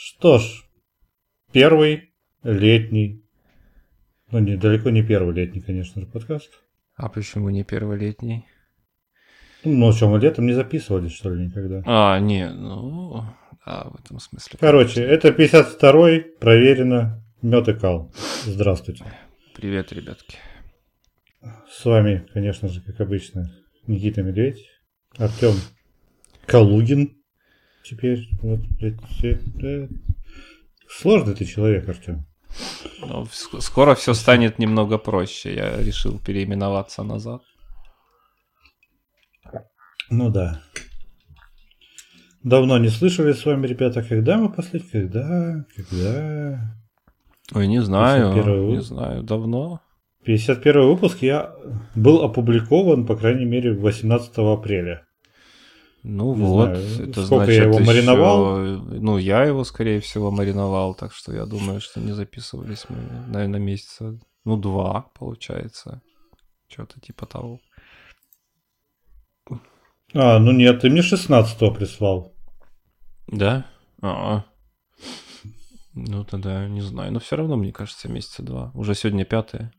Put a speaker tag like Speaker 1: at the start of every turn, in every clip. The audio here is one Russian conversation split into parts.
Speaker 1: Что ж, первый летний, ну не, далеко не первый летний, конечно же, подкаст.
Speaker 2: А почему не первый летний?
Speaker 1: Ну, что, мы летом не записывались, что ли, никогда?
Speaker 2: А, не, ну, а, в этом смысле.
Speaker 1: Короче, это 52-й, проверено, мед и кал. Здравствуйте.
Speaker 2: Привет, ребятки.
Speaker 1: С вами, конечно же, как обычно, Никита Медведь, Артем Калугин. Теперь, вот, блядь. Сложный ты человек, Артем.
Speaker 2: Ну, ск- скоро все станет немного проще. Я решил переименоваться назад.
Speaker 1: Ну да. Давно не слышали с вами, ребята, когда мы последний, когда, когда...
Speaker 2: Ой, не знаю,
Speaker 1: 51-й.
Speaker 2: не знаю, давно.
Speaker 1: 51 выпуск я был опубликован, по крайней мере, 18 апреля.
Speaker 2: Ну
Speaker 1: Не
Speaker 2: вот,
Speaker 1: знаю,
Speaker 2: это
Speaker 1: сколько
Speaker 2: значит
Speaker 1: я его
Speaker 2: еще-
Speaker 1: мариновал?
Speaker 2: Ну, я его, скорее всего, мариновал, так что я думаю, что не записывались мы, наверное, месяца, ну, два, получается. Что-то типа того.
Speaker 1: А, ну нет, ты мне 16 прислал.
Speaker 2: Да? А. Ну, тогда не знаю. Но все равно, мне кажется, месяца два. Уже сегодня пятое.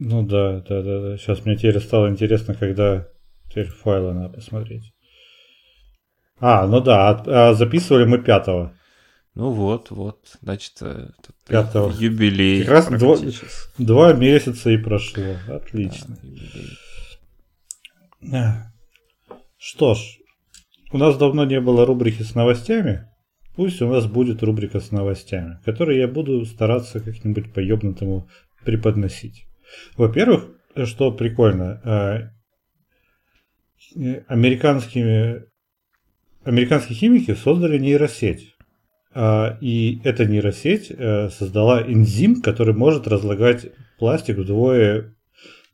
Speaker 1: Ну да, да, да, да. Сейчас мне теперь стало интересно, когда теперь файлы надо посмотреть. А, ну да, а- записывали мы 5
Speaker 2: Ну вот, вот. Значит, э,
Speaker 1: Пятого.
Speaker 2: юбилей.
Speaker 1: Как раз два-. Два месяца и прошло. Отлично.
Speaker 2: Да, юбилей.
Speaker 1: Что ж, у нас давно не было рубрики с новостями. Пусть у нас будет рубрика с новостями, которую я буду стараться как-нибудь по-ёбнутому преподносить. Во-первых, что прикольно, э, американскими, американские химики создали нейросеть. А, И эта нейросеть э, создала энзим, который может разлагать пластик вдвое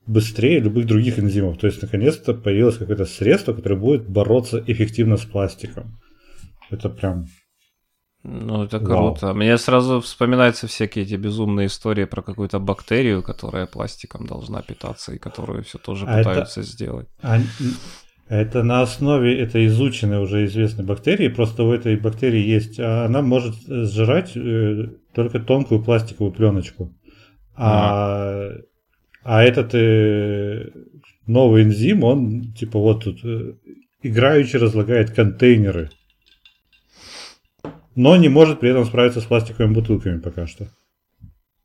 Speaker 1: быстрее любых других энзимов. То есть, наконец-то появилось какое-то средство, которое будет бороться эффективно с пластиком. Это прям...
Speaker 2: Ну, это
Speaker 1: Вау.
Speaker 2: круто. Мне сразу вспоминаются всякие эти безумные истории про какую-то бактерию, которая пластиком должна питаться и которую все тоже
Speaker 1: А это-
Speaker 2: пытаются сделать.
Speaker 1: А, Это на основе этой изученной уже известной бактерии. Просто у этой бактерии есть... а Она может сжирать э, только тонкую пластиковую пленочку. А, а этот э, новый энзим, он типа вот тут э, играючи разлагает контейнеры. Но не может при этом справиться с пластиковыми бутылками пока что.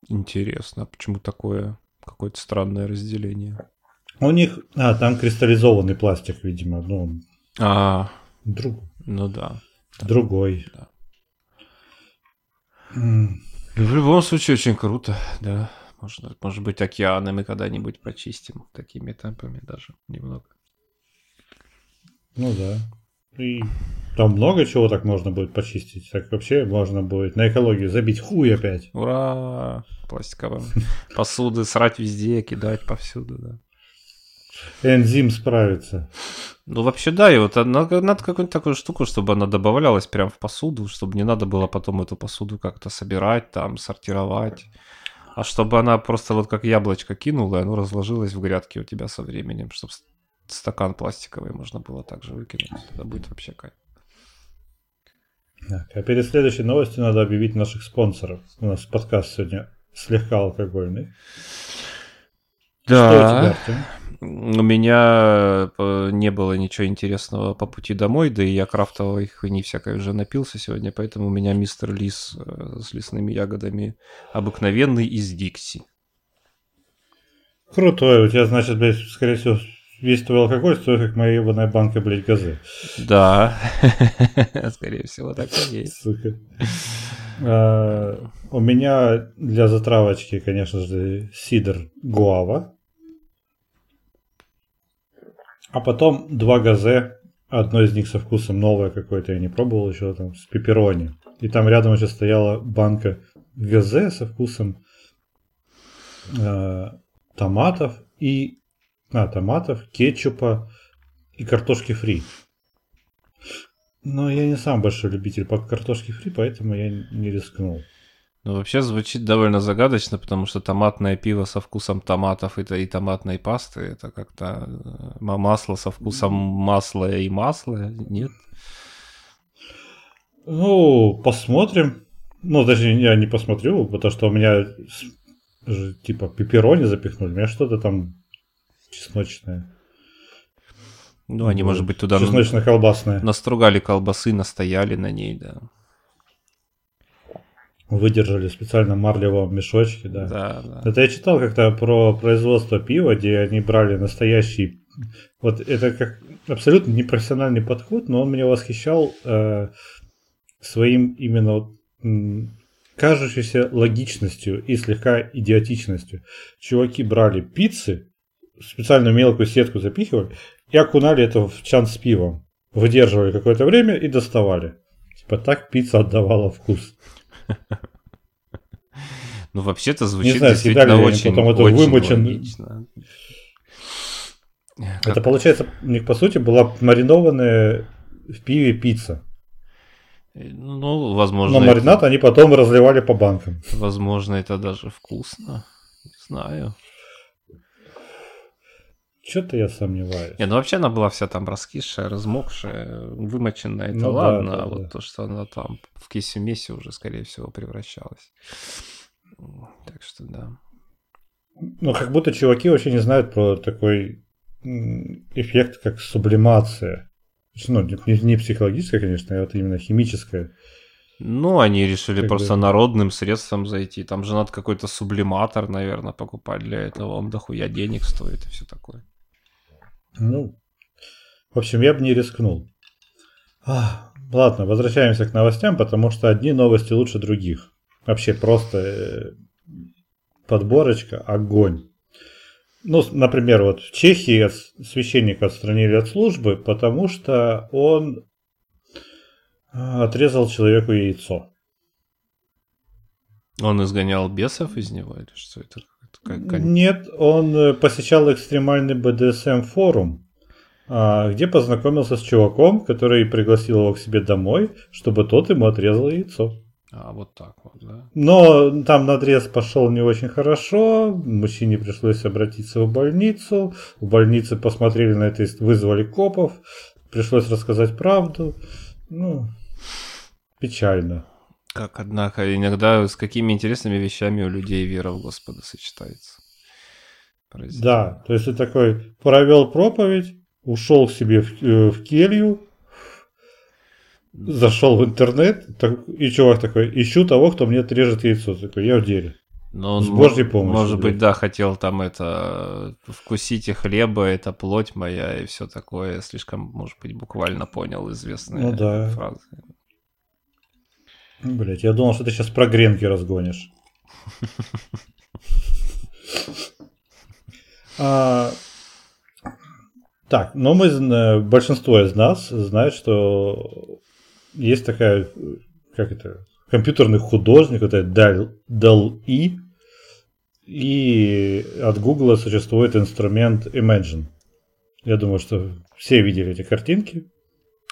Speaker 2: Интересно, а почему такое какое-то странное разделение?
Speaker 1: У них... А, там кристаллизованный пластик, видимо. Ну,
Speaker 2: А,
Speaker 1: друг,
Speaker 2: ну да.
Speaker 1: другой.
Speaker 2: Да. В любом случае, очень круто, да. Можно, может быть, океаны мы когда-нибудь почистим такими темпами даже немного.
Speaker 1: Ну да. И там много чего так можно будет почистить. Так вообще можно будет на экологию забить хуй опять.
Speaker 2: Ура! Пластиковые посуды срать везде, кидать повсюду, да.
Speaker 1: Энзим справится.
Speaker 2: Ну, вообще, да, и вот надо, надо какую-нибудь такую штуку, чтобы она добавлялась прям в посуду, чтобы не надо было потом эту посуду как-то собирать, там, сортировать. А чтобы она просто вот как яблочко кинула, и оно разложилось в грядке у тебя со временем, чтобы стакан пластиковый можно было также выкинуть. Это будет вообще кайф.
Speaker 1: Так, а перед следующей новостью надо объявить наших спонсоров. У нас подкаст сегодня слегка алкогольный. Что у тебя?
Speaker 2: У меня э, не было ничего интересного по пути домой, да и я крафтовой хуйни всякой уже напился сегодня, поэтому у меня мистер Лис э, с лесными ягодами обыкновенный из Дикси.
Speaker 1: Крутой. У тебя, значит, блядь, скорее всего, весь твой алкоголь стоит, как моя ебаная банка, блядь, газы.
Speaker 2: Да, скорее всего, так и есть.
Speaker 1: Сука. А, У меня для затравочки, конечно же, сидр гуава. А потом два газе. Одно из них со вкусом новое какое-то, я не пробовал еще, там, с пепперони. И там рядом еще стояла банка газе со вкусом э, томатов и... А, томатов, кетчупа и картошки фри. Но я не сам большой любитель по- картошки фри, поэтому я не рискнул.
Speaker 2: Ну, вообще звучит довольно загадочно, потому что томатное пиво со вкусом томатов и, и томатной пасты, это как-то э, ма- масло со вкусом масла и масла, нет?
Speaker 1: Ну, посмотрим. Ну, даже я не посмотрю, потому что у меня типа пепперони запихнули. У меня что-то там чесночное.
Speaker 2: Ну, они, может быть, туда
Speaker 1: Чесночно-колбасное.
Speaker 2: настругали колбасы, настояли на ней, да.
Speaker 1: Выдержали специально марлевом мешочке, да.
Speaker 2: Да, да.
Speaker 1: Это я читал как-то про производство пива, где они брали настоящий... Вот это как абсолютно непрофессиональный подход, но он меня восхищал э, своим именно м, кажущейся логичностью и слегка идиотичностью. Чуваки брали пиццы, специальную мелкую сетку запихивали и окунали это в чан с пивом. Выдерживали какое-то время и доставали. Типа так пицца отдавала вкус.
Speaker 2: Ну, вообще-то звучит
Speaker 1: знаю,
Speaker 2: действительно очень,
Speaker 1: потом это
Speaker 2: очень
Speaker 1: вымочен-
Speaker 2: логично.
Speaker 1: Это получается, у них по сути была маринованная в пиве пицца.
Speaker 2: Ну, возможно,
Speaker 1: Но маринад они потом разливали по банкам.
Speaker 2: возможно, это даже вкусно. Не знаю.
Speaker 1: Что-то я сомневаюсь.
Speaker 2: Не, ну вообще она была вся там раскисшая, размокшая, вымоченная, это
Speaker 1: Ну да,
Speaker 2: ладно,
Speaker 1: да,
Speaker 2: а вот
Speaker 1: да.
Speaker 2: то, что она там в кисе-месе уже, скорее всего, превращалась. Так что да.
Speaker 1: Ну, как будто чуваки вообще не знают про такой эффект, как сублимация. Ну, не, не- не психологическая, конечно, а вот именно химическая.
Speaker 2: Ну, они решили
Speaker 1: Как
Speaker 2: просто
Speaker 1: бы-
Speaker 2: народным средством зайти. Там же надо какой-то сублиматор, наверное, покупать для этого. Он дохуя денег стоит и все такое.
Speaker 1: Ну, в общем, я бы не рискнул. Ах, ладно, возвращаемся к новостям, потому что одни новости лучше других. Вообще просто э, подборочка, огонь. Ну, например, вот в Чехии священника отстранили от службы, потому что он а, отрезал человеку яйцо.
Speaker 2: Он изгонял бесов из него или что это? Как-
Speaker 1: Нет, он э, посещал экстремальный БДСМ форум, а, где познакомился с чуваком, который пригласил его к себе домой, чтобы тот ему отрезал яйцо.
Speaker 2: А, вот так вот, да.
Speaker 1: Но там надрез пошел не очень хорошо, мужчине пришлось обратиться в больницу, в больнице посмотрели на это, вызвали копов, пришлось рассказать правду. Ну, печально.
Speaker 2: Как, однако, иногда с какими интересными вещами у людей вера в Господа сочетается.
Speaker 1: Да, то есть ты такой провел проповедь, ушел к себе в, э, в келью, зашел в интернет, так- и чувак такой, ищу того, кто мне отрежет яйцо. Такой, я в деле.
Speaker 2: Но он,
Speaker 1: С Божьей
Speaker 2: мо-
Speaker 1: помощью,
Speaker 2: Может быть, да, хотел там это вкусите хлеба, это плоть моя и все такое. Слишком, может быть, буквально понял известные
Speaker 1: Ну да.
Speaker 2: фразы.
Speaker 1: Блять, я думал, что ты сейчас про гренки разгонишь. А, Так, но мы, зна- большинство из нас знает, что есть такая, э, как это, компьютерный художник, это Дал, Дал И, и от Гугла существует инструмент Imagine. Я думаю, что все видели эти картинки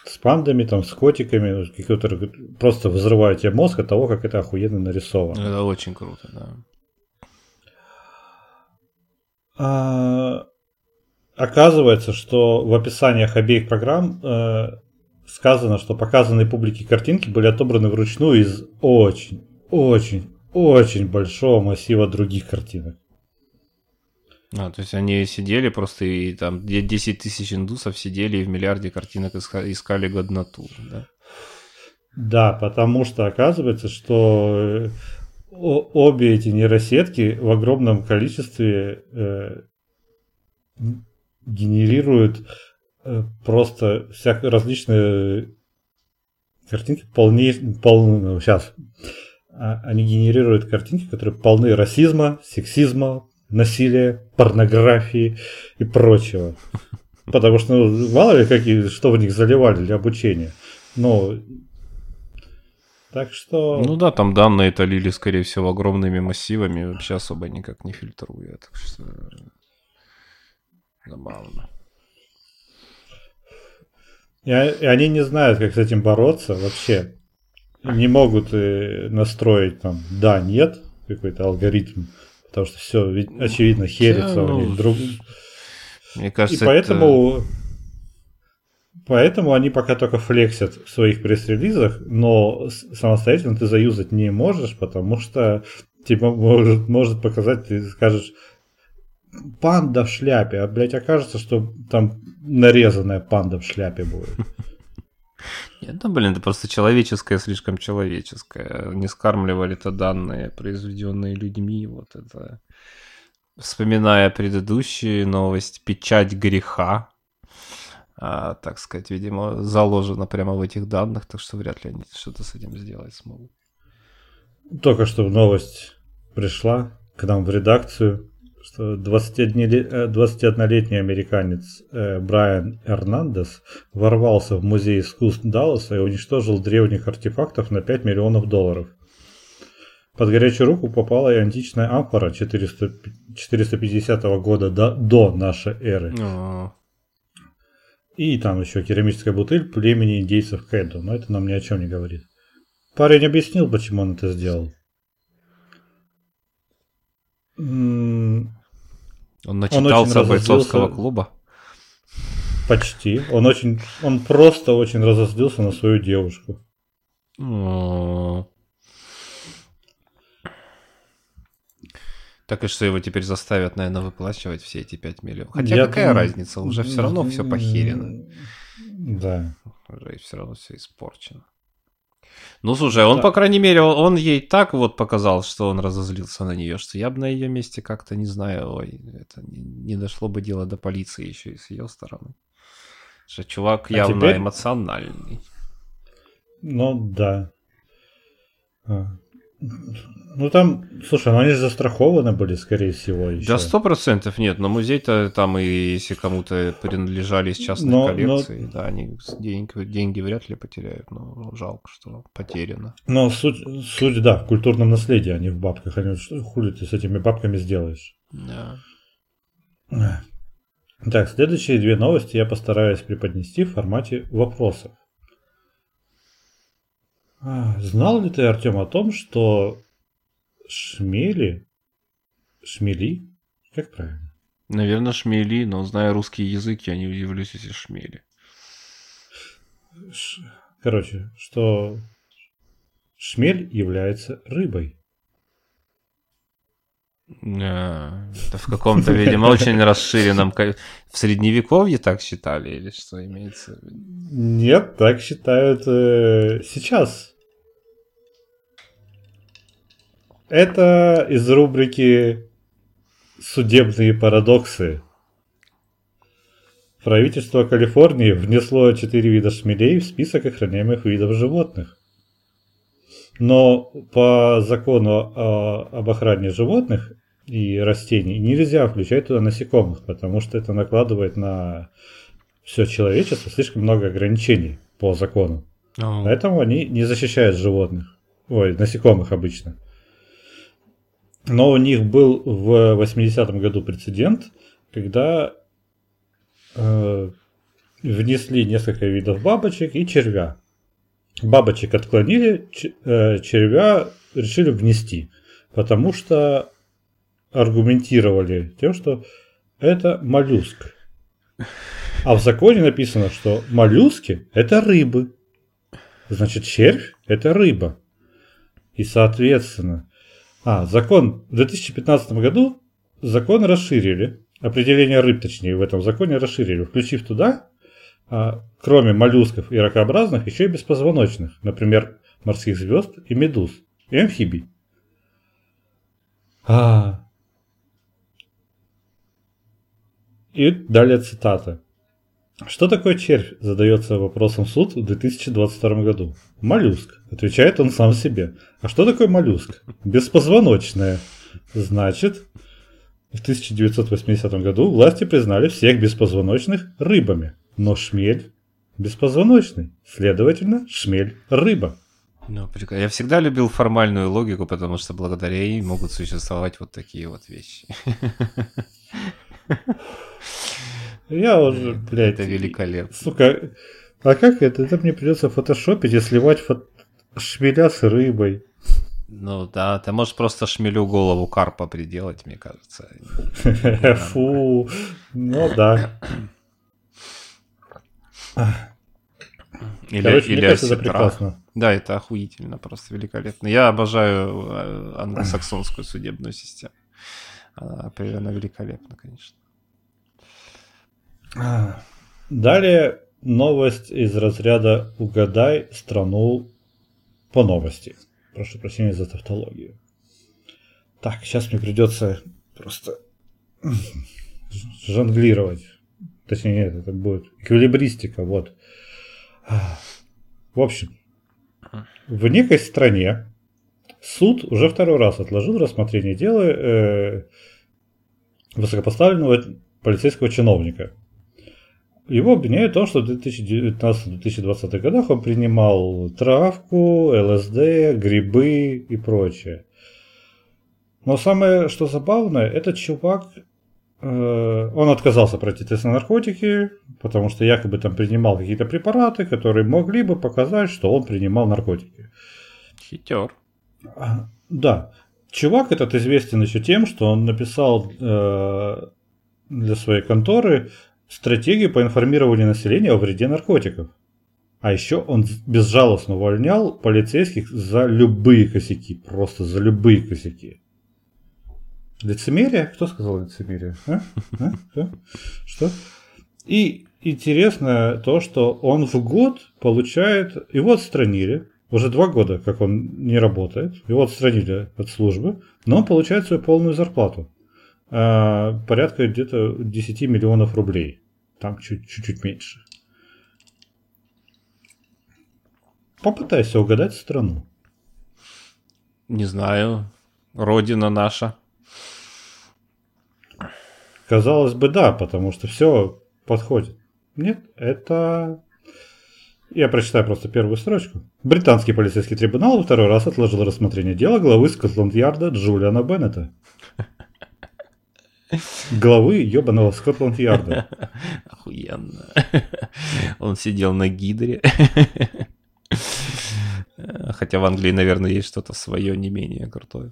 Speaker 1: с пандами, там, с котиками, которые просто взрывают тебе мозг от того, как это охуенно нарисовано.
Speaker 2: Это очень круто, да.
Speaker 1: А, Оказывается, что в описаниях обеих программ э, сказано, что показанные публике картинки были отобраны вручную из очень, очень, очень большого массива других картинок.
Speaker 2: А, то есть они сидели просто и там де- 10 тысяч индусов сидели и в миллиарде картинок иска- искали годноту, да?
Speaker 1: Да, потому что оказывается, что э, обе эти нейросетки в огромном количестве э, генерируют э, просто всяк различные картинки полней, пол, сейчас они генерируют картинки, которые полны расизма, сексизма, насилия, порнографии и прочего. Потому что, ну, мало ли, какие, что в них заливали для обучения. Ну, так что...
Speaker 2: Ну да, там данные-то лили, скорее всего, огромными массивами, вообще особо никак не фильтруя, так что забавно.
Speaker 1: И, и они не знают, как с этим бороться вообще. Не могут э, настроить там да, нет, какой-то алгоритм, потому что все, очевидно, херится
Speaker 2: Да,
Speaker 1: у
Speaker 2: ну,
Speaker 1: них друг.
Speaker 2: Мне
Speaker 1: И
Speaker 2: кажется,
Speaker 1: поэтому, Поэтому они пока только флексят в своих пресс-релизах, но самостоятельно ты заюзать не можешь, потому что тебе может, может показать, ты скажешь, панда в шляпе, а, блядь, окажется, что там нарезанная панда в шляпе будет.
Speaker 2: Нет, ну, блин, это просто человеческое, слишком человеческое. Не скармливали это данные, произведенные людьми, вот это. Вспоминая предыдущие новость, печать греха, а, так сказать, видимо, заложена прямо в этих данных, так что вряд ли они что-то с этим сделать смогут.
Speaker 1: Только что новость пришла к нам в редакцию, 21-летний э, американец э, Брайан Эрнандес ворвался в музей искусств Далласа и уничтожил древних артефактов на 5 миллионов долларов. Под горячую руку попала и античная амфора 400, 450 года до, до нашей эры.
Speaker 2: А.
Speaker 1: И там еще керамическая бутыль племени индейцев Кэду, но это нам ни о чем не говорит. Парень объяснил, почему он это сделал.
Speaker 2: Он начитался он бойцовского клуба?
Speaker 1: Почти. Он очень, он просто очень разозлился на свою девушку.
Speaker 2: Так и что его теперь заставят, наверное, выплачивать все эти 5 миллионов. Хотя Я какая думаю... разница, уже все равно все похерено.
Speaker 1: Да.
Speaker 2: Уже все равно все испорчено. Ну, слушай, он, да. по крайней мере, он ей так вот показал, что он разозлился на нее, что я бы на ее месте как-то, не знаю, ой, это не, дошло бы дело до полиции еще и с ее стороны. Что чувак а явно теперь... эмоциональный.
Speaker 1: Ну, да. А. Ну там, слушай, ну они же застрахованы были, скорее всего. Еще.
Speaker 2: Да, сто процентов нет, но музей-то там и если кому-то принадлежали из частной но, коллекции, но... да, они деньги, деньги вряд ли потеряют, но жалко, что потеряно.
Speaker 1: Но суть, суть, да, в культурном наследии, а не в бабках. Они, что хули ты с этими бабками сделаешь?
Speaker 2: Да.
Speaker 1: Так, следующие две новости я постараюсь преподнести в формате вопросов. А, знал ли ты, Артем, о том, что шмели, шмели, как правильно?
Speaker 2: Наверное, шмели, но зная русский язык, я не удивлюсь, если шмели.
Speaker 1: Короче, что шмель является рыбой.
Speaker 2: Это в каком-то, видимо, очень расширенном... В средневековье так считали или что имеется?
Speaker 1: Нет, так считают э, сейчас. Это из рубрики «Судебные парадоксы». Правительство Калифорнии внесло четыре вида шмелей в список охраняемых видов животных. Но по закону о, об охране животных и растений нельзя включать туда насекомых, потому что это накладывает на все человечество слишком много ограничений по закону. Oh. Поэтому они не защищают животных. Ой, насекомых обычно. Но у них был в 80-м году прецедент, когда э, внесли несколько видов бабочек и червя. Бабочек отклонили, э, червя решили внести, потому что аргументировали тем, что это моллюск. А в законе написано, что моллюски – это рыбы. Значит, червь – это рыба. И, соответственно, а, закон в 2015 году закон расширили, определение рыб, точнее, в этом законе расширили, включив туда, а, кроме моллюсков и ракообразных, еще и беспозвоночных, например, морских звезд и медуз, и амфибий. А. И далее цитата. Что такое червь? Задается вопросом суд в 2022 году. Моллюск. Отвечает он сам себе. А что такое моллюск? Беспозвоночное. Значит, в 1980 году власти признали всех беспозвоночных рыбами. Но шмель беспозвоночный. Следовательно, шмель рыба.
Speaker 2: Ну, Я всегда любил формальную логику, потому что благодаря ей могут существовать вот такие вот вещи.
Speaker 1: Я уже, блядь.
Speaker 2: Это великолепно.
Speaker 1: Сука, а как это? Это мне придется фотошопить и сливать фото... шмеля с рыбой.
Speaker 2: Ну да, ты можешь просто шмелю голову карпа приделать, мне кажется.
Speaker 1: Фу, ну да.
Speaker 2: Или,
Speaker 1: Короче, мне
Speaker 2: или
Speaker 1: кажется, это прекрасно.
Speaker 2: Да, это охуительно, просто великолепно. Я обожаю э, англосаксонскую судебную систему. Она определенно великолепна, конечно.
Speaker 1: А, Далее новость из разряда «Угадай страну по новости». Прошу прощения за тавтологию. Так, сейчас мне придется просто жонглировать. Точнее, нет, это будет эквилибристика, вот. В общем, в некой стране суд уже второй раз отложил рассмотрение дела э, высокопоставленного полицейского чиновника. Его обвиняют в том, что в 2019-2020 годах он принимал травку, ЛСД, грибы и прочее. Но самое, что забавное, этот чувак, э, он отказался пройти тест на наркотики, потому что якобы там принимал какие-то препараты, которые могли бы показать, что он принимал наркотики.
Speaker 2: Хитер.
Speaker 1: Да. Чувак этот известен еще тем, что он написал э, для своей конторы стратегию по информированию населения о вреде наркотиков. А еще он безжалостно увольнял полицейских за любые косяки, просто за любые косяки. Лицемерие? Кто сказал лицемерие? А? А? Что? И интересно то, что он в год получает, его отстранили, уже два года, как он не работает, его отстранили от службы, но он получает свою полную зарплату. А, порядка где-то 10 миллионов рублей. Там чуть- чуть-чуть меньше. Попытайся угадать страну.
Speaker 2: Не знаю. Родина наша.
Speaker 1: Казалось бы, да, потому что все подходит. Нет, это... Я прочитаю просто первую строчку. Британский полицейский трибунал во второй раз отложил рассмотрение дела главы Скотланд-Ярда Джулиана Беннета. Главы ебаного Скотланд-Ярда.
Speaker 2: Охуенно. Он сидел на гидре. Хотя в Англии, наверное, есть что-то свое не менее крутое.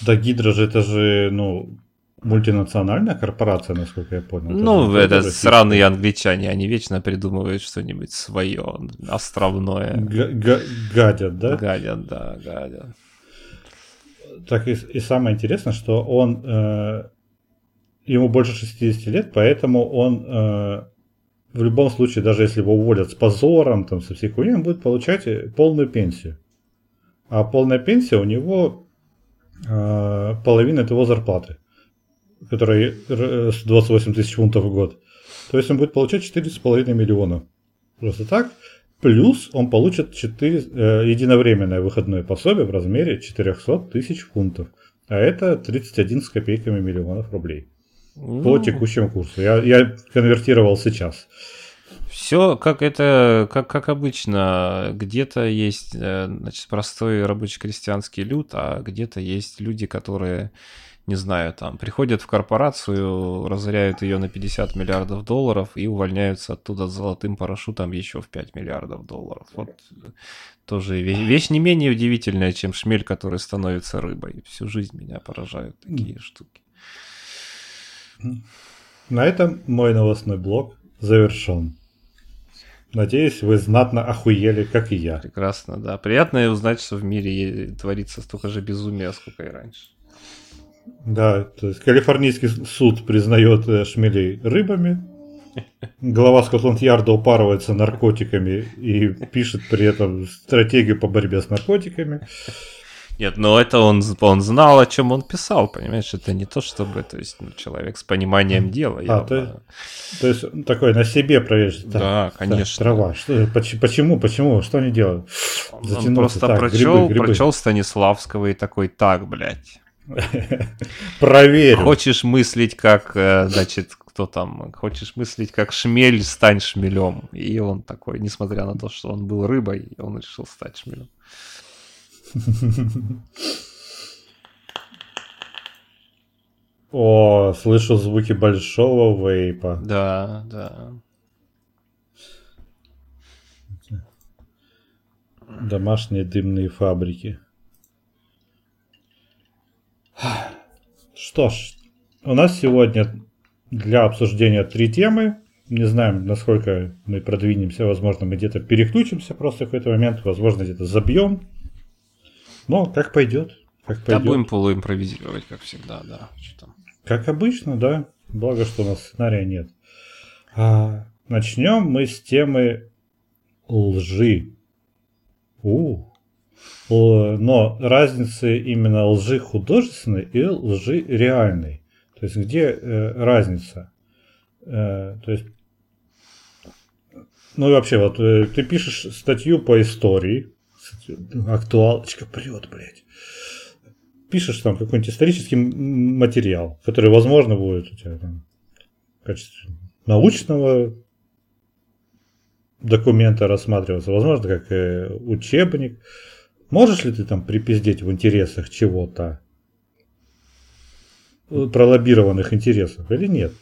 Speaker 1: Да Гидра же это же, ну, мультинациональная корпорация, насколько я понял.
Speaker 2: Ну, это
Speaker 1: российская.
Speaker 2: сраные англичане, они вечно придумывают что-нибудь свое, островное.
Speaker 1: Г- г- гадят, да?
Speaker 2: Гадят, да, гадят.
Speaker 1: Так и, и самое интересное, что он э, ему больше 60 лет, поэтому он э, в любом случае, даже если его уволят с позором, там, со всей хуйней, он будет получать э, полную пенсию. А полная пенсия у него э, половина от его зарплаты, которая э, 28 тысяч фунтов в год. То есть он будет получать 4,5 миллиона. Просто так. Плюс он получит 4, э, единовременное выходное пособие в размере 400 тысяч фунтов. А это 31 с копейками миллионов рублей. По
Speaker 2: Ну,
Speaker 1: текущему курсу. Я, я конвертировал сейчас.
Speaker 2: Все как это, как, как обычно, где-то есть э, значит, простой рабочий крестьянский люд, а где-то есть люди, которые, не знаю, там, приходят в корпорацию, разоряют ее на 50 миллиардов долларов и увольняются оттуда с золотым парашютом еще в 5 миллиардов долларов. Вот э, тоже вещь, вещь не менее удивительная, чем шмель, который становится рыбой. Всю жизнь меня поражают такие штуки.
Speaker 1: На этом мой новостной блог завершен. Надеюсь, вы знатно охуели, как и я.
Speaker 2: Прекрасно, да. Приятно узнать, что в мире творится столько же безумия, сколько и раньше.
Speaker 1: Да, то есть Калифорнийский суд признает э, шмелей рыбами. Глава Скотланд-Ярда упарывается наркотиками и пишет при этом стратегию по борьбе с наркотиками.
Speaker 2: Нет, но это он, он знал, о чем он писал, понимаешь? Это не то, чтобы, то есть, ну, человек с пониманием дела.
Speaker 1: А, то То есть он такой на себе проверишь.
Speaker 2: Да,
Speaker 1: так,
Speaker 2: конечно.
Speaker 1: трава. Что, поч- почему? Почему? Что они делают?
Speaker 2: он
Speaker 1: Затянулся.
Speaker 2: просто
Speaker 1: Так,
Speaker 2: прочел,
Speaker 1: грибы, грибы.
Speaker 2: прочел Станиславского и такой, так, блядь,
Speaker 1: Проверю.
Speaker 2: хочешь мыслить как, э, значит, кто там, хочешь мыслить как шмель, стань шмелем. И он такой, несмотря на то, что он был рыбой, он решил стать шмелем.
Speaker 1: О, слышу звуки большого вейпа.
Speaker 2: Да, да.
Speaker 1: Домашние дымные фабрики. Что ж, у нас сегодня для обсуждения три темы. не знаем, насколько мы продвинемся. Возможно, мы где-то переключимся просто в какой-то момент. Возможно, где-то забьем. Но как пойдет. Как
Speaker 2: пойдет. Да, будем полуимпровизировать, как всегда, да.
Speaker 1: Как обычно, да. Благо, что у нас сценария нет. А, начнем мы с темы лжи. У. Но разницы именно лжи художественной и лжи реальной. То есть где э, разница? Э, то есть, ну и вообще, вот э, ты пишешь статью по истории, актуалочка прет, блядь. Пишешь там какой-нибудь исторический материал, который, возможно, будет у тебя там в качестве научного документа рассматриваться, возможно, как э, учебник. Можешь ли ты там припиздеть в интересах чего-то? Пролоббированных интересов или нет?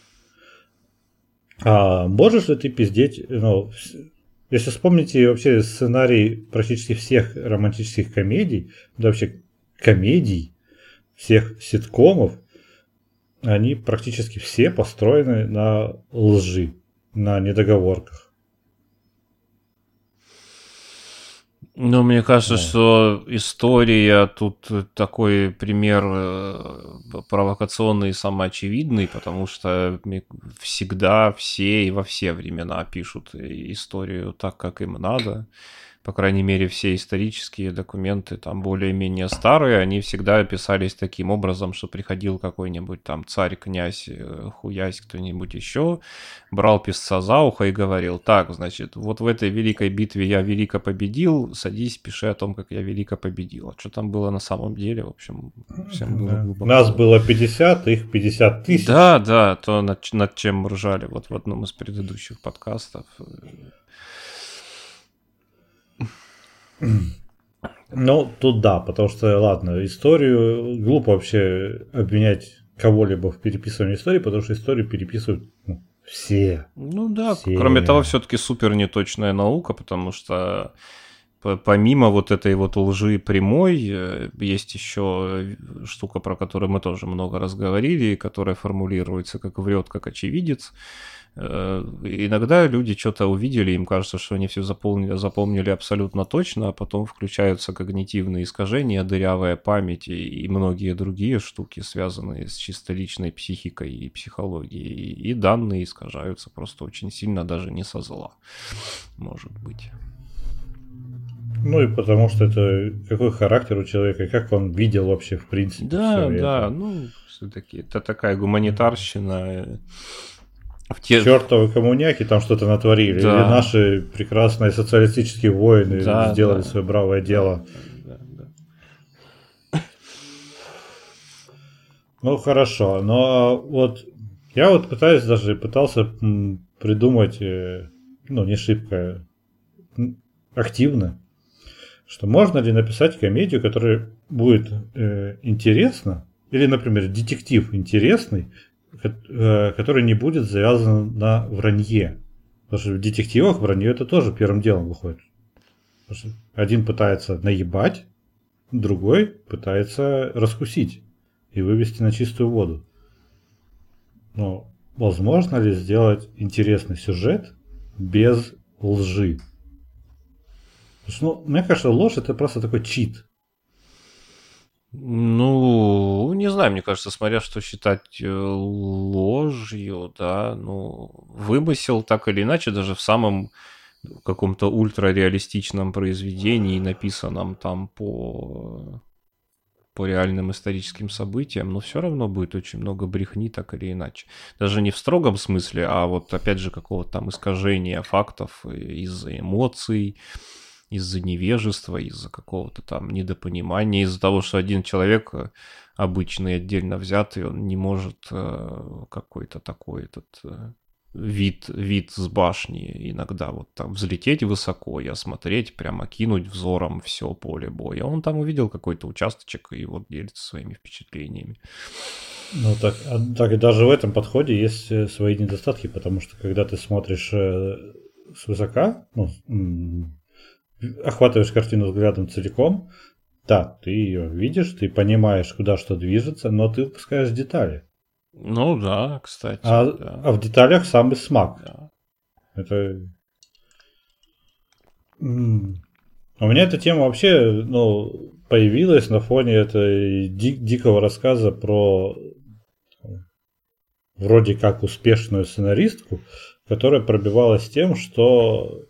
Speaker 1: А можешь ли ты пиздеть, ну, если вспомните вообще сценарий практически всех романтических комедий, да вообще комедий, всех ситкомов, они практически все построены на лжи, на недоговорках.
Speaker 2: Ну, мне кажется, да. что история тут такой пример э, провокационный и самоочевидный, потому что всегда все и во все времена пишут историю так, как им надо по крайней мере, все исторические документы, там более-менее старые, они всегда писались таким образом, что приходил какой-нибудь там царь, князь, э, хуясь, кто-нибудь еще, брал писца за ухо и говорил, так, значит, вот в этой великой битве я велико победил, садись, пиши о том, как я велико победил. А что там было на самом деле, в общем, всем
Speaker 1: было да. Нас было 50, их 50 тысяч.
Speaker 2: Да, да, то над, над чем ржали вот в одном из предыдущих подкастов.
Speaker 1: Ну, тут да, потому что, ладно, историю глупо вообще обвинять кого-либо в переписывании истории, потому что историю переписывают ну, все.
Speaker 2: Ну да, все. кроме того, все-таки супер неточная наука, потому что помимо вот этой вот лжи прямой, э, есть еще штука, про которую мы тоже много раз говорили, которая формулируется как врет, как очевидец. Э, иногда люди что-то увидели, им кажется, что они все запомнили, запомнили абсолютно точно, а потом включаются когнитивные искажения, дырявая память и, и многие другие штуки, связанные с чисто личной психикой и психологией. И данные искажаются просто очень сильно, даже не со зла, может быть.
Speaker 1: Ну и потому что это какой характер у человека, как он видел вообще в принципе.
Speaker 2: Да, да, это. ну все-таки это такая гуманитарщина
Speaker 1: в те... Чертовы коммуняки там что-то натворили. Да. Или наши прекрасные социалистические воины да, сделали да. свое бравое дело. Да, да. Ну хорошо, но вот я вот пытаюсь даже пытался придумать, э, ну не шибко активно, что можно ли написать комедию, которая будет э, интересна, или, например, детектив интересный, который не будет завязан на вранье. Потому что в детективах вранье это тоже первым делом выходит. один пытается наебать, другой пытается раскусить и вывести на чистую воду. Но возможно ли сделать интересный сюжет без лжи? Потому что, ну, мне кажется, ложь это просто такой чит.
Speaker 2: Ну, не знаю, мне кажется, смотря что считать э, ложью, да, ну, вымысел так или иначе, даже в самом каком-то ультрареалистичном произведении, написанном там по, по реальным историческим событиям, но все равно будет очень много брехни, так или иначе. Даже не в строгом смысле, а вот опять же какого-то там искажения фактов из-за эмоций, из-за невежества, из-за какого-то там недопонимания, из-за того, что один человек э, обычный, отдельно взятый, он не может э, какой-то такой этот э, вид, вид с башни иногда вот там взлететь высоко и осмотреть, прямо кинуть взором все поле боя. Он там увидел какой-то участочек и вот делится своими впечатлениями.
Speaker 1: Ну так, а, так даже в этом подходе есть свои недостатки, потому что когда ты смотришь с высока, ну, охватываешь картину взглядом целиком, да, ты ее видишь, ты понимаешь, куда что движется, но ты упускаешь детали.
Speaker 2: Ну да, кстати.
Speaker 1: А,
Speaker 2: да.
Speaker 1: а в деталях самый смак. Да. Это... М. У меня эта тема вообще, ну, появилась на фоне этой ди- дикого рассказа про вроде как успешную сценаристку, которая пробивалась тем, что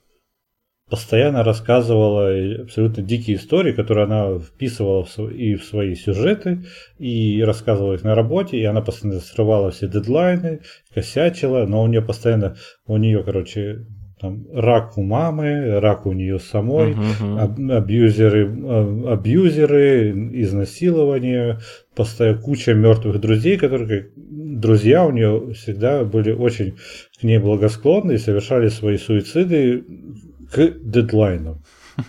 Speaker 1: постоянно рассказывала абсолютно дикие истории, которые она вписывала и в свои сюжеты, и рассказывала их на работе, и она постоянно срывала все дедлайны, косячила, но у нее постоянно, у нее, короче, там, рак у мамы, рак у нее самой, аб- абьюзеры, а, абьюзеры, изнасилование, постоянно куча мертвых друзей, которые друзья у нее всегда были очень к ней благосклонны и совершали свои суициды к дедлайну.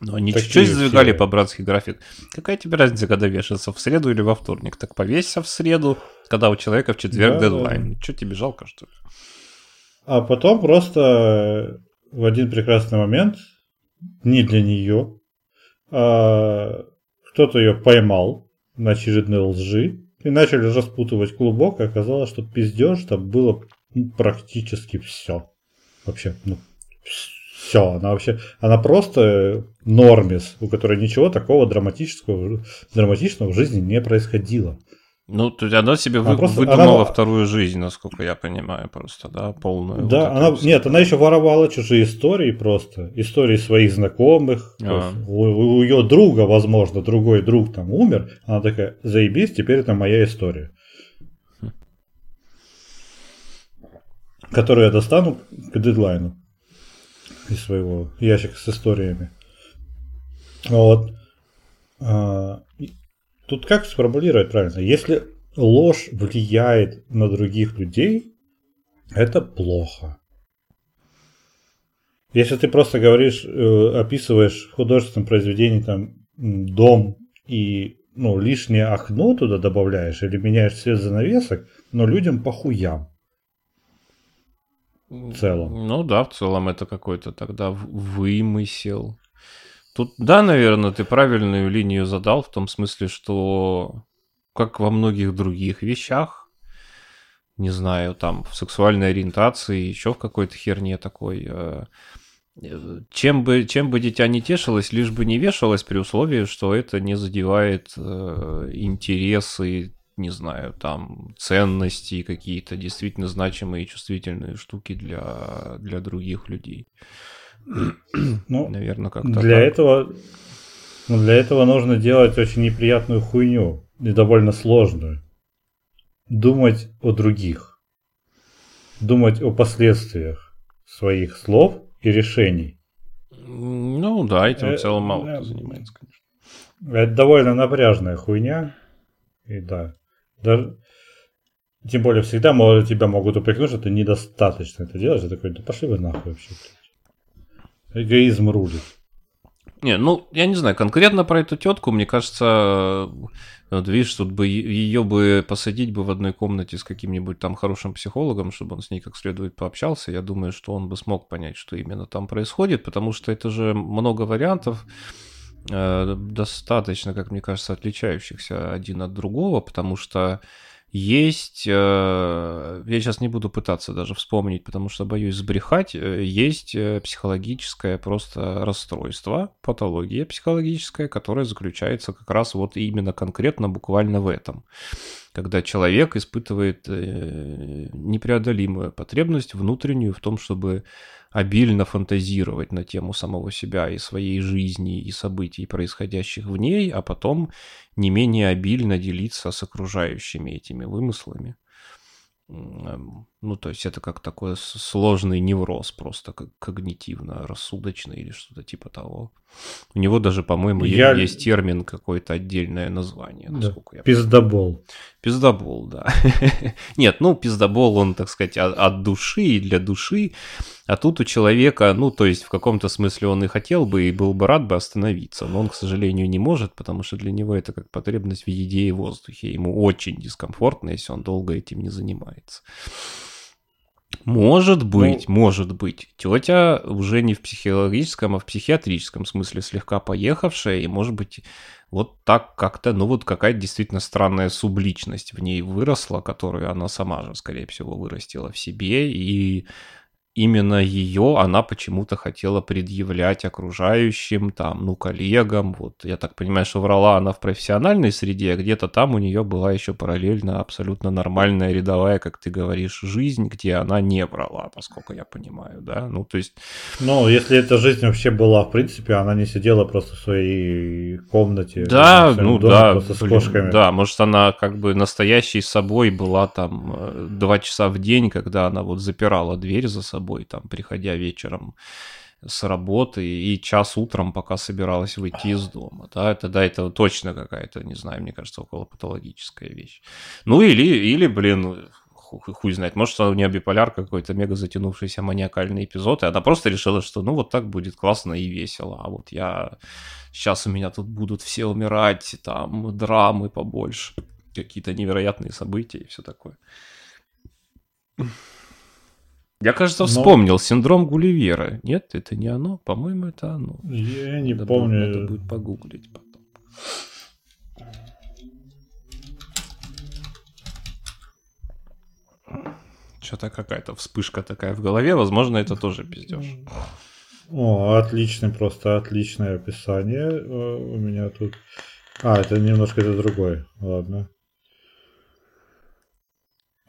Speaker 2: Ну, они
Speaker 1: Такие
Speaker 2: чуть-чуть сдвигали
Speaker 1: все.
Speaker 2: по братский график. Какая тебе разница, когда вешаться, в среду или во вторник? Так повесься в среду, когда у человека в четверг
Speaker 1: Да,
Speaker 2: дедлайн. Что тебе жалко, что ли?
Speaker 1: А потом просто в один прекрасный момент, не для нее, а кто-то ее поймал на очередной лжи и начали распутывать клубок, и оказалось, что пиздеж там было практически все. Вообще, ну, все. Она вообще, она просто нормис, у которой ничего такого драматического, драматичного в жизни не происходило.
Speaker 2: Ну, то есть она себе
Speaker 1: Она
Speaker 2: вы-
Speaker 1: просто-
Speaker 2: выдумала
Speaker 1: она-
Speaker 2: вторую жизнь, насколько я понимаю, просто, да, полную. вот
Speaker 1: Да,
Speaker 2: эту
Speaker 1: она, нет, она еще воровала чужие истории просто, истории своих знакомых.
Speaker 2: А.
Speaker 1: есть У, у ее друга, возможно, другой друг там умер, она такая, заебись, теперь это моя история. Которую я достану к дедлайну из своего ящика с историями. Вот. А, Тут как сформулировать правильно? Если ложь влияет на других людей, это плохо. Если ты просто говоришь, э, описываешь в художественном произведении там дом и ну, лишнее окно туда добавляешь или меняешь цвет занавесок, но людям похуям. В целом.
Speaker 2: Ну да, в целом это какой-то тогда вымысел. Тут, да, наверное, ты правильную линию задал в том смысле, что как во многих других вещах, не знаю, там в сексуальной ориентации, еще в какой-то херне такой, э, э, чем бы, чем бы дитя не тешилось, лишь бы не вешалось при условии, что это не задевает э, интересы, не знаю, там ценности какие-то действительно значимые и чувствительные штуки для, для других людей.
Speaker 1: Ну,
Speaker 2: Наверное, как-то
Speaker 1: для
Speaker 2: так.
Speaker 1: этого, ну, для этого нужно делать очень неприятную хуйню и довольно сложную. Думать о других. Думать о последствиях своих слов и решений.
Speaker 2: Ну да, этим
Speaker 1: Э,
Speaker 2: в целом мало кто занимается, конечно.
Speaker 1: Это довольно напряжная хуйня. И да. Даже, тем более всегда мо- тебя могут упрекнуть, что ты недостаточно это делаешь. Я такой, да пошли вы нахуй вообще. блядь». Эгоизм рулит.
Speaker 2: Не, ну, я не знаю, конкретно про эту тетку, мне кажется, вот видишь, тут бы ее бы посадить бы в одной комнате с каким-нибудь там хорошим психологом, чтобы он с ней как следует пообщался, я думаю, что он бы смог понять, что именно там происходит, потому что это же много вариантов, достаточно, как мне кажется, отличающихся один от другого, потому что есть, э, я сейчас не буду пытаться даже вспомнить, потому что боюсь сбрехать, э, есть э, психологическое просто расстройство, патология психологическая, которая заключается как раз вот именно конкретно буквально в этом. Когда человек испытывает э, непреодолимую потребность внутреннюю в том, чтобы обильно фантазировать на тему самого себя и своей жизни и событий, происходящих в ней, а потом не менее обильно делиться с окружающими этими вымыслами. М, Ну, то есть это как такой сложный невроз, просто как когнитивно-рассудочный или что-то типа того. У него даже, по-моему,
Speaker 1: Я-
Speaker 2: есть термин какое-то отдельное название,
Speaker 1: Да.
Speaker 2: насколько я
Speaker 1: Пиздобол.
Speaker 2: Пиздобол, да. Нет, ну, пиздобол, он, так сказать, от души и для души. А тут у человека, ну, то есть в каком-то смысле он и хотел бы, и был бы рад бы остановиться, но он, к сожалению, не может, потому что для него это как потребность в еде и воздухе. Ему очень дискомфортно, если он долго этим не занимается. Может быть, ну, может быть. Тетя уже не в психологическом, а в психиатрическом смысле слегка поехавшая, и может быть вот так как-то, ну вот какая-то действительно странная субличность в ней выросла, которую она сама же, скорее всего, вырастила в себе, и именно ее она почему-то хотела предъявлять окружающим, там, ну, коллегам. Вот, я так понимаю, что врала она в профессиональной среде, а где-то там у нее была еще параллельно абсолютно нормальная рядовая, как ты говоришь, жизнь, где она не врала, насколько я понимаю, да? Ну, то есть...
Speaker 1: Ну, если эта жизнь вообще была, в принципе, она не сидела просто в своей комнате.
Speaker 2: Да, ну доме, да, с блин, кошками. да, может, она как бы настоящей собой была там э, два часа в день, когда она вот запирала дверь за собой собой, там, приходя вечером с работы и час утром, пока собиралась выйти из дома. Да, это, да, это точно какая-то, не знаю, мне кажется, около патологическая вещь. Ну или, или блин, хуй, знает, может, у нее биполяр какой-то мега затянувшийся маниакальный эпизод, и она просто решила, что ну вот так будет классно и весело, а вот я... Сейчас у меня тут будут все умирать, там драмы побольше, какие-то невероятные события и все такое. Я, кажется, вспомнил Но... синдром Гулливера. Нет, это не оно. По-моему, это оно.
Speaker 1: Я не надо помню.
Speaker 2: Надо будет погуглить потом. Что-то какая-то вспышка такая в голове. Возможно, это тоже пиздеж.
Speaker 1: О, отличный, просто отличное описание э, у меня тут. А, это немножко это другой. Ладно.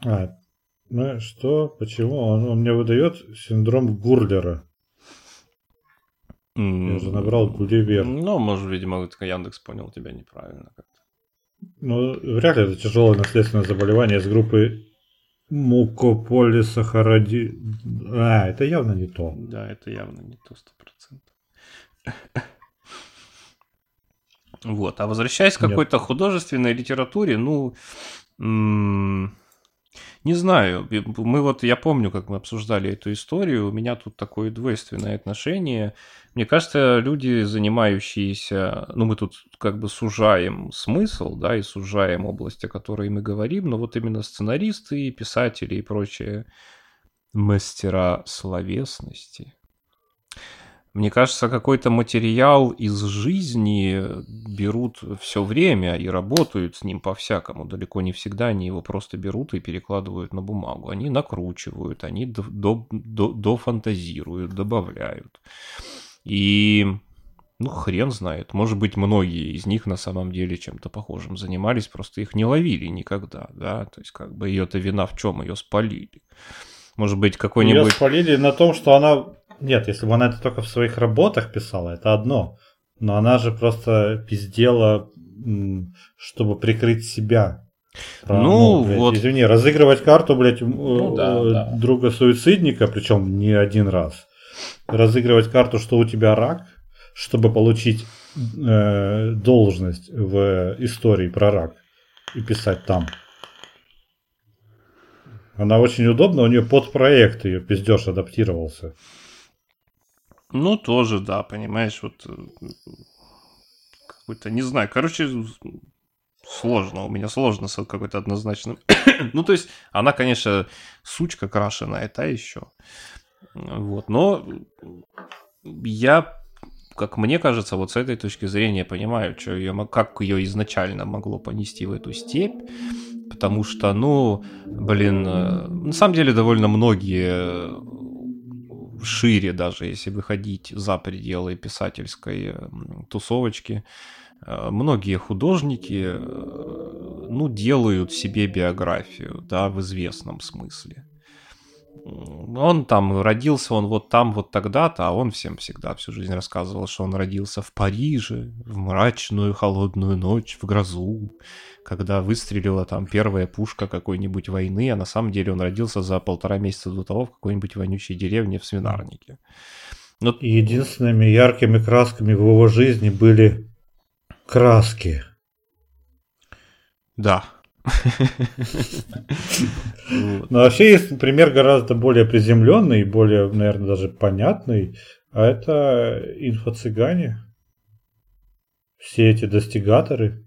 Speaker 1: А, ну что? Почему? Он, он мне выдает синдром Гурлера. Mm. Я же набрал Гулливер.
Speaker 2: Ну, может, видимо, Яндекс понял тебя неправильно как-то.
Speaker 1: Ну, вряд ли это тяжелое наследственное заболевание из группы мукополисахаради... А, это явно не то.
Speaker 2: Да, это явно не то, сто процентов. Вот, а возвращаясь к какой-то художественной литературе, ну, не знаю, мы вот, я помню, как мы обсуждали эту историю, у меня тут такое двойственное отношение. Мне кажется, люди, занимающиеся, ну мы тут как бы сужаем смысл, да, и сужаем область, о которой мы говорим, но вот именно сценаристы, писатели и прочие мастера словесности, мне кажется, какой-то материал из жизни берут все время и работают с ним по-всякому. Далеко не всегда они его просто берут и перекладывают на бумагу. Они накручивают, они дофантазируют, добавляют. И ну, хрен знает. Может быть, многие из них на самом деле чем-то похожим занимались, просто их не ловили никогда, да. То есть, как бы ее-то вина в чем? Ее спалили. Может быть, какой-нибудь... Ее
Speaker 1: спалили на том, что она нет, если бы она это только в своих работах писала, это одно. Но она же просто пиздела, чтобы прикрыть себя.
Speaker 2: Про, ну, ну блядь, вот.
Speaker 1: Извини, разыгрывать карту, блядь, ну, да, да. друга суицидника, причем не один раз. Разыгрывать карту, что у тебя рак, чтобы получить э, должность в истории про рак и писать там. Она очень удобна, у нее под проект ее пиздеж адаптировался.
Speaker 2: Ну, тоже, да, понимаешь, вот э, какой-то, не знаю, короче, сложно, у меня сложно с какой-то однозначным. ну, то есть, она, конечно, сучка крашеная, это еще. Вот, но я, как мне кажется, вот с этой точки зрения понимаю, что ее, как ее изначально могло понести в эту степь, потому что, ну, блин, э, на самом деле довольно многие шире даже, если выходить за пределы писательской тусовочки. Э, многие художники, э, ну, делают себе биографию, да, в известном смысле. Он там родился, он вот там, вот тогда-то, а он всем всегда всю жизнь рассказывал, что он родился в Париже, в мрачную холодную ночь, в грозу, когда выстрелила там первая пушка какой-нибудь войны, а на самом деле он родился за полтора месяца до того в какой-нибудь вонючей деревне в Свинарнике.
Speaker 1: Но... Единственными яркими красками в его жизни были краски.
Speaker 2: Да.
Speaker 1: Но вообще есть пример гораздо более приземленный, более, наверное, даже понятный, а это инфо-цыгане. Все эти достигаторы.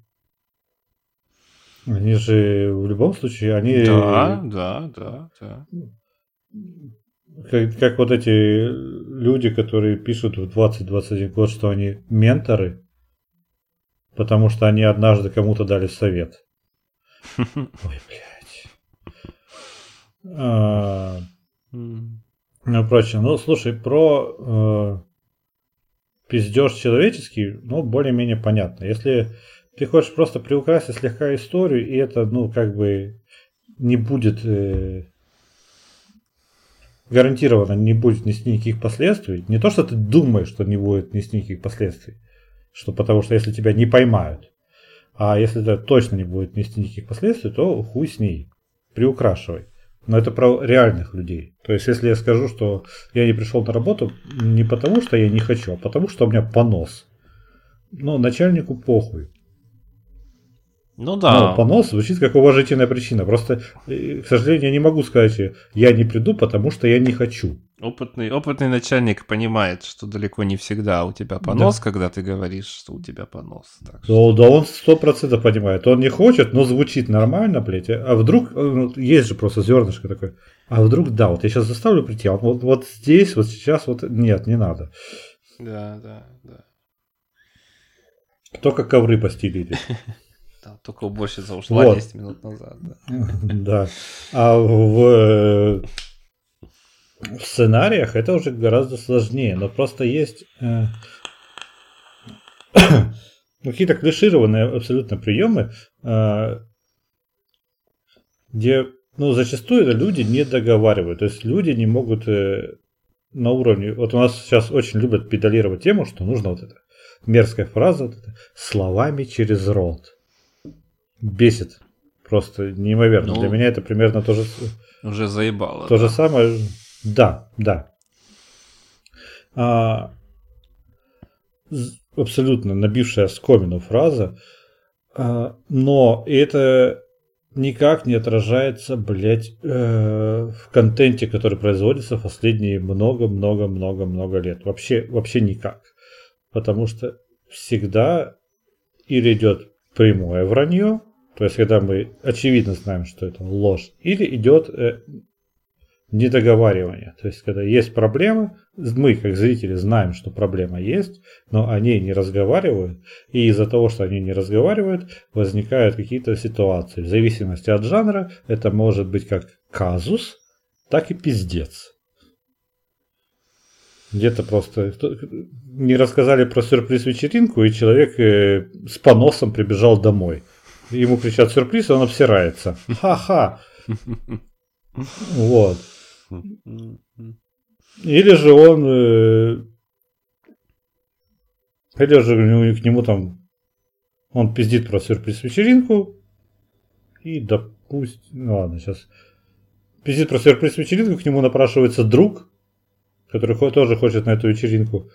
Speaker 1: Они же в любом случае, они...
Speaker 2: Да, да, да, да.
Speaker 1: как, как вот эти люди, которые пишут в 20-21 год, что они менторы, потому что они однажды кому-то дали совет. Ой, блядь. А, ну, прочее. Ну, слушай, про э, пиздеж человеческий, ну, более-менее понятно. Если ты хочешь просто приукрасить слегка историю, и это, ну, как бы не будет э, гарантированно не будет нести никаких последствий. Не то, что ты думаешь, что не будет нести никаких последствий, что потому что если тебя не поймают, а если это точно не будет нести никаких последствий, то хуй с ней, приукрашивай. Но это про реальных людей. То есть, если я скажу, что я не пришел на работу не потому, что я не хочу, а потому, что у меня понос. Ну, начальнику похуй.
Speaker 2: Ну да.
Speaker 1: Но понос звучит как уважительная причина. Просто, э, к сожалению, я не могу сказать, я не приду, потому что я не хочу.
Speaker 2: Опытный, опытный начальник понимает, что далеко не всегда у тебя понос, да. когда ты говоришь, что у тебя понос.
Speaker 1: Так что... да, да, он сто процентов понимает. Он не хочет, но звучит нормально, блядь. А вдруг, э, ну, есть же просто зернышко такое. А вдруг, да, вот я сейчас заставлю прийти, а вот, вот здесь, вот сейчас, вот нет, не надо.
Speaker 2: Да, да, да.
Speaker 1: Только ковры постелили.
Speaker 2: Да, только уборщица ушла вот. 10 минут назад. Да.
Speaker 1: да. А в, в сценариях это уже гораздо сложнее. Но просто есть э, какие-то клишированные абсолютно приемы, э, где ну, зачастую это люди не договаривают. То есть люди не могут э, на уровне... Вот у нас сейчас очень любят педалировать тему, что нужно вот это мерзкая фраза, вот это, словами через рот бесит. Просто неимоверно. Ну, Для меня это примерно то же...
Speaker 2: Уже заебало.
Speaker 1: То да. же самое. Да, да. А, абсолютно набившая скомину фраза. А, но это никак не отражается, блядь, э, в контенте, который производится в последние много-много-много-много лет. Вообще, вообще никак. Потому что всегда или идет прямое вранье, то есть, когда мы очевидно знаем, что это ложь, или идет э, недоговаривание. То есть, когда есть проблема, мы, как зрители, знаем, что проблема есть, но они не разговаривают, и из-за того, что они не разговаривают, возникают какие-то ситуации. В зависимости от жанра, это может быть как казус, так и пиздец. Где-то просто не рассказали про сюрприз-вечеринку, и человек э, с поносом прибежал домой ему кричат сюрприз, и он обсирается. Ха-ха. Вот. Или же он... Э, или же к нему там... Он пиздит про сюрприз-вечеринку. И, допустим... Ну ладно, сейчас... Пиздит про сюрприз-вечеринку, к нему напрашивается друг, который тоже хочет на эту вечеринку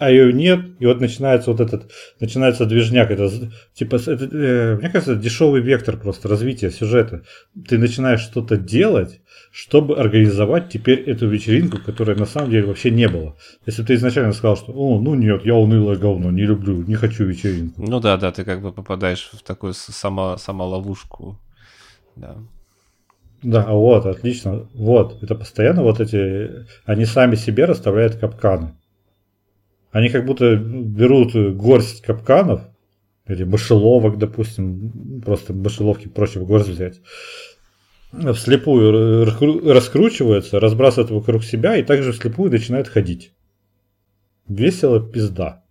Speaker 1: а ее нет, и вот начинается вот этот, начинается движняк, это типа, это, э, мне кажется, это дешевый вектор просто развития сюжета. Ты начинаешь что-то делать, чтобы организовать теперь эту вечеринку, которая на самом деле вообще не было. Если бы ты изначально сказал, что, о, ну нет, я унылое говно, не люблю, не хочу вечеринку.
Speaker 2: Ну да, да, ты как бы попадаешь в такую само, самоловушку, да.
Speaker 1: Да, вот, отлично. Вот, это постоянно вот эти, они сами себе расставляют капканы. Они как будто берут горсть капканов, или мышеловок, допустим, просто мышеловки проще в горсть взять, вслепую раскручиваются, разбрасывают вокруг себя и также вслепую начинают ходить. Весело пизда.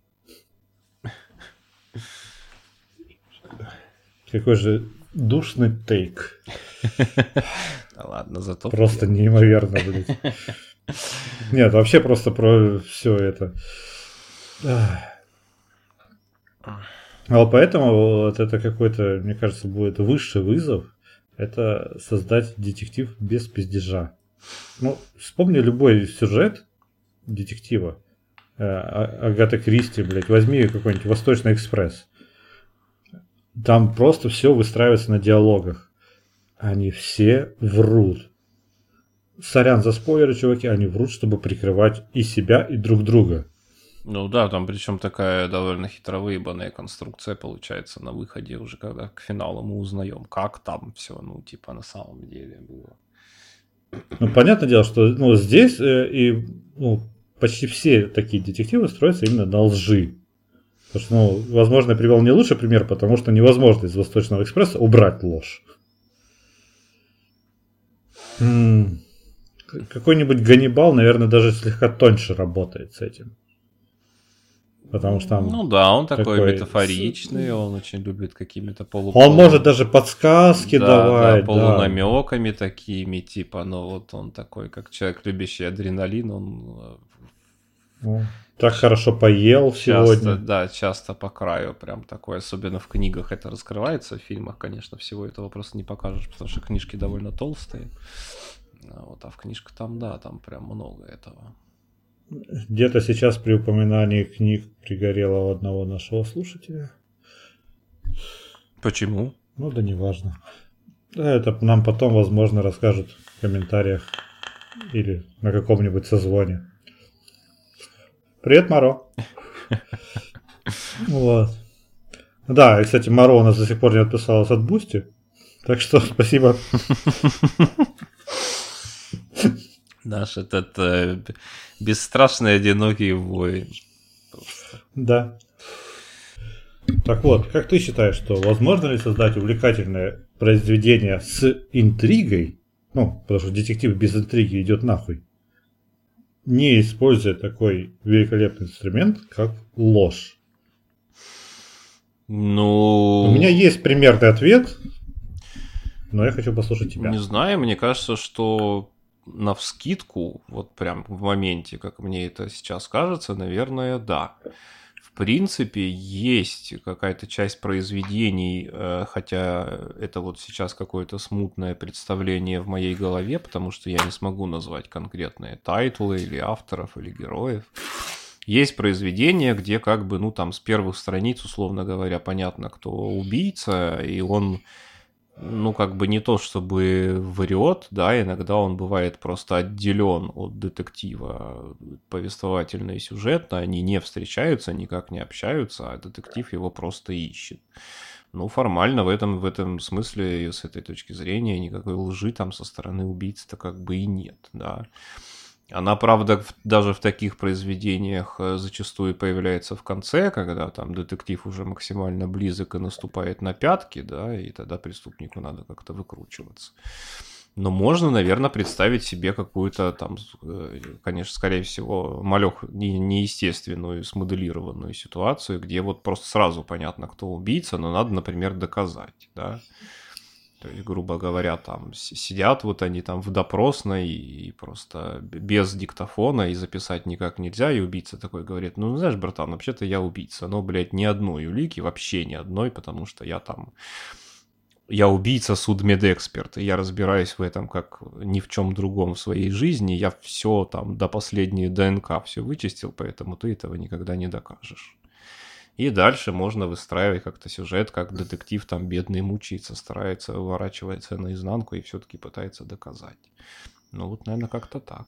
Speaker 1: Какой же душный тейк.
Speaker 2: Ладно, зато...
Speaker 1: Просто неимоверно, блядь. Нет, вообще просто про все это. А поэтому вот это какой-то, мне кажется, будет высший вызов. Это создать детектив без пиздежа. Ну, вспомни любой сюжет детектива. Э, а, Агата Кристи, блядь, возьми какой-нибудь Восточный экспресс. Там просто все выстраивается на диалогах. Они все врут. Сорян за спойлеры, чуваки, они врут, чтобы прикрывать и себя, и друг друга.
Speaker 2: Ну да, там причем такая довольно хитро выебанная конструкция получается на выходе уже, когда к финалу мы узнаем, как там все, ну типа на самом деле было.
Speaker 1: Ну, понятное дело, что ну, здесь э, и ну, почти все такие детективы строятся именно на лжи. Потому что, ну, возможно, я привел не лучший пример, потому что невозможно из Восточного экспресса убрать ложь. М-м- какой-нибудь Ганнибал, наверное, даже слегка тоньше работает с этим. Потому что там
Speaker 2: Ну да, он такой,
Speaker 1: такой
Speaker 2: метафоричный, он очень любит какими-то полу...
Speaker 1: он может даже подсказки
Speaker 2: да,
Speaker 1: давать.
Speaker 2: да,
Speaker 1: да.
Speaker 2: полунамеками такими, типа, ну вот он такой, как человек, любящий адреналин, он
Speaker 1: Ну, Так хорошо поел
Speaker 2: э, часто,
Speaker 1: сегодня.
Speaker 2: да, часто по краю прям такой, особенно в книгах это раскрывается, в фильмах, конечно, всего этого просто не покажешь, потому что книжки довольно толстые. А Вот, а в книжках там, да, там прям много этого.
Speaker 1: Где-то сейчас при упоминании книг пригорело у одного нашего слушателя.
Speaker 2: Почему?
Speaker 1: Ну да неважно. Да, это нам потом, возможно, расскажут в комментариях или на каком-нибудь созвоне. Привет, Маро. Вот. Да, и, кстати, Маро у нас до сих пор не отписалась от Boosty. Так что спасибо.
Speaker 2: Наш этот э, бесстрашный одинокий воин.
Speaker 1: Да. Так вот, как ты считаешь, что возможно ли создать увлекательное произведение с интригой? Ну, потому что детектив без интриги идет нахуй. Не используя такой великолепный инструмент, как ложь.
Speaker 2: Ну,
Speaker 1: У меня есть примерный ответ, но я хочу послушать тебя.
Speaker 2: не знаю, мне кажется, что на вскидку, вот прям в моменте, как мне это сейчас кажется, наверное, да. В принципе, есть какая-то часть произведений, э, хотя это вот сейчас какое-то смутное представление в моей голове, потому что я не смогу назвать конкретные title ы или авторов, или героев. Есть произведения, где как бы, ну, там с первых страниц, условно говоря, понятно, кто убийца, и он, ну, как бы не то чтобы врет, да, иногда он бывает просто отделен от детектива повествовательно и сюжетно, они не встречаются, никак не общаются, а детектив его просто ищет. Ну, формально в этом, в этом смысле, с этой точки зрения, никакой лжи там со стороны убийцы-то как бы и нет, да. Она, правда, даже в таких произведениях э, зачастую появляется в конце, когда там детектив уже максимально близок и наступает на пятки, да, и тогда преступнику надо как-то выкручиваться. Но можно, наверное, представить себе какую-то там, э, конечно, скорее всего, малех не- неестественную, смоделированную ситуацию, где вот просто сразу понятно, кто убийца, но надо, например, доказать, да. То есть, грубо говоря, там сидят вот они там в допросной и просто без диктофона и записать никак нельзя, и убийца такой говорит, ну, знаешь, братан, вообще-то я убийца, но, блядь, ни одной улики, вообще ни одной, потому что я там, я убийца, судмедэксперт, и я разбираюсь в этом как ни в чем другом в своей жизни, я все там до последней ДНК все вычистил, поэтому ты этого никогда не докажешь. И дальше можно выстраивать как-то сюжет, как детектив там бедный мучается, старается, выворачивается наизнанку и все-таки пытается доказать. Ну вот, наверное, как-то так.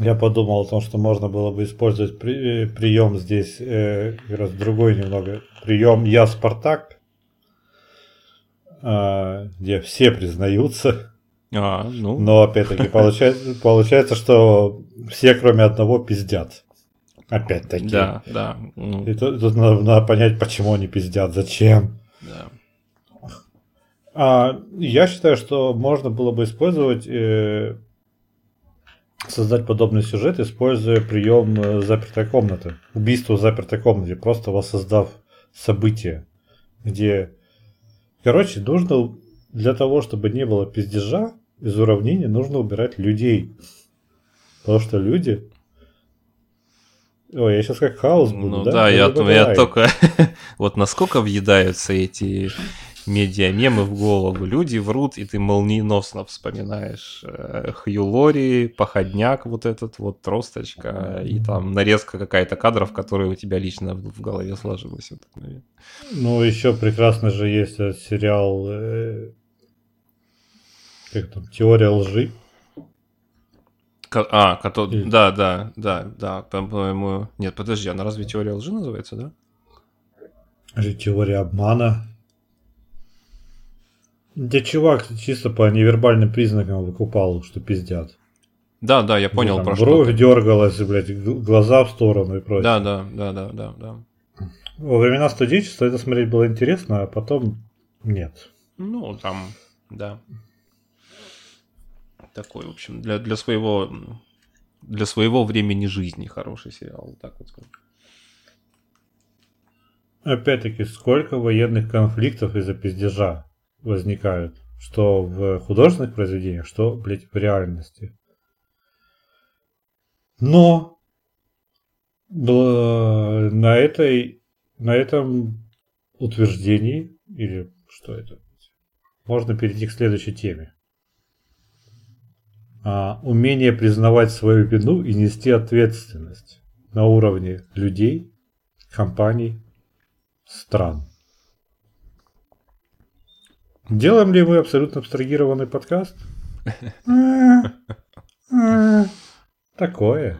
Speaker 1: Я подумал о том, что можно было бы использовать при- э, прием здесь, э, как раз другой немного. Прием «Я Спартак», а, где все признаются,
Speaker 2: А, ну,
Speaker 1: но опять-таки получается, получается, что все, кроме одного, пиздят. Опять-таки.
Speaker 2: да, да, ну,
Speaker 1: И тут, тут надо, надо понять, почему они пиздят, зачем.
Speaker 2: да.
Speaker 1: А, я считаю, что можно было бы использовать, э, создать подобный сюжет, используя прием э, запертой комнаты. Убийство в запертой комнате, просто воссоздав событие, где... Короче, нужно для того, чтобы не было пиздежа, из уравнения нужно убирать людей. Потому что люди... Ой, я сейчас как хаос буду,
Speaker 2: Ну
Speaker 1: да?
Speaker 2: да, я,
Speaker 1: Ну,
Speaker 2: я только... вот насколько въедаются эти медиамемы в голову. Люди врут, и ты молниеносно вспоминаешь э, Хью Лори, Походняк вот этот вот, Тросточка, и там нарезка какая-то кадров, которая у тебя лично в голове сложилась.
Speaker 1: Ну, еще прекрасно же есть этот сериал э, как там, Теория лжи.
Speaker 2: Ко- А, кото-
Speaker 1: Или-
Speaker 2: да, да, да, да, по-моему... Нет, подожди, она разве теория лжи называется, да?
Speaker 1: Или теория обмана. Где чувак чисто по невербальным признакам выкупал, что пиздят.
Speaker 2: Да, да, я понял
Speaker 1: Там
Speaker 2: про
Speaker 1: бровь
Speaker 2: что.
Speaker 1: дергалась, блядь, глаза в сторону и прочее.
Speaker 2: Да, да, да, да, да, да.
Speaker 1: Во времена студенчества это смотреть было интересно, а потом нет.
Speaker 2: Ну, там, да. Такой, в общем, для, для своего для своего времени жизни хороший сериал, так вот скажем.
Speaker 1: Опять-таки, сколько военных конфликтов из-за пиздежа возникают, что в художественных произведениях, что, блядь, в реальности. Но бла- на этой, на этом утверждении, или что это, можно перейти к следующей теме. А, умение признавать свою вину и нести ответственность на уровне людей, компаний, стран. Делаем ли мы абсолютно абстрагированный подкаст? Такое.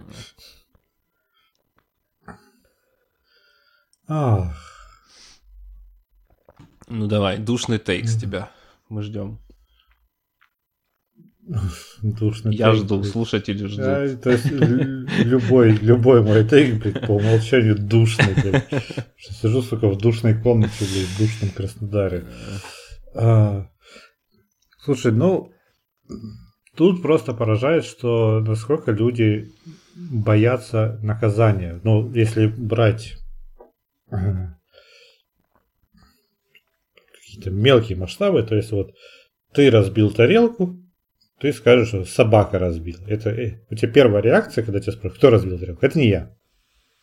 Speaker 1: Ах,
Speaker 2: Ну давай, душный тейк с тебя. Мы ждем.
Speaker 1: Душный
Speaker 2: Я
Speaker 1: тейк,
Speaker 2: жду,
Speaker 1: блядь.
Speaker 2: слушатели ждут.
Speaker 1: А, то есть лю- любой, любой мой тейк, блядь, по умолчанию душный, блядь. Сижу, сука, в душной комнате, блядь, в душном Краснодаре. А, слушай, ну, тут просто поражает, что насколько люди боятся наказания. Ну, если брать какие-то мелкие масштабы, то есть вот ты разбил тарелку, ты скажешь, что собака разбила. Это э, у тебя первая реакция, когда тебя спрашивают, кто разбил тарелку? Это не я.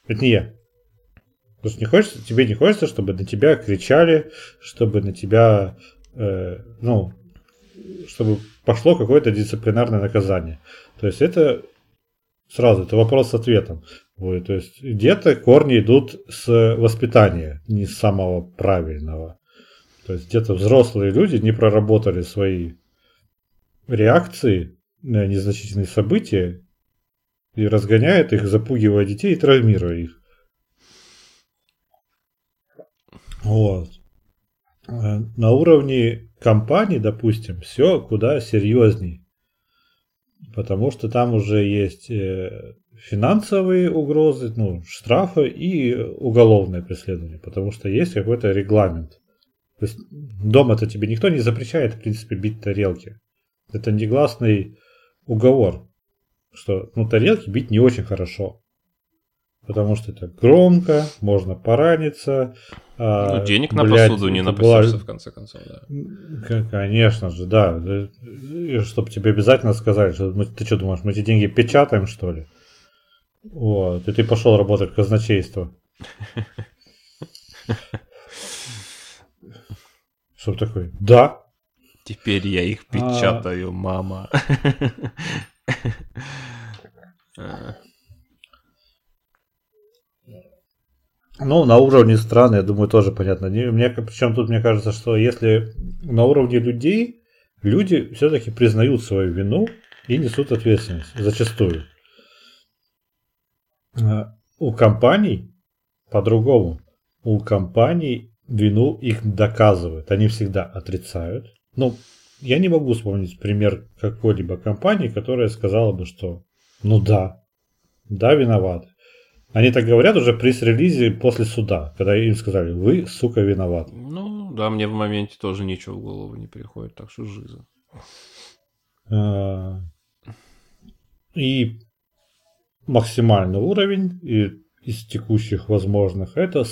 Speaker 1: Это не я. Что не хочется, тебе не хочется, чтобы на тебя кричали, чтобы на тебя, э, ну, чтобы пошло какое-то дисциплинарное наказание. То есть это сразу, это вопрос с ответом. Ой, то есть где-то корни идут с воспитания, не с самого правильного. То есть где-то взрослые люди не проработали свои реакции на незначительные события и разгоняют их, запугивая детей и травмируя их. Вот. На уровне компании, допустим, все куда серьезней. Потому что там уже есть э, финансовые угрозы, ну, штрафы и уголовное преследование. Потому что есть какой-то регламент. То есть дома-то тебе никто не запрещает, в принципе, бить тарелки. Это негласный уговор, что ну, тарелки бить не очень хорошо. Потому что это громко, можно пораниться. а,
Speaker 2: Ну, денег на
Speaker 1: блядь,
Speaker 2: посуду не
Speaker 1: это была-
Speaker 2: напасешься, в конце концов, да.
Speaker 1: Конечно же, да. Чтобы тебе обязательно сказали, что мы- ты что думаешь, мы эти деньги печатаем, что ли? Вот. И ты пошел работать в казначейство. Чтоб такой, да,
Speaker 2: Теперь я их
Speaker 1: А.
Speaker 2: печатаю, мама. А,
Speaker 1: Ну, на уровне стран, я думаю, тоже понятно. Не- Мне, причем тут мне кажется, что если на уровне людей, люди все-таки признают свою вину и несут ответственность зачастую. А У компаний по-другому. У компаний вину их доказывают. Они всегда отрицают. Ну, я не могу вспомнить пример какой-либо компании, которая сказала бы, что ну да, да, виноват. Они так говорят уже при релизе после суда, когда им сказали, вы, сука, виноват.
Speaker 2: Ну, да, мне в моменте тоже ничего в голову не приходит, так что жиза.
Speaker 1: И максимальный уровень и- из текущих возможных это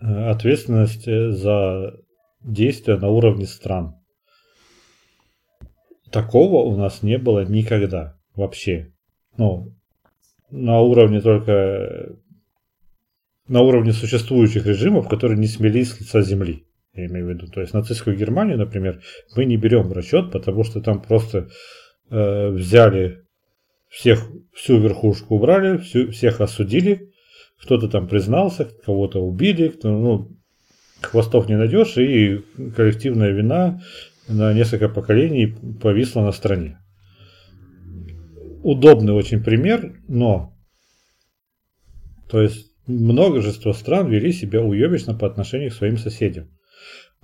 Speaker 1: э, ответственность э, за действия на уровне стран. Такого у нас не было никогда вообще. Ну, на уровне только на уровне существующих режимов, которые не смелись с лица земли. Я имею в виду. То есть нацистскую Германию, например, мы не берем в расчет, потому что там просто э, взяли всех, всю верхушку убрали, всю, всех осудили, кто-то там признался, кого-то убили, кто, ну, хвостов не найдешь, и коллективная вина на несколько поколений повисла на стране. Удобный очень пример, но то есть множество стран вели себя уебищно по отношению к своим соседям.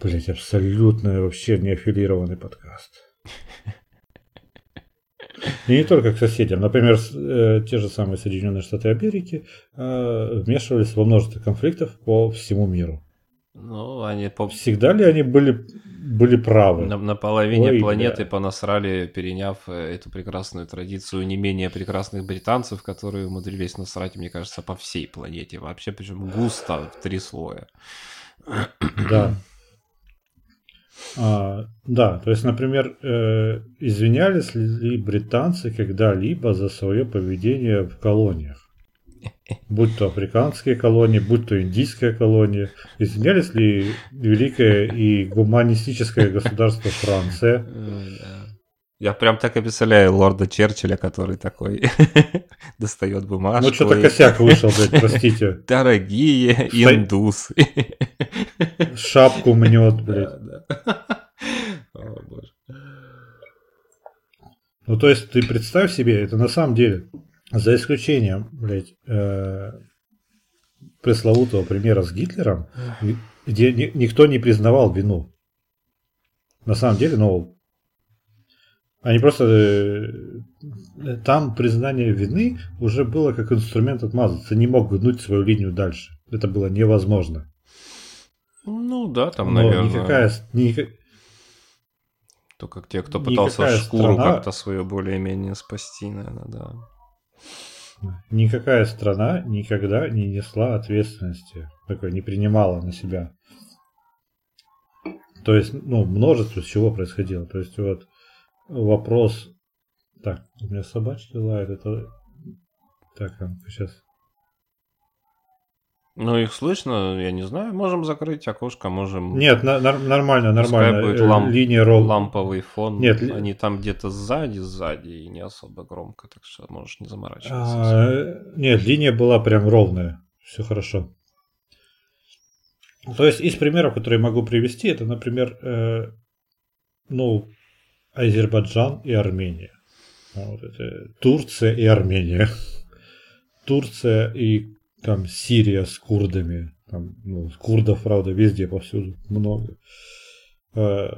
Speaker 1: Блять, абсолютно вообще не аффилированный подкаст. И не только к соседям. Например, э, те же самые Соединенные Штаты Америки э, вмешивались во множество конфликтов по всему миру.
Speaker 2: Ну, они по...
Speaker 1: Всегда ли они были, были правы?
Speaker 2: На, на половине
Speaker 1: Ой,
Speaker 2: планеты
Speaker 1: бля.
Speaker 2: понасрали, переняв э, эту прекрасную традицию не менее прекрасных британцев, которые умудрились насрать, мне кажется, по всей планете. Вообще, причем густо в три слоя.
Speaker 1: Да. А, да, то есть, например, э, извинялись ли британцы когда-либо за свое поведение в колониях? Будь то африканские колонии, будь то индийская колония. Извинялись ли великое и гуманистическое государство Франция?
Speaker 2: Я прям так и представляю лорда Черчилля, который такой достает бумажку.
Speaker 1: Ну, что-то
Speaker 2: и-
Speaker 1: косяк вышел, блядь, простите.
Speaker 2: Дорогие индусы.
Speaker 1: Шапку мнет, блядь.
Speaker 2: Да, да. О, боже.
Speaker 1: Ну, то есть, ты представь себе, это на самом деле, за исключением, блядь, э, пресловутого примера с Гитлером, где ни- никто не признавал вину. На самом деле, ну, они просто... э, там признание вины уже было как инструмент отмазаться. Не мог гнуть свою линию дальше. Это было невозможно.
Speaker 2: Ну да, там,
Speaker 1: Но
Speaker 2: наверное,
Speaker 1: никакая, с- ника-
Speaker 2: только те, кто пытался
Speaker 1: никакая
Speaker 2: шкуру
Speaker 1: страна-
Speaker 2: как-то свою более-менее спасти, наверное, да.
Speaker 1: Никакая страна никогда не несла ответственности, такой не принимала на себя. То есть, ну, множество чего происходило. То есть, вот вопрос... Так, у меня собачки лают, это... Так, а сейчас...
Speaker 2: Ну, их слышно, я не знаю, можем закрыть окошко, можем
Speaker 1: Нет, на- нар- нормально, нормально.
Speaker 2: будет
Speaker 1: Э,
Speaker 2: ламп-
Speaker 1: Линия ролл.
Speaker 2: ламповый фон.
Speaker 1: Нет,
Speaker 2: Они там где-то сзади, сзади, и не особо громко, так что можешь не заморачиваться.
Speaker 1: А, нет, линия была прям ровная. Все хорошо. То есть из примеров, которые могу привести, это, например, э, ну, Азербайджан и Армения. Вот это Турция и Армения. Турция и там Сирия с курдами. Там, ну, курдов, правда, везде, повсюду много. Э,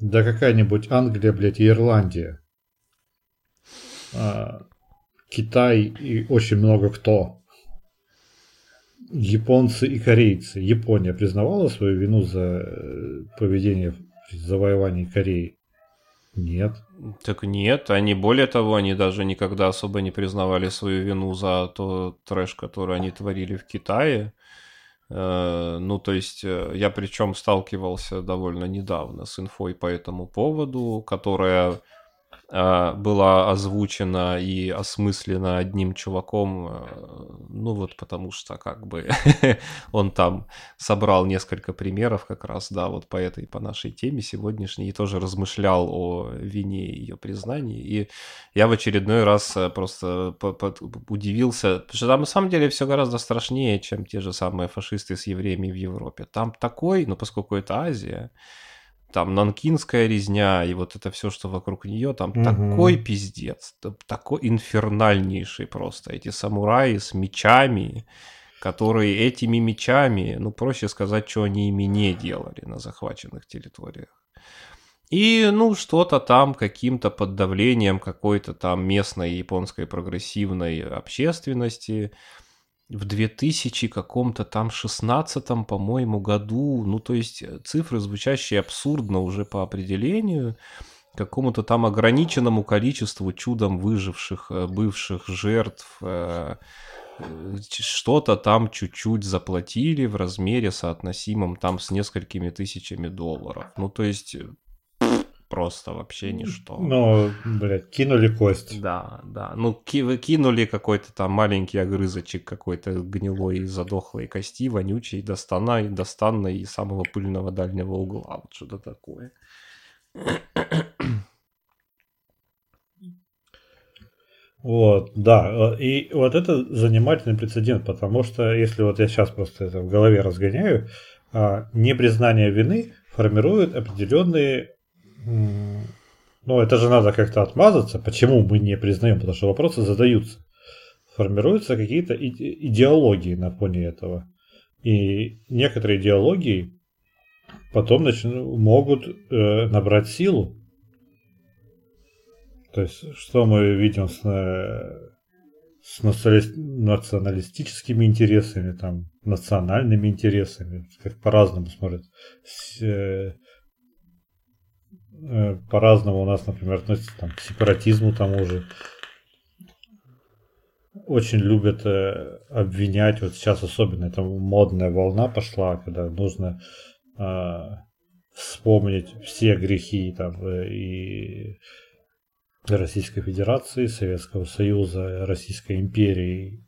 Speaker 1: да какая-нибудь Англия, блядь, и Ирландия. А, Китай и очень много кто. Японцы и корейцы. Япония признавала свою вину за э, поведение при завоевании Кореи? Нет.
Speaker 2: Так нет, они более того, они даже никогда особо не признавали свою вину за тот трэш, который они творили в Китае. Э, Ну, то есть, э, я причем сталкивался довольно недавно с инфой по этому поводу, которая была озвучена и осмыслена одним чуваком, э, ну вот потому что как бы он там собрал несколько примеров как раз, да, вот по этой, по нашей теме сегодняшней, и тоже размышлял о вине и ее признании, и я в очередной раз э, просто удивился, потому что там на самом деле все гораздо страшнее, чем те же самые фашисты с евреями в Европе. Там такой, ну поскольку это Азия, там нанкинская резня и вот это все, что вокруг нее, там
Speaker 1: Мгм.
Speaker 2: такой пиздец, такой инфернальнейший просто. Эти самураи с мечами, которые этими мечами, ну проще сказать, что они ими не делали на захваченных территориях. И, ну, что-то там каким-то под давлением какой-то там местной японской прогрессивной общественности в 2000 каком-то там 16 по-моему, году, ну, то есть э, цифры, звучащие абсурдно уже по определению, какому-то там ограниченному количеству чудом выживших э, бывших жертв э, что-то там чуть-чуть заплатили в размере соотносимом там с несколькими тысячами долларов. Ну, то есть просто вообще ничто.
Speaker 1: Ну, блядь, кинули кость.
Speaker 2: Да, да. Ну, ки- вы кинули какой-то там маленький огрызочек какой-то гнилой, задохлой кости, вонючей, достанной, достанной из самого пыльного дальнего угла. Вот что-то такое.
Speaker 1: Вот, да. И вот это занимательный прецедент, потому что если вот я сейчас просто это в голове разгоняю, а, непризнание вины формирует определенные... Ну, это же надо как-то отмазаться. Почему мы не признаем? Потому что вопросы задаются. Формируются какие-то иде- идеологии на фоне этого. И некоторые идеологии потом нач... могут э, набрать силу. То есть, что мы видим с, э, с националистическими интересами, там, национальными интересами, как по-разному смотрят. С, э, э, по-разному у нас, например, относятся там, к сепаратизму тому же. Очень любят э, обвинять, вот сейчас особенно это модная волна пошла, когда нужно э, вспомнить все грехи там, э, и Российской Федерации, Советского Союза, Российской империи,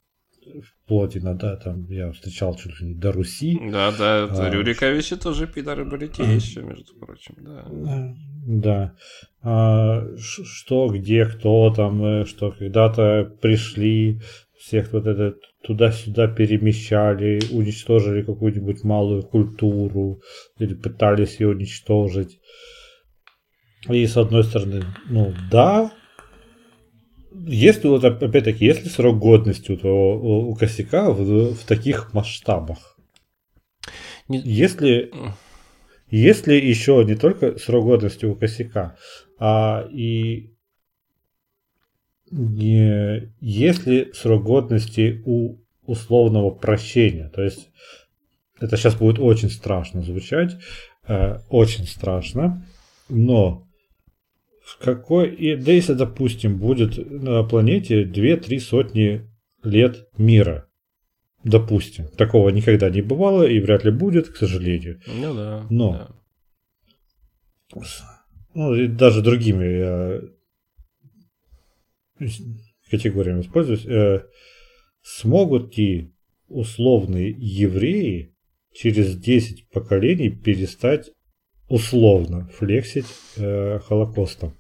Speaker 1: вплоть на, да, там я встречал чуть ли не до Руси.
Speaker 2: Да, да, а, Рюриковичи тоже пидоры были те еще, между прочим, да.
Speaker 1: Да. А, что, где, кто там, э, что когда-то пришли, всех вот это туда-сюда перемещали, уничтожили какую-нибудь малую культуру или пытались ее уничтожить. И с одной стороны, ну да, если вот опять-таки, если срок годности у, того, у косяка в, в таких масштабах, не... если, если еще не только срок годности у косяка, а и не, если срок годности у условного прощения, то есть это сейчас будет очень страшно звучать, э, очень страшно, но в какой... И, да если, допустим, будет на планете 2-3 сотни лет мира. Допустим. Такого никогда не бывало и вряд ли будет, к сожалению.
Speaker 2: Ну да.
Speaker 1: Но... Да. Ну, и даже другими я категориями используюсь. Э, смогут ли условные евреи через 10 поколений перестать условно флексить э, Холокостом?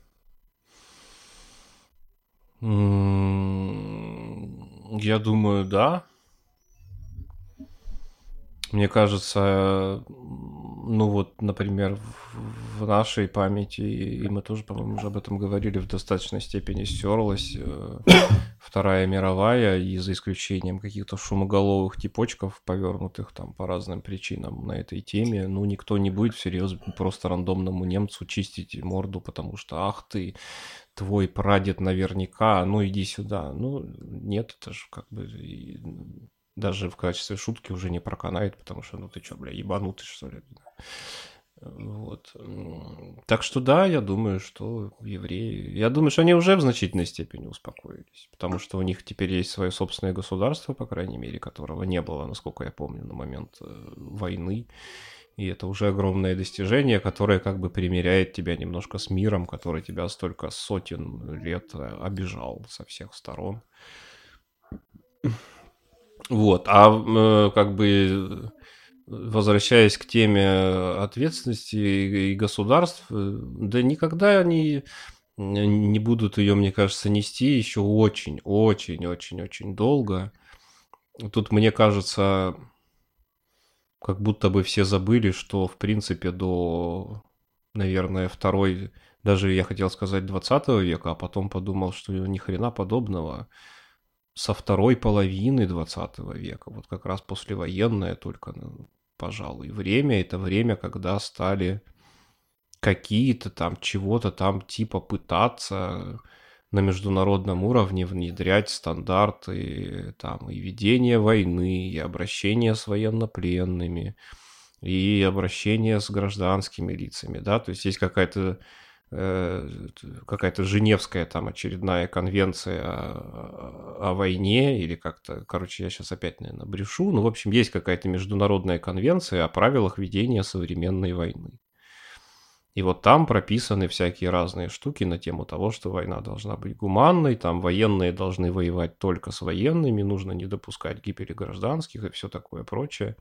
Speaker 2: Я думаю, да. Мне кажется, ну вот, например, в, нашей памяти, и мы тоже, по-моему, уже об этом говорили, в достаточной степени стерлась э, Вторая мировая, и за исключением каких-то шумоголовых типочков, повернутых там по разным причинам на этой теме, ну, никто не будет всерьез просто рандомному немцу чистить морду, потому что, ах ты, твой прадед наверняка, ну, иди сюда. Ну, нет, это же как бы даже в качестве шутки уже не проканает, потому что, ну ты что, бля, ебанутый, что ли? Вот. Так что да, я думаю, что евреи... Я думаю, что они уже в значительной степени успокоились, потому что у них теперь есть свое собственное государство, по крайней мере, которого не было, насколько я помню, на момент э, войны. И это уже огромное достижение, которое как бы примеряет тебя немножко с миром, который тебя столько сотен лет э, обижал со всех сторон. Вот, а э, как бы возвращаясь к теме ответственности и государств, э, да никогда они не будут ее, мне кажется, нести еще очень, очень, очень, очень долго. Тут, мне кажется, как будто бы все забыли, что, в принципе, до, наверное, второй, даже я хотел сказать 20 века, а потом подумал, что ни хрена подобного со второй половины 20 века, вот как раз послевоенное только, ну, пожалуй, время, это время, когда стали какие-то там чего-то там типа пытаться на международном уровне внедрять стандарты там и ведения войны, и обращения с военнопленными, и обращения с гражданскими лицами, да, то есть есть какая-то какая-то Женевская там очередная конвенция о, о войне или как-то, короче, я сейчас опять, наверное, брешу, ну, в общем, есть какая-то международная конвенция о правилах ведения современной войны. И вот там прописаны всякие разные штуки на тему того, что война должна быть гуманной, там военные должны воевать только с военными, нужно не допускать гибели гражданских и все такое прочее.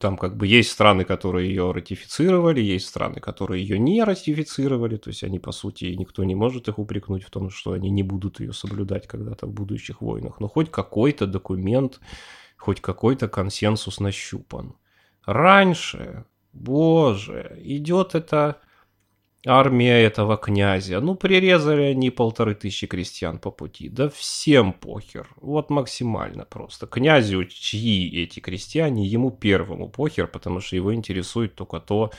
Speaker 2: Там как бы есть страны, которые ее ратифицировали, есть страны, которые ее не ратифицировали, то есть они, по сути, никто не может их упрекнуть в том, что они не будут ее соблюдать когда-то в будущих войнах. Но хоть какой-то документ, хоть какой-то консенсус нащупан. Раньше, боже, идет это армия этого князя. Ну, прирезали они полторы тысячи крестьян по пути. Да всем похер. Вот максимально просто. Князю, чьи эти крестьяне, ему первому похер, потому что его интересует только то,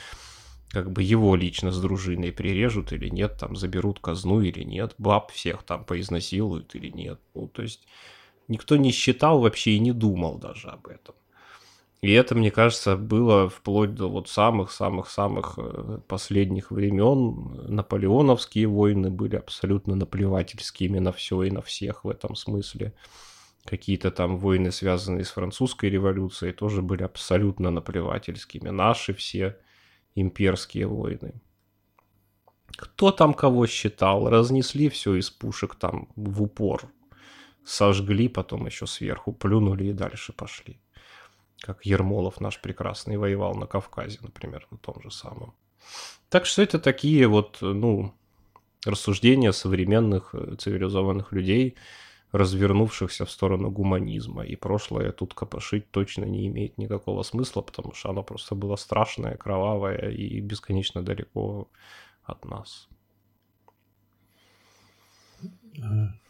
Speaker 2: как бы его лично с дружиной прирежут или нет, там заберут казну или нет, баб всех там поизнасилуют или нет. Ну, то есть никто не считал вообще и не думал даже об этом. И это, мне кажется, было вплоть до вот самых-самых-самых э, последних времен. Наполеоновские войны были абсолютно наплевательскими на все и на всех в этом смысле. Какие-то там войны, связанные с французской революцией, тоже были абсолютно наплевательскими. Наши все имперские войны. Кто там кого считал? Разнесли все из пушек там в упор. Сожгли, потом еще сверху плюнули и дальше пошли как Ермолов наш прекрасный воевал на Кавказе, например, на том же самом. Так что это такие вот, ну, рассуждения современных э, цивилизованных людей, развернувшихся в сторону гуманизма. И прошлое тут копошить точно не имеет никакого смысла, потому что оно просто было страшное, кровавое и бесконечно далеко от нас.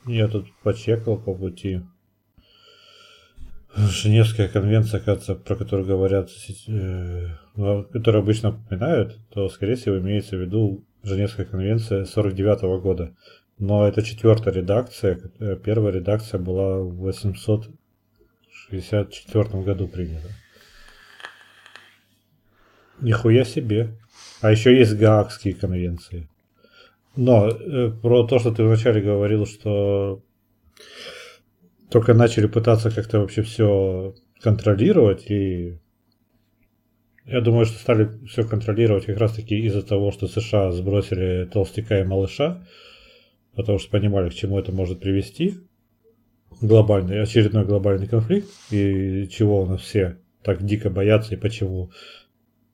Speaker 1: Я тут почекал по пути. Женевская конвенция, кажется, про которую говорят, э, ну, которую обычно упоминают, то, скорее всего, имеется в виду Женевская конвенция 49 -го года. Но это четвертая редакция. Э, первая редакция была в 864 году принята. Нихуя себе. А еще есть Гаагские конвенции. Но э, про то, что ты вначале говорил, что только начали пытаться как-то вообще все контролировать, и я думаю, что стали все контролировать как раз таки из-за того, что США сбросили толстяка и малыша, потому что понимали, к чему это может привести. Глобальный, очередной глобальный конфликт, и чего у нас все так дико боятся, и почему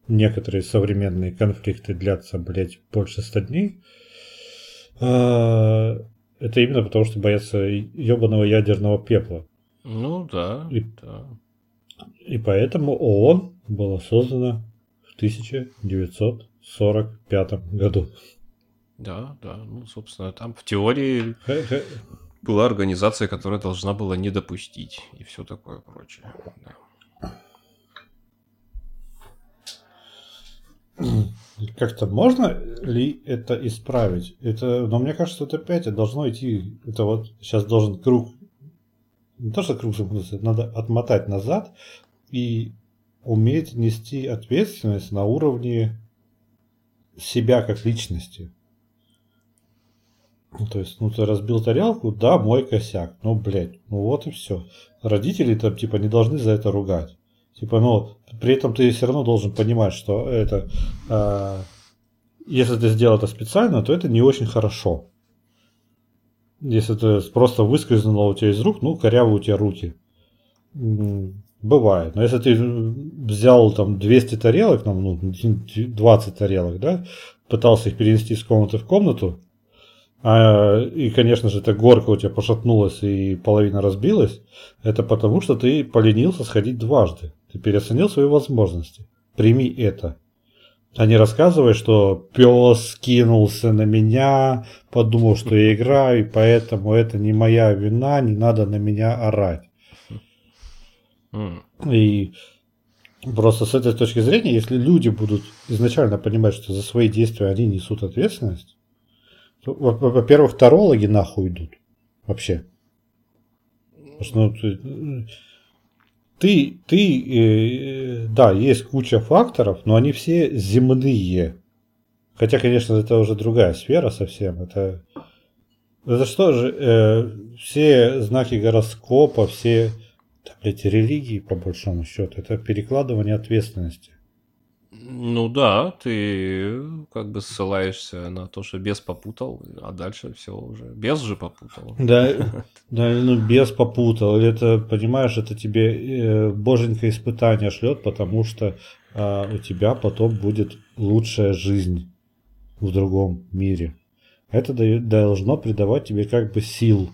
Speaker 1: некоторые современные конфликты длятся, блядь, больше ста дней. А, это именно потому, что боятся ебаного ядерного пепла.
Speaker 2: Ну да,
Speaker 1: и,
Speaker 2: да.
Speaker 1: И поэтому ООН была создана в 1945 году.
Speaker 2: Да, да. Ну, собственно, там в теории была организация, которая должна была не допустить и все такое прочее. Да.
Speaker 1: Как-то можно ли это исправить? Это, но мне кажется, это опять должно идти. Это вот сейчас должен круг. Не то, что круг замкнуться, надо отмотать назад и уметь нести ответственность на уровне себя как личности. Ну, то есть, ну ты разбил тарелку, да, мой косяк. Ну, блядь, ну вот и все. Родители там типа не должны за это ругать. Типа, ну, при этом ты все равно должен понимать, что это, э, если ты сделал это специально, то это не очень хорошо. Если ты просто выскользнуло у тебя из рук, ну, корявы у тебя руки. Бывает. Но если ты взял там 200 тарелок, ну, 20 тарелок, да, пытался их перенести из комнаты в комнату, а, и, конечно же, эта горка у тебя пошатнулась и половина разбилась, это потому, что ты поленился сходить дважды. Ты переоценил свои возможности. Прими это. А не рассказывай, что пес кинулся на меня, подумал, что я играю, и поэтому это не моя вина, не надо на меня орать. И просто с этой точки зрения, если люди будут изначально понимать, что за свои действия они несут ответственность, то, во-первых, тарологи нахуй идут. Вообще. Потому что, ну, ты, ты, э, да, есть куча факторов, но они все земные. Хотя, конечно, это уже другая сфера совсем. Это, это что же, э, все знаки гороскопа, все, да, блядь, религии, по большому счету, это перекладывание ответственности.
Speaker 2: Ну да, ты как бы ссылаешься на то, что бес попутал, а дальше все уже. Бес же попутал.
Speaker 1: Да, да, ну бес попутал. Это, понимаешь, это тебе э, боженька испытание шлет, потому что э, у тебя потом будет лучшая жизнь в другом мире. Это должно придавать тебе как бы сил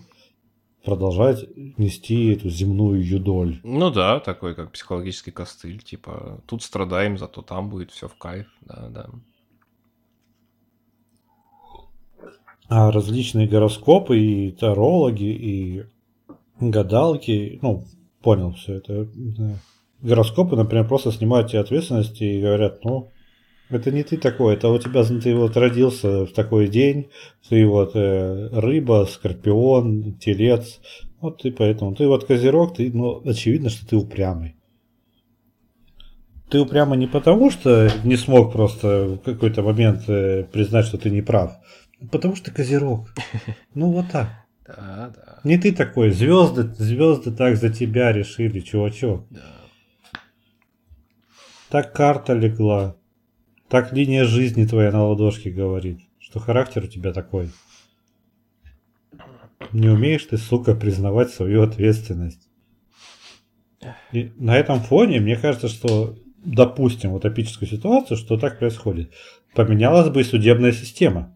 Speaker 1: продолжать нести эту земную юдоль.
Speaker 2: Ну да, такой как психологический костыль, типа тут страдаем, зато там будет все в кайф, да, да.
Speaker 1: А различные гороскопы и тарологи, и гадалки, ну, понял все это. Гороскопы, например, просто снимают тебе ответственность и говорят, ну, это не ты такой, это у тебя, ты вот родился в такой день, ты вот э, рыба, скорпион, телец, вот ты поэтому, ты вот козерог, ты, ну, очевидно, что ты упрямый. Ты упрямый не потому, что не смог просто в какой-то момент э, признать, что ты не прав, потому что козерог. Ну вот так.
Speaker 2: Да, да.
Speaker 1: Не ты такой, звезды, звезды так за тебя решили, чувачок.
Speaker 2: Да.
Speaker 1: Так карта легла. Так линия жизни твоя на ладошке говорит, что характер у тебя такой. Не умеешь ты, сука, признавать свою ответственность. И на этом фоне мне кажется, что допустим утопическую ситуацию, что так происходит. Поменялась бы и судебная система.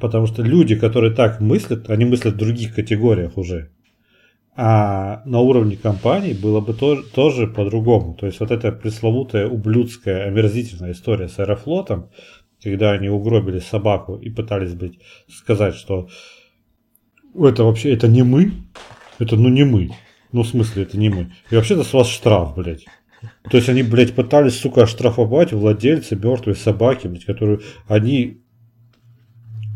Speaker 1: Потому что люди, которые так мыслят, они мыслят в других категориях уже. А на уровне компаний было бы то, тоже по-другому. То есть вот эта пресловутая ублюдская, омерзительная история с Аэрофлотом, когда они угробили собаку и пытались быть, сказать, что это вообще, это не мы, это ну не мы. Ну, в смысле, это не мы. И вообще-то с вас штраф, блядь. То есть они, блядь, пытались, сука, оштрафовать владельца мертвой собаки, блядь, которую они,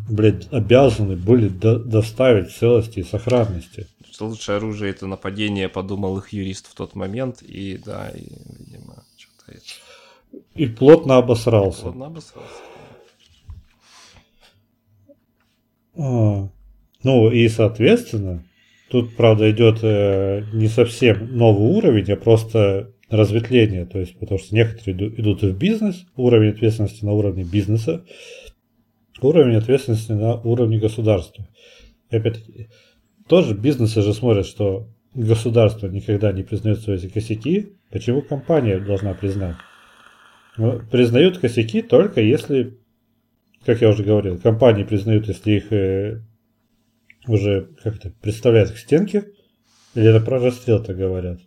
Speaker 1: блядь, обязаны были до- доставить целости и сохранности
Speaker 2: что лучшее оружие это нападение, подумал их юрист в тот момент, и да, и, видимо, что-то это...
Speaker 1: И плотно обосрался.
Speaker 2: Плотно обосрался.
Speaker 1: А, ну и соответственно, тут, правда, идет э, не совсем новый уровень, а просто разветвление. То есть, потому что некоторые идут, идут в бизнес, уровень ответственности на уровне бизнеса, уровень ответственности на уровне государства. И опять-таки, тоже бизнесы же смотрят, что государство никогда не признает свои косяки, почему компания должна признать? Ну, признают косяки только если, как я уже говорил, компании признают, если их э, уже как-то представляют к стенке, или это про расстрел-то говорят?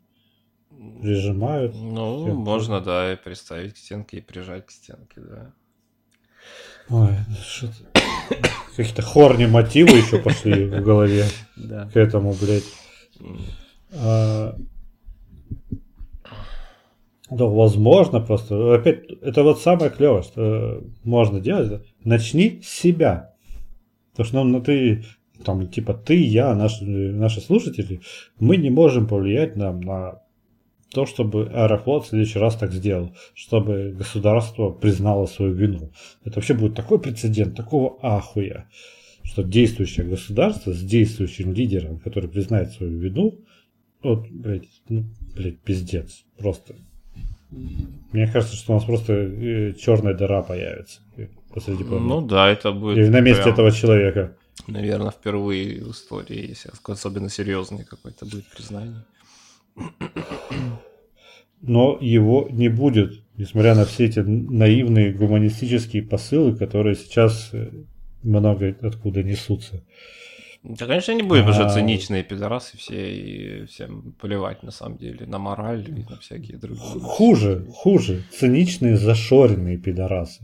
Speaker 1: Прижимают.
Speaker 2: Ну, стенку. можно, да, и представить к стенке и прижать к стенке, да.
Speaker 1: Ой, что-то... Какие-то хорни мотивы еще пошли в голове к этому, блядь. А, да, возможно, просто. Опять, это вот самое клевое, что можно делать. Начни с себя. Потому что, ну, ты, там, типа, ты, я, наши, наши слушатели, мы не можем повлиять на, на то, чтобы Аэрофлот в следующий раз так сделал, чтобы государство признало свою вину. Это вообще будет такой прецедент, такого ахуя, что действующее государство с действующим лидером, который признает свою вину, вот, блядь, ну, блядь, пиздец, просто. Мне кажется, что у нас просто э, черная дыра появится посреди
Speaker 2: планеты. Ну да, это будет.
Speaker 1: Или на месте прям, этого человека.
Speaker 2: Наверное, впервые в истории, если особенно серьезный какой-то будет признание
Speaker 1: но его не будет, несмотря на все эти наивные гуманистические посылы, которые сейчас э, много откуда несутся.
Speaker 2: Да, конечно, не будем уже а... циничные пидорасы все и всем плевать на самом деле на мораль и на всякие другие.
Speaker 1: Хуже, хуже. Циничные зашоренные пидорасы.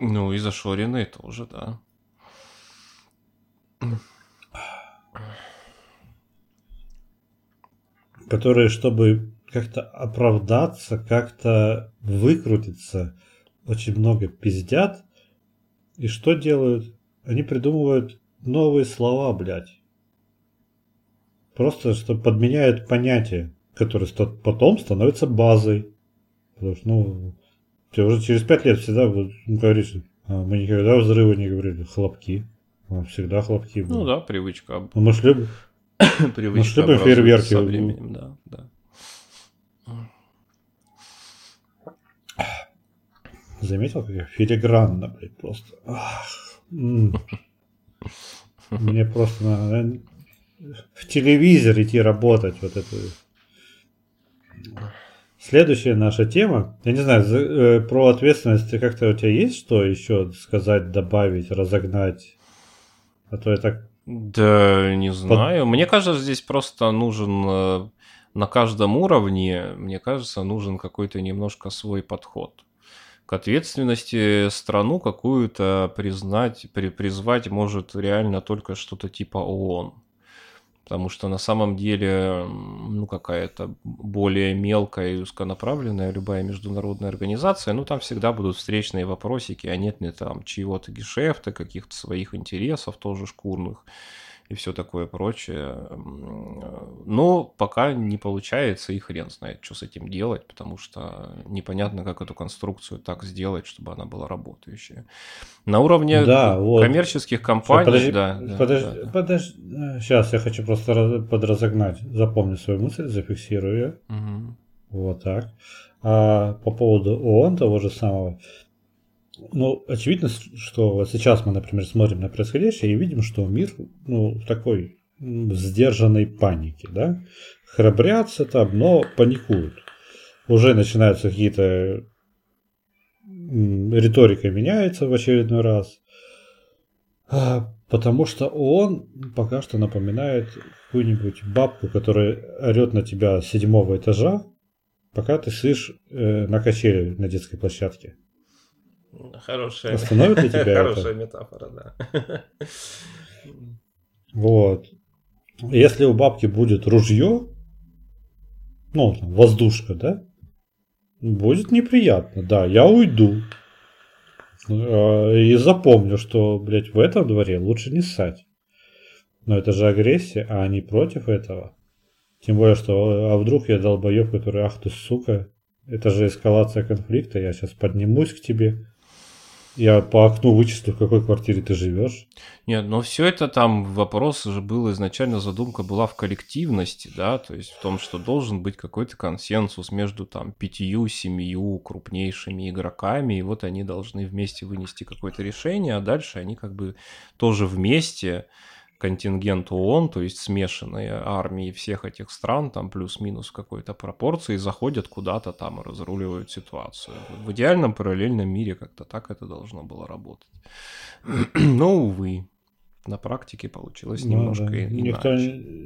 Speaker 2: Ну и зашоренные тоже, да.
Speaker 1: Которые, чтобы как-то оправдаться, как-то выкрутиться. Очень много пиздят. И что делают? Они придумывают новые слова, блядь. Просто, что подменяют понятие, которое потом становится базой. Потому что, ну, ты уже через пять лет всегда говоришь, а мы никогда взрывы не говорили, хлопки. Всегда хлопки
Speaker 2: были. Ну да, привычка.
Speaker 1: Ну, мы шли
Speaker 2: привычка
Speaker 1: шли фейерверки.
Speaker 2: Со временем, да, да.
Speaker 1: Заметил, как я филигранно, блядь, просто. Мне просто надо в телевизор идти работать. Вот это. Следующая наша тема. Я не знаю, э, про ответственность как-то у тебя есть что еще сказать, добавить, разогнать? А то я так...
Speaker 2: Да, не знаю. Под... Мне кажется, здесь просто нужен э, на каждом уровне, мне кажется, нужен какой-то немножко свой подход к ответственности страну какую-то признать, при, призвать может реально только что-то типа ООН. Потому что на самом деле, ну, какая-то более мелкая и узконаправленная любая международная организация, ну, там всегда будут встречные вопросики, а нет ли там чьего-то гешефта, каких-то своих интересов тоже шкурных и все такое прочее. Но пока не получается, и хрен знает, что с этим делать, потому что непонятно, как эту конструкцию так сделать, чтобы она была работающая. На уровне
Speaker 1: Да, вот.
Speaker 2: коммерческих компаний,
Speaker 1: Подожди,
Speaker 2: да,
Speaker 1: подожди,
Speaker 2: да, да.
Speaker 1: подожди. Сейчас я хочу просто раз- подразогнать. Запомни свою мысль, зафиксирую ее.
Speaker 2: Мгм.
Speaker 1: Вот так. А по поводу ООН того же самого. Ну, очевидно, что сейчас мы, например, смотрим на происходящее и видим, что мир ну, в такой м, сдержанной панике, да? Храбрятся там, но паникуют. Уже начинаются какие-то... Риторика меняется в очередной раз. А, Потому что ООН пока что напоминает какую-нибудь бабку, которая орет на тебя с седьмого этажа, пока ты сидишь э, на качеле на детской площадке.
Speaker 2: Хорошая,
Speaker 1: Остановит ли тебя это?
Speaker 2: хорошая метафора, да.
Speaker 1: Вот. Если у бабки будет ружье, ну, там, воздушка, да, будет неприятно, да, я уйду. Э, И запомню, что, блядь, в этом дворе лучше не ссать. Но это же агрессия, а они против этого. Тем более, что, а вдруг я долбоеб, который, ах ты сука, это же эскалация конфликта, я сейчас поднимусь к тебе, я по окну вычислю, в какой квартире ты живешь.
Speaker 2: Нет, но все это там вопрос же был изначально задумка была в коллективности, да, то есть в том, что должен быть какой-то консенсус между там пятью, семью крупнейшими игроками, и вот они должны вместе вынести какое-то решение, а дальше они как бы тоже вместе контингент ООН, то есть смешанные армии всех этих стран, там плюс-минус в какой-то пропорции, заходят куда-то там и разруливают ситуацию. В идеальном параллельном мире как-то так это должно было работать. Но, увы, на практике получилось
Speaker 1: Ну
Speaker 2: немножко
Speaker 1: да. Никто,
Speaker 2: иначе.
Speaker 1: не-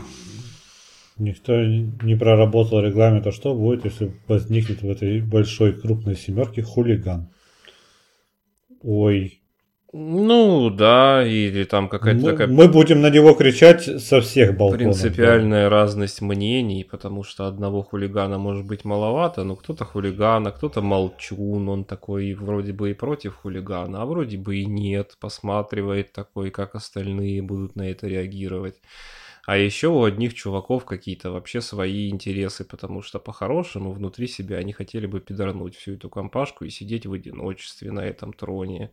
Speaker 1: никто не проработал регламент, а что будет, если возникнет в этой большой крупной семерке хулиган? Ой,
Speaker 2: Ну, да, или там какая-то
Speaker 1: мы,
Speaker 2: такая
Speaker 1: мы будем на него кричать со всех балконов.
Speaker 2: принципиальная разность мнений, потому что одного хулигана может быть маловато, но кто-то хулиган, а кто-то молчун, он такой вроде бы и против хулигана, а вроде бы и нет, посматривает такой, как остальные будут на это реагировать. А еще у одних чуваков какие-то вообще свои интересы, потому что по-хорошему внутри себя они хотели бы пидорнуть всю эту компашку и сидеть в одиночестве на этом троне.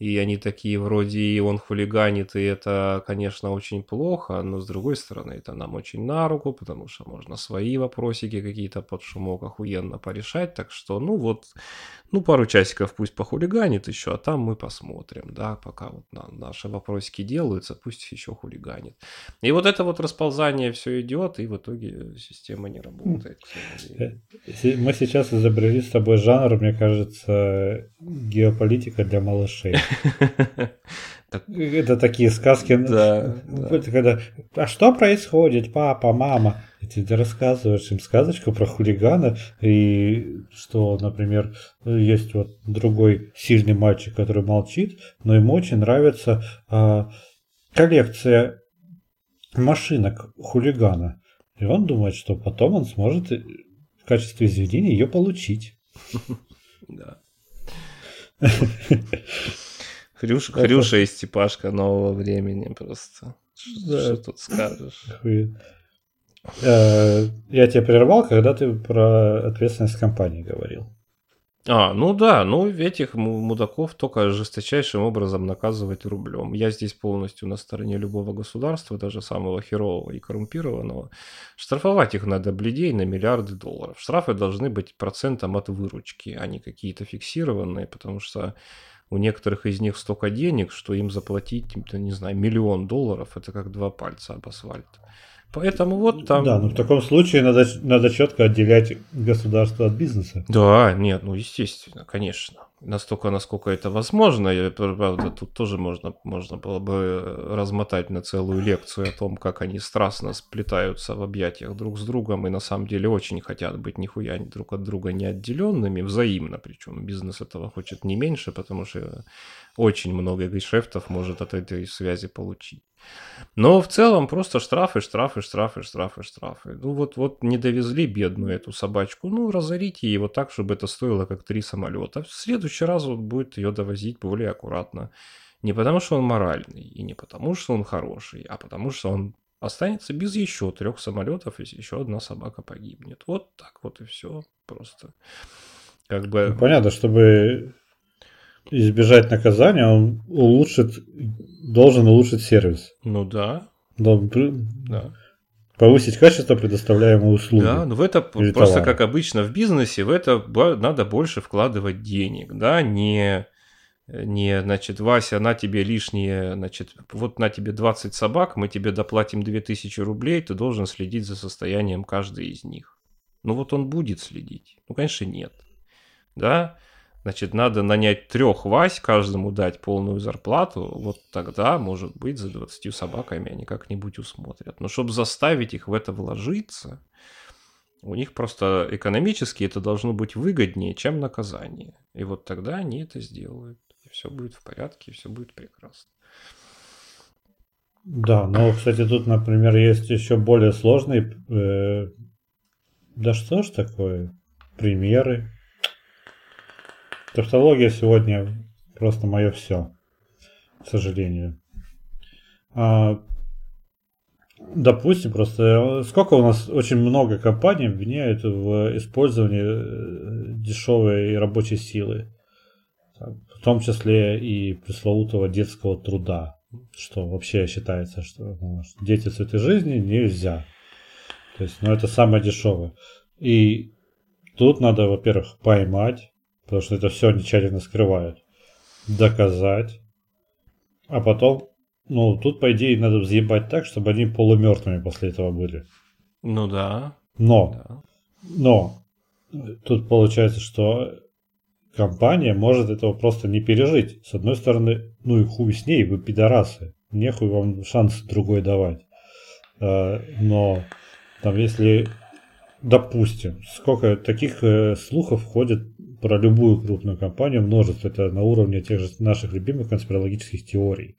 Speaker 2: И они такие вроде и он хулиганит, и это, конечно, очень плохо, но с другой стороны это нам очень на руку, потому что можно свои вопросики какие-то под шумок охуенно порешать, так что, ну вот, ну пару часиков пусть похулиганит еще, а там мы посмотрим, да, пока вот на- наши вопросики делаются, пусть еще хулиганит. И вот это вот расползание все идет, и в итоге система не работает.
Speaker 1: Си- Мы сейчас изобрели с тобой жанр, мне кажется, геополитика для малышей. Это такие сказки.
Speaker 2: Да,
Speaker 1: Это когда, а что происходит, папа, мама? И ты рассказываешь им сказочку про хулигана, и что, например, есть вот другой сильный мальчик, который молчит, но ему очень нравится а, коллекция машинок хулигана. И он думает, что потом он сможет в качестве извинения ее получить.
Speaker 2: Да. Хрюш,
Speaker 1: Это-
Speaker 2: Хрюша и Степашка нового времени просто.
Speaker 1: Да.
Speaker 2: Что тут скажешь?
Speaker 1: Хуй. Э, Я тебя прервал, когда ты про ответственность компании говорил.
Speaker 2: А, ну да, ну этих му- мудаков только жесточайшим образом наказывать рублем. Я здесь полностью на стороне любого государства, даже самого херового и коррумпированного. Штрафовать их надо бледей на миллиарды долларов. Штрафы должны быть процентом от выручки, а не какие-то фиксированные, потому что у некоторых из них столько денег, что им заплатить, не знаю, миллион долларов, это как два пальца об асфальт. Поэтому вот там...
Speaker 1: Да, но в таком случае надо, надо четко отделять государство от бизнеса.
Speaker 2: Да, нет, ну естественно, конечно. настолько, насколько это возможно. И, правда, тут тоже можно, можно было бы размотать на целую лекцию о том, как они страстно сплетаются в объятиях друг с другом и на самом деле очень хотят быть нихуя друг от друга не отделенными, взаимно причем. Бизнес этого хочет не меньше, потому что очень много гешефтов может от этой связи получить. Но в целом просто штрафы, штрафы, штрафы, штрафы, штрафы. Ну вот, вот не довезли бедную эту собачку, ну разорите его так, чтобы это стоило как три самолета. В следующий раз он будет ее довозить более аккуратно. Не потому, что он моральный, и не потому, что он хороший, а потому, что он останется без еще трех самолетов, если еще одна собака погибнет. Вот так вот и все просто. Как бы...
Speaker 1: Ну, понятно, чтобы избежать наказания, он улучшит, должен улучшить сервис.
Speaker 2: Ну да.
Speaker 1: Должен да. повысить качество предоставляемой услуги.
Speaker 2: Да, но в это просто товара. как обычно в бизнесе, в это надо больше вкладывать денег, да, не не, значит, Вася, на тебе лишние, значит, вот на тебе 20 собак, мы тебе доплатим 2000 рублей, ты должен следить за состоянием каждой из них. Ну вот он будет следить? Ну, конечно, нет. Да, Значит, надо нанять трех Вась, каждому дать полную зарплату, вот тогда, может быть, за 20 собаками они как-нибудь усмотрят. Но чтобы заставить их в это вложиться, у них просто экономически это должно быть выгоднее, чем наказание. И вот тогда они это сделают. И все будет в порядке, и все будет прекрасно.
Speaker 1: Да, но, кстати, тут, например, есть еще более сложные... Э, да что ж такое? Примеры Тавтология сегодня просто мое все, к сожалению. А, допустим, просто сколько у нас очень много компаний обвиняют в использовании э, дешевой рабочей силы, в том числе и пресловутого детского труда, что вообще считается, что ну, дети цветы жизни нельзя. То есть, ну это самое дешевое. И тут надо, во-первых, поймать потому что это все они тщательно скрывают, доказать, а потом, ну, тут, по идее, надо взъебать так, чтобы они полумертвыми после этого были.
Speaker 2: Ну да.
Speaker 1: Но,
Speaker 2: да.
Speaker 1: но, тут получается, что компания может этого просто не пережить. С одной стороны, ну и хуй с ней, вы пидорасы. Нехуй вам шанс другой давать. А, но там если, допустим, сколько таких э, слухов ходит про любую крупную компанию множество. Это на уровне тех же наших любимых конспирологических теорий.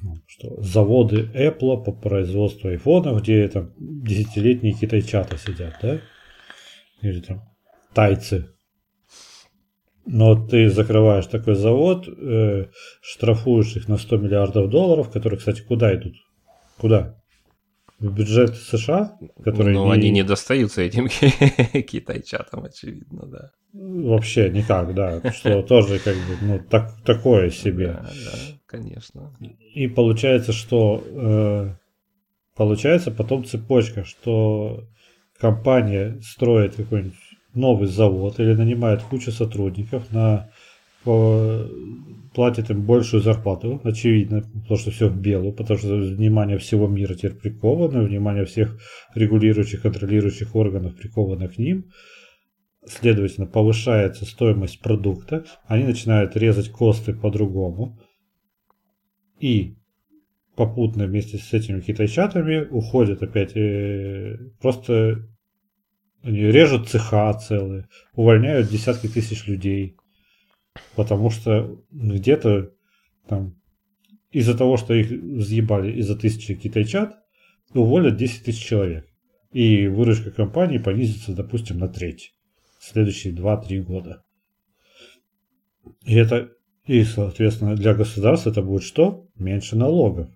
Speaker 1: Ну, что заводы Apple по производству айфонов, где там десятилетние китайчата сидят, да? Или там тайцы. Но ты закрываешь такой завод, э, штрафуешь их на 100 миллиардов долларов, которые, кстати, куда идут? Куда? В бюджет США,
Speaker 2: который... Ну, не... они не достаются этим китайчатам, очевидно, да.
Speaker 1: Вообще никак, да. Что тоже как бы, ну, так, такое себе. Да,
Speaker 2: да, конечно.
Speaker 1: И получается, что... Э, получается потом цепочка, что компания строит какой-нибудь новый завод или нанимает кучу сотрудников на по, платит им большую зарплату, очевидно, потому что все в белую, потому что внимание всего мира теперь приковано, внимание всех регулирующих, контролирующих органов приковано к ним. Следовательно, повышается стоимость продукта, они начинают резать косты по-другому. И попутно вместе с этими китайчатами уходят опять э, просто они режут цеха целые, увольняют десятки тысяч людей Потому что где-то там из-за того, что их взъебали из-за тысячи китайчат, уволят 10 тысяч человек. И выручка компании понизится, допустим, на треть в следующие 2-3 года. И это, и, соответственно, для государства это будет что? Меньше налогов.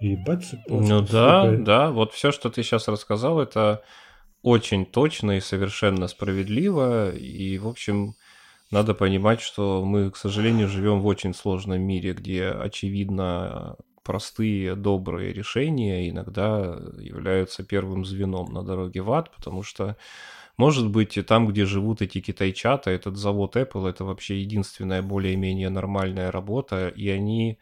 Speaker 2: Ебать цепочка. Ну да, сколько... да, вот все, что ты сейчас рассказал, это очень точно и совершенно справедливо. И, в общем, надо понимать, что мы, к сожалению, живем в очень сложном мире, где, очевидно, простые, добрые решения иногда являются первым звеном на дороге в ад, потому что, может быть, там, где живут эти китайчата, этот завод Apple, это вообще единственная более-менее нормальная работа, и они,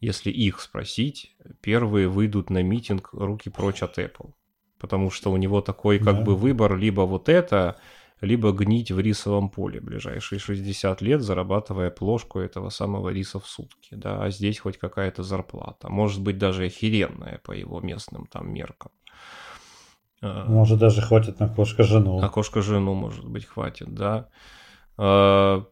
Speaker 2: если их спросить, первые выйдут на митинг руки прочь от Apple. Потому что у него такой как да. бы выбор, либо вот это, либо гнить в рисовом поле ближайшие 60 лет, зарабатывая плошку этого самого риса в сутки, да, а здесь хоть какая-то зарплата, может быть даже охеренная по его местным там меркам.
Speaker 1: А, может даже хватит на кошка жену.
Speaker 2: На кошка жену, может быть, хватит, да. А,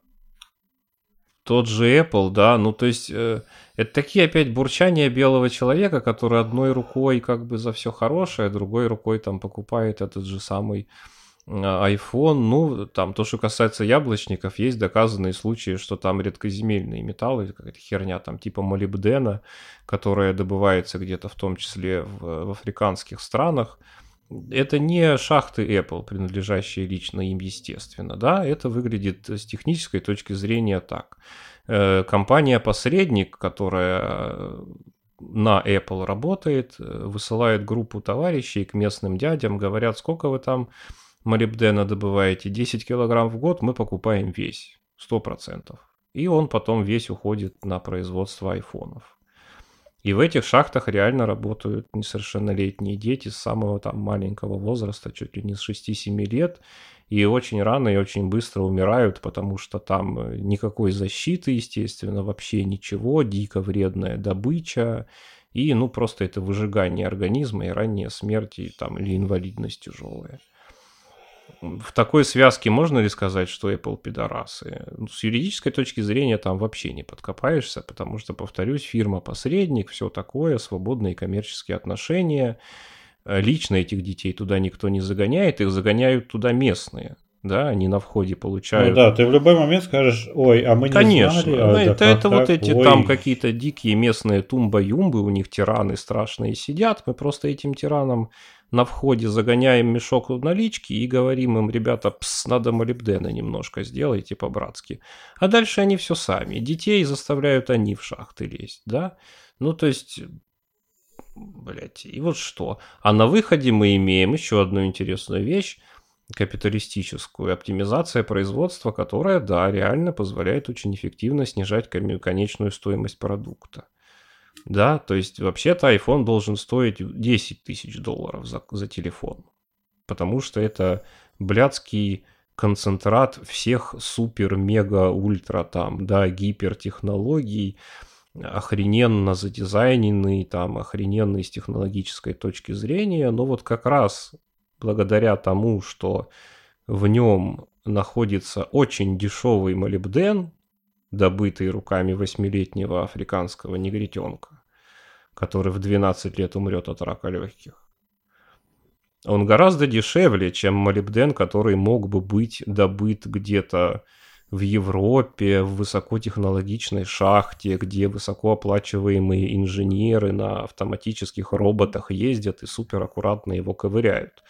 Speaker 2: тот же Apple, да, ну то есть э, это такие опять бурчания белого человека, который одной рукой как бы за все хорошее, другой рукой там покупает этот же самый iPhone, ну, там, то, что касается яблочников, есть доказанные случаи, что там редкоземельные металлы, какая-то херня, там, типа молибдена, которая добывается где-то в том числе в, в африканских странах, это не шахты Apple, принадлежащие лично им, естественно, да, это выглядит с технической точки зрения так. Э, компания-посредник, которая на Apple работает, э, высылает группу товарищей к местным дядям, говорят, сколько вы там молибдена добываете 10 килограмм в год, мы покупаем весь, 100%. И он потом весь уходит на производство айфонов. И в этих шахтах реально работают несовершеннолетние дети с самого там маленького возраста, чуть ли не с 6-7 лет, и очень рано и очень быстро умирают, потому что там э, никакой защиты, естественно, вообще ничего, дико вредная добыча, и ну просто это выжигание организма и ранняя смерть и, там, или инвалидность тяжелая в такой связке можно ли сказать, что Apple пидорасы? Ну, с юридической точки зрения там вообще не подкопаешься, потому что, повторюсь, фирма-посредник, все такое, свободные коммерческие отношения. Э, лично этих детей туда никто не загоняет, их загоняют туда местные. Да, они на входе получают. Ну
Speaker 1: да, ты в любой момент скажешь, ой, а мы не
Speaker 2: Конечно,
Speaker 1: знали.
Speaker 2: Конечно, ну, это, это вот эти ой. там какие-то дикие местные тумба-юмбы, у них тираны страшные сидят, мы просто этим тиранам на входе загоняем мешок налички и говорим им, ребята, пс, надо молибдена немножко сделайте по-братски. А дальше они все сами. Детей заставляют они в шахты лезть, да? Ну, то есть, блядь, и вот что. А на выходе мы имеем еще одну интересную вещь, капиталистическую оптимизация производства, которая, да, реально позволяет очень эффективно снижать конечную стоимость продукта. Да, то есть вообще-то iPhone должен стоить 10 тысяч долларов за, за телефон. Потому что это блядский концентрат всех супер, мега, ультра там, да, гипертехнологий, охрененно задизайненный, там, охрененный с технологической точки зрения, но вот как раз благодаря тому, что в нем находится очень дешевый молибден, добытый руками восьмилетнего африканского негритенка, который в 12 лет умрет от рака легких. Он гораздо дешевле, чем молибден, который мог бы быть добыт где-то в Европе, в высокотехнологичной шахте, где высокооплачиваемые инженеры на автоматических роботах ездят и супер аккуратно его ковыряют.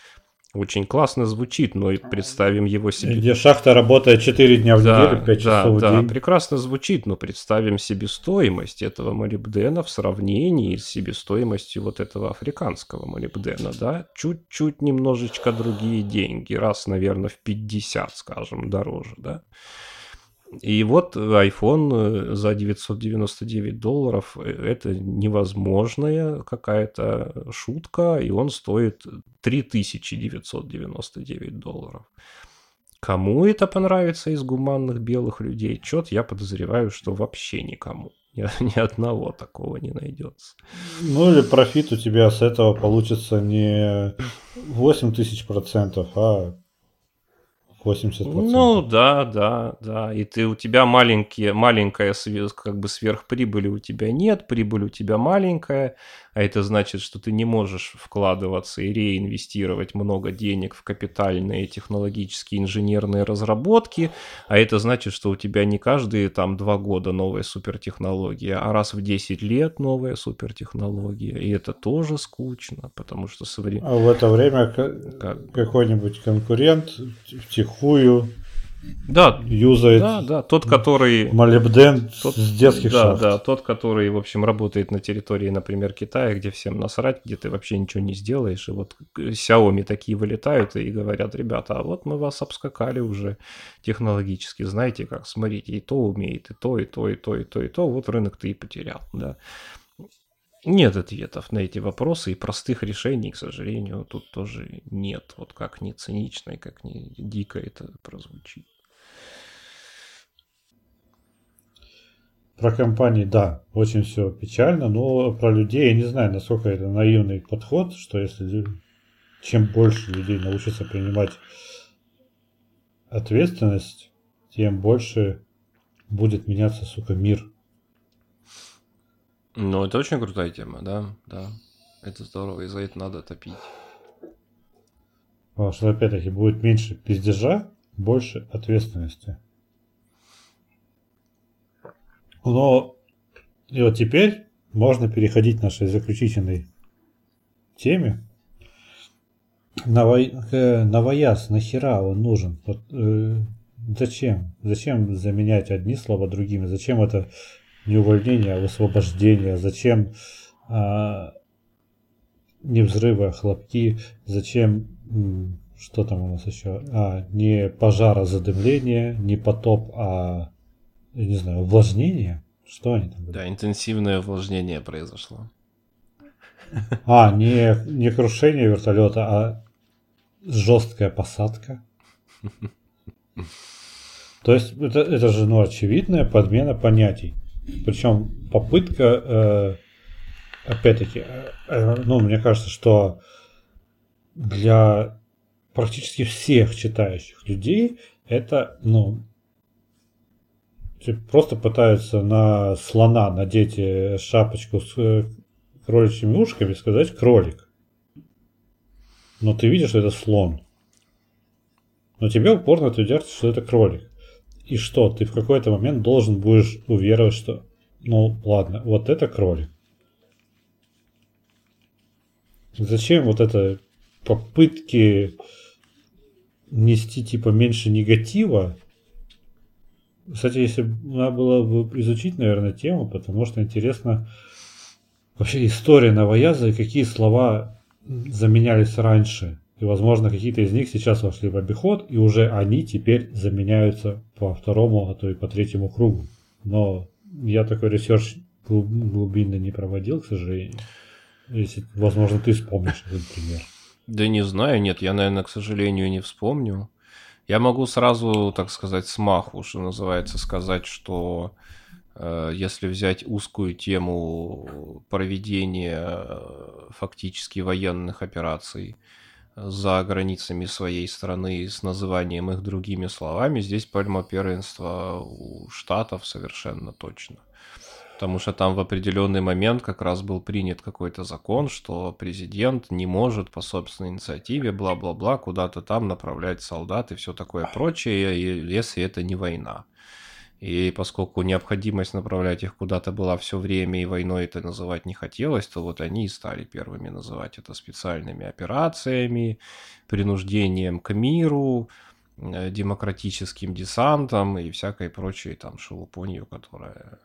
Speaker 2: Очень классно звучит, но и представим его себе.
Speaker 1: Где шахта работает 4 дня в да, неделю, 5 да, часов
Speaker 2: да,
Speaker 1: в день.
Speaker 2: прекрасно звучит, но представим себе стоимость этого молибдена в сравнении с себестоимостью вот этого африканского молибдена, да? Чуть-чуть немножечко другие деньги, раз, наверное, в 50, скажем, дороже, да? И вот iPhone э, за 999 долларов э, это невозможная какая-то шутка, и он стоит 3999 долларов. Кому это понравится из гуманных белых людей? Чет я подозреваю, что вообще никому. Ни, ни одного такого не найдется.
Speaker 1: Ну или профит у тебя с этого получится не 8 тысяч процентов, а 80%.
Speaker 2: Ну да, да, да. И ты у тебя маленькие, маленькая как бы сверхприбыли у тебя нет, прибыль у тебя маленькая, а это значит, что ты не можешь вкладываться и реинвестировать много денег в капитальные технологические инженерные разработки, а это значит, что у тебя не каждые там два года новая супертехнология, а раз в 10 лет новая супертехнология, и это тоже скучно, потому что
Speaker 1: современ... А в это время как... какой-нибудь конкурент втихую
Speaker 2: да,
Speaker 1: юзает.
Speaker 2: Да, да, тот, который...
Speaker 1: Молибден тот, с детских
Speaker 2: да,
Speaker 1: шахт.
Speaker 2: Да, тот, который, в общем, работает на территории, например, Китая, где всем насрать, где ты вообще ничего не сделаешь. И вот Xiaomi такие вылетают и говорят, ребята, а вот мы вас обскакали уже технологически, знаете как, смотрите, и то умеет, и то, и то, и то, и то, и то, вот рынок ты и потерял, да. Нет ответов на эти вопросы и простых решений, к сожалению, тут тоже нет. Вот как не цинично и как не дико это прозвучит.
Speaker 1: Про компании, да, очень все печально, но про людей я не знаю, насколько это наивный подход, что если чем больше людей научатся принимать ответственность, тем больше будет меняться, сука, мир.
Speaker 2: Ну, это очень крутая тема, да, да. Это здорово, и за это надо топить.
Speaker 1: Потому что, опять-таки, будет меньше пиздежа, больше ответственности. Но и вот теперь можно переходить к нашей заключительной теме. Ново... Новояз, нахера он нужен? Вот, э, зачем? Зачем заменять одни слова другими? Зачем это не увольнение, а высвобождение? Зачем а, не взрывы, а хлопки? Зачем что там у нас еще? А, не пожар, а задымление, не потоп, а я не знаю, увлажнение? Что они там?
Speaker 2: Да, интенсивное увлажнение произошло.
Speaker 1: А, не, не крушение вертолета, а жесткая посадка. То есть это, это же ну, очевидная подмена понятий. Причем попытка, э, опять-таки, э, э, ну, мне кажется, что для практически всех читающих людей это, ну, просто пытаются на слона надеть шапочку с кроличьими ушками и сказать кролик. Но ты видишь, что это слон. Но тебе упорно твердят, что это кролик. И что, ты в какой-то момент должен будешь уверовать, что ну ладно, вот это кролик. Зачем вот это попытки нести типа меньше негатива, кстати, если надо было бы изучить, наверное, тему, потому что интересно вообще история новояза и какие слова заменялись раньше. И, возможно, какие-то из них сейчас вошли в обиход, и уже они теперь заменяются по второму, а то и по третьему кругу. Но я такой research глубинно не проводил, к сожалению. Если, возможно, ты вспомнишь этот пример.
Speaker 2: Да не знаю, нет, я, наверное, к сожалению, не вспомню. Я могу сразу, так сказать, смаху, что называется, сказать, что э, если взять узкую тему проведения э, фактически военных операций за границами своей страны с называнием их другими словами, здесь пальма первенства у штатов совершенно точно. Потому что там в определенный момент как раз был принят какой-то закон, что президент не может по собственной инициативе, бла-бла-бла, куда-то там направлять солдат и все такое прочее, если это не война. И поскольку необходимость направлять их куда-то была все время, и войной это называть не хотелось, то вот они и стали первыми называть это специальными операциями, принуждением к миру, э, демократическим десантом и всякой прочей там шелупонью, которая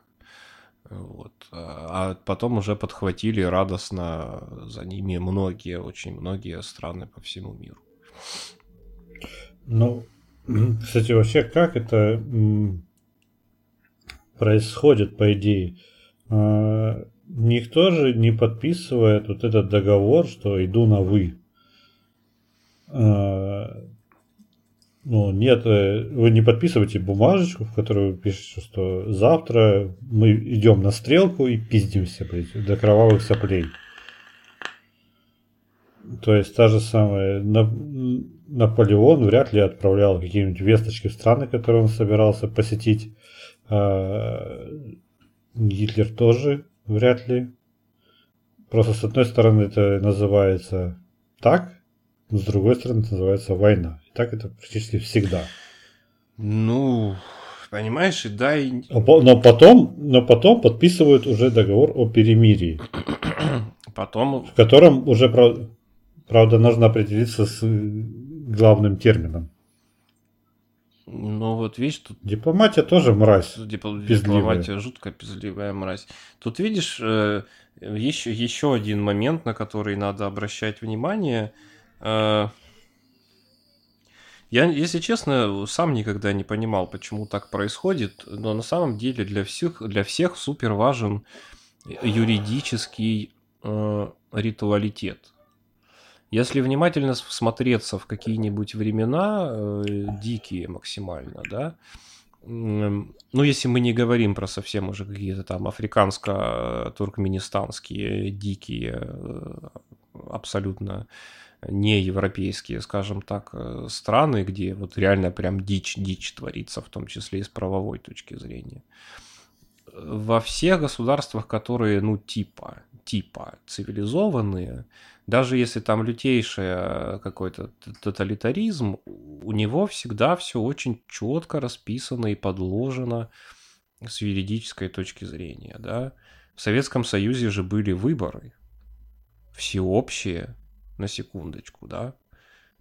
Speaker 2: вот. А потом уже подхватили радостно за ними многие, очень многие страны по всему миру.
Speaker 1: Ну, кстати, вообще как это происходит, по идее? А, никто же не подписывает вот этот договор, что иду на вы. А, ну, нет, э, вы не подписываете бумажечку, в которой вы пишете, что завтра мы идем на стрелку и пиздимся, блядь, до кровавых соплей. То есть та же самая Наполеон вряд ли отправлял какие-нибудь весточки в страны, которые он собирался посетить. А Гитлер тоже вряд ли. Просто с одной стороны это называется так, с другой стороны это называется война. Так это практически всегда.
Speaker 2: Ну, понимаешь, и да, и...
Speaker 1: Но потом, но потом подписывают уже договор о перемирии.
Speaker 2: Потом...
Speaker 1: В котором уже, правда, нужно определиться с главным термином.
Speaker 2: Ну вот видишь, тут...
Speaker 1: Дипломатия тоже мразь.
Speaker 2: Дип... Дипломатия жутко пизливая мразь. Тут видишь, еще, э, еще один момент, на который надо обращать внимание. Э, я, если честно, сам никогда не понимал, почему так происходит, но на самом деле для всех, для всех супер важен юридический э, ритуалитет. Если внимательно всмотреться в какие-нибудь времена, э, дикие максимально, да, ну, если мы не говорим про совсем уже какие-то там африканско-туркменистанские дикие, э, абсолютно не европейские, скажем так, э, страны, где вот реально прям дичь, дичь творится, в том числе и с правовой точки зрения. Во всех государствах, которые, ну, типа, типа цивилизованные, даже если там лютейший э, какой-то тоталитаризм, у него всегда все очень четко расписано и подложено с юридической точки зрения, да. В Советском Союзе же были выборы, всеобщие, на секундочку, да,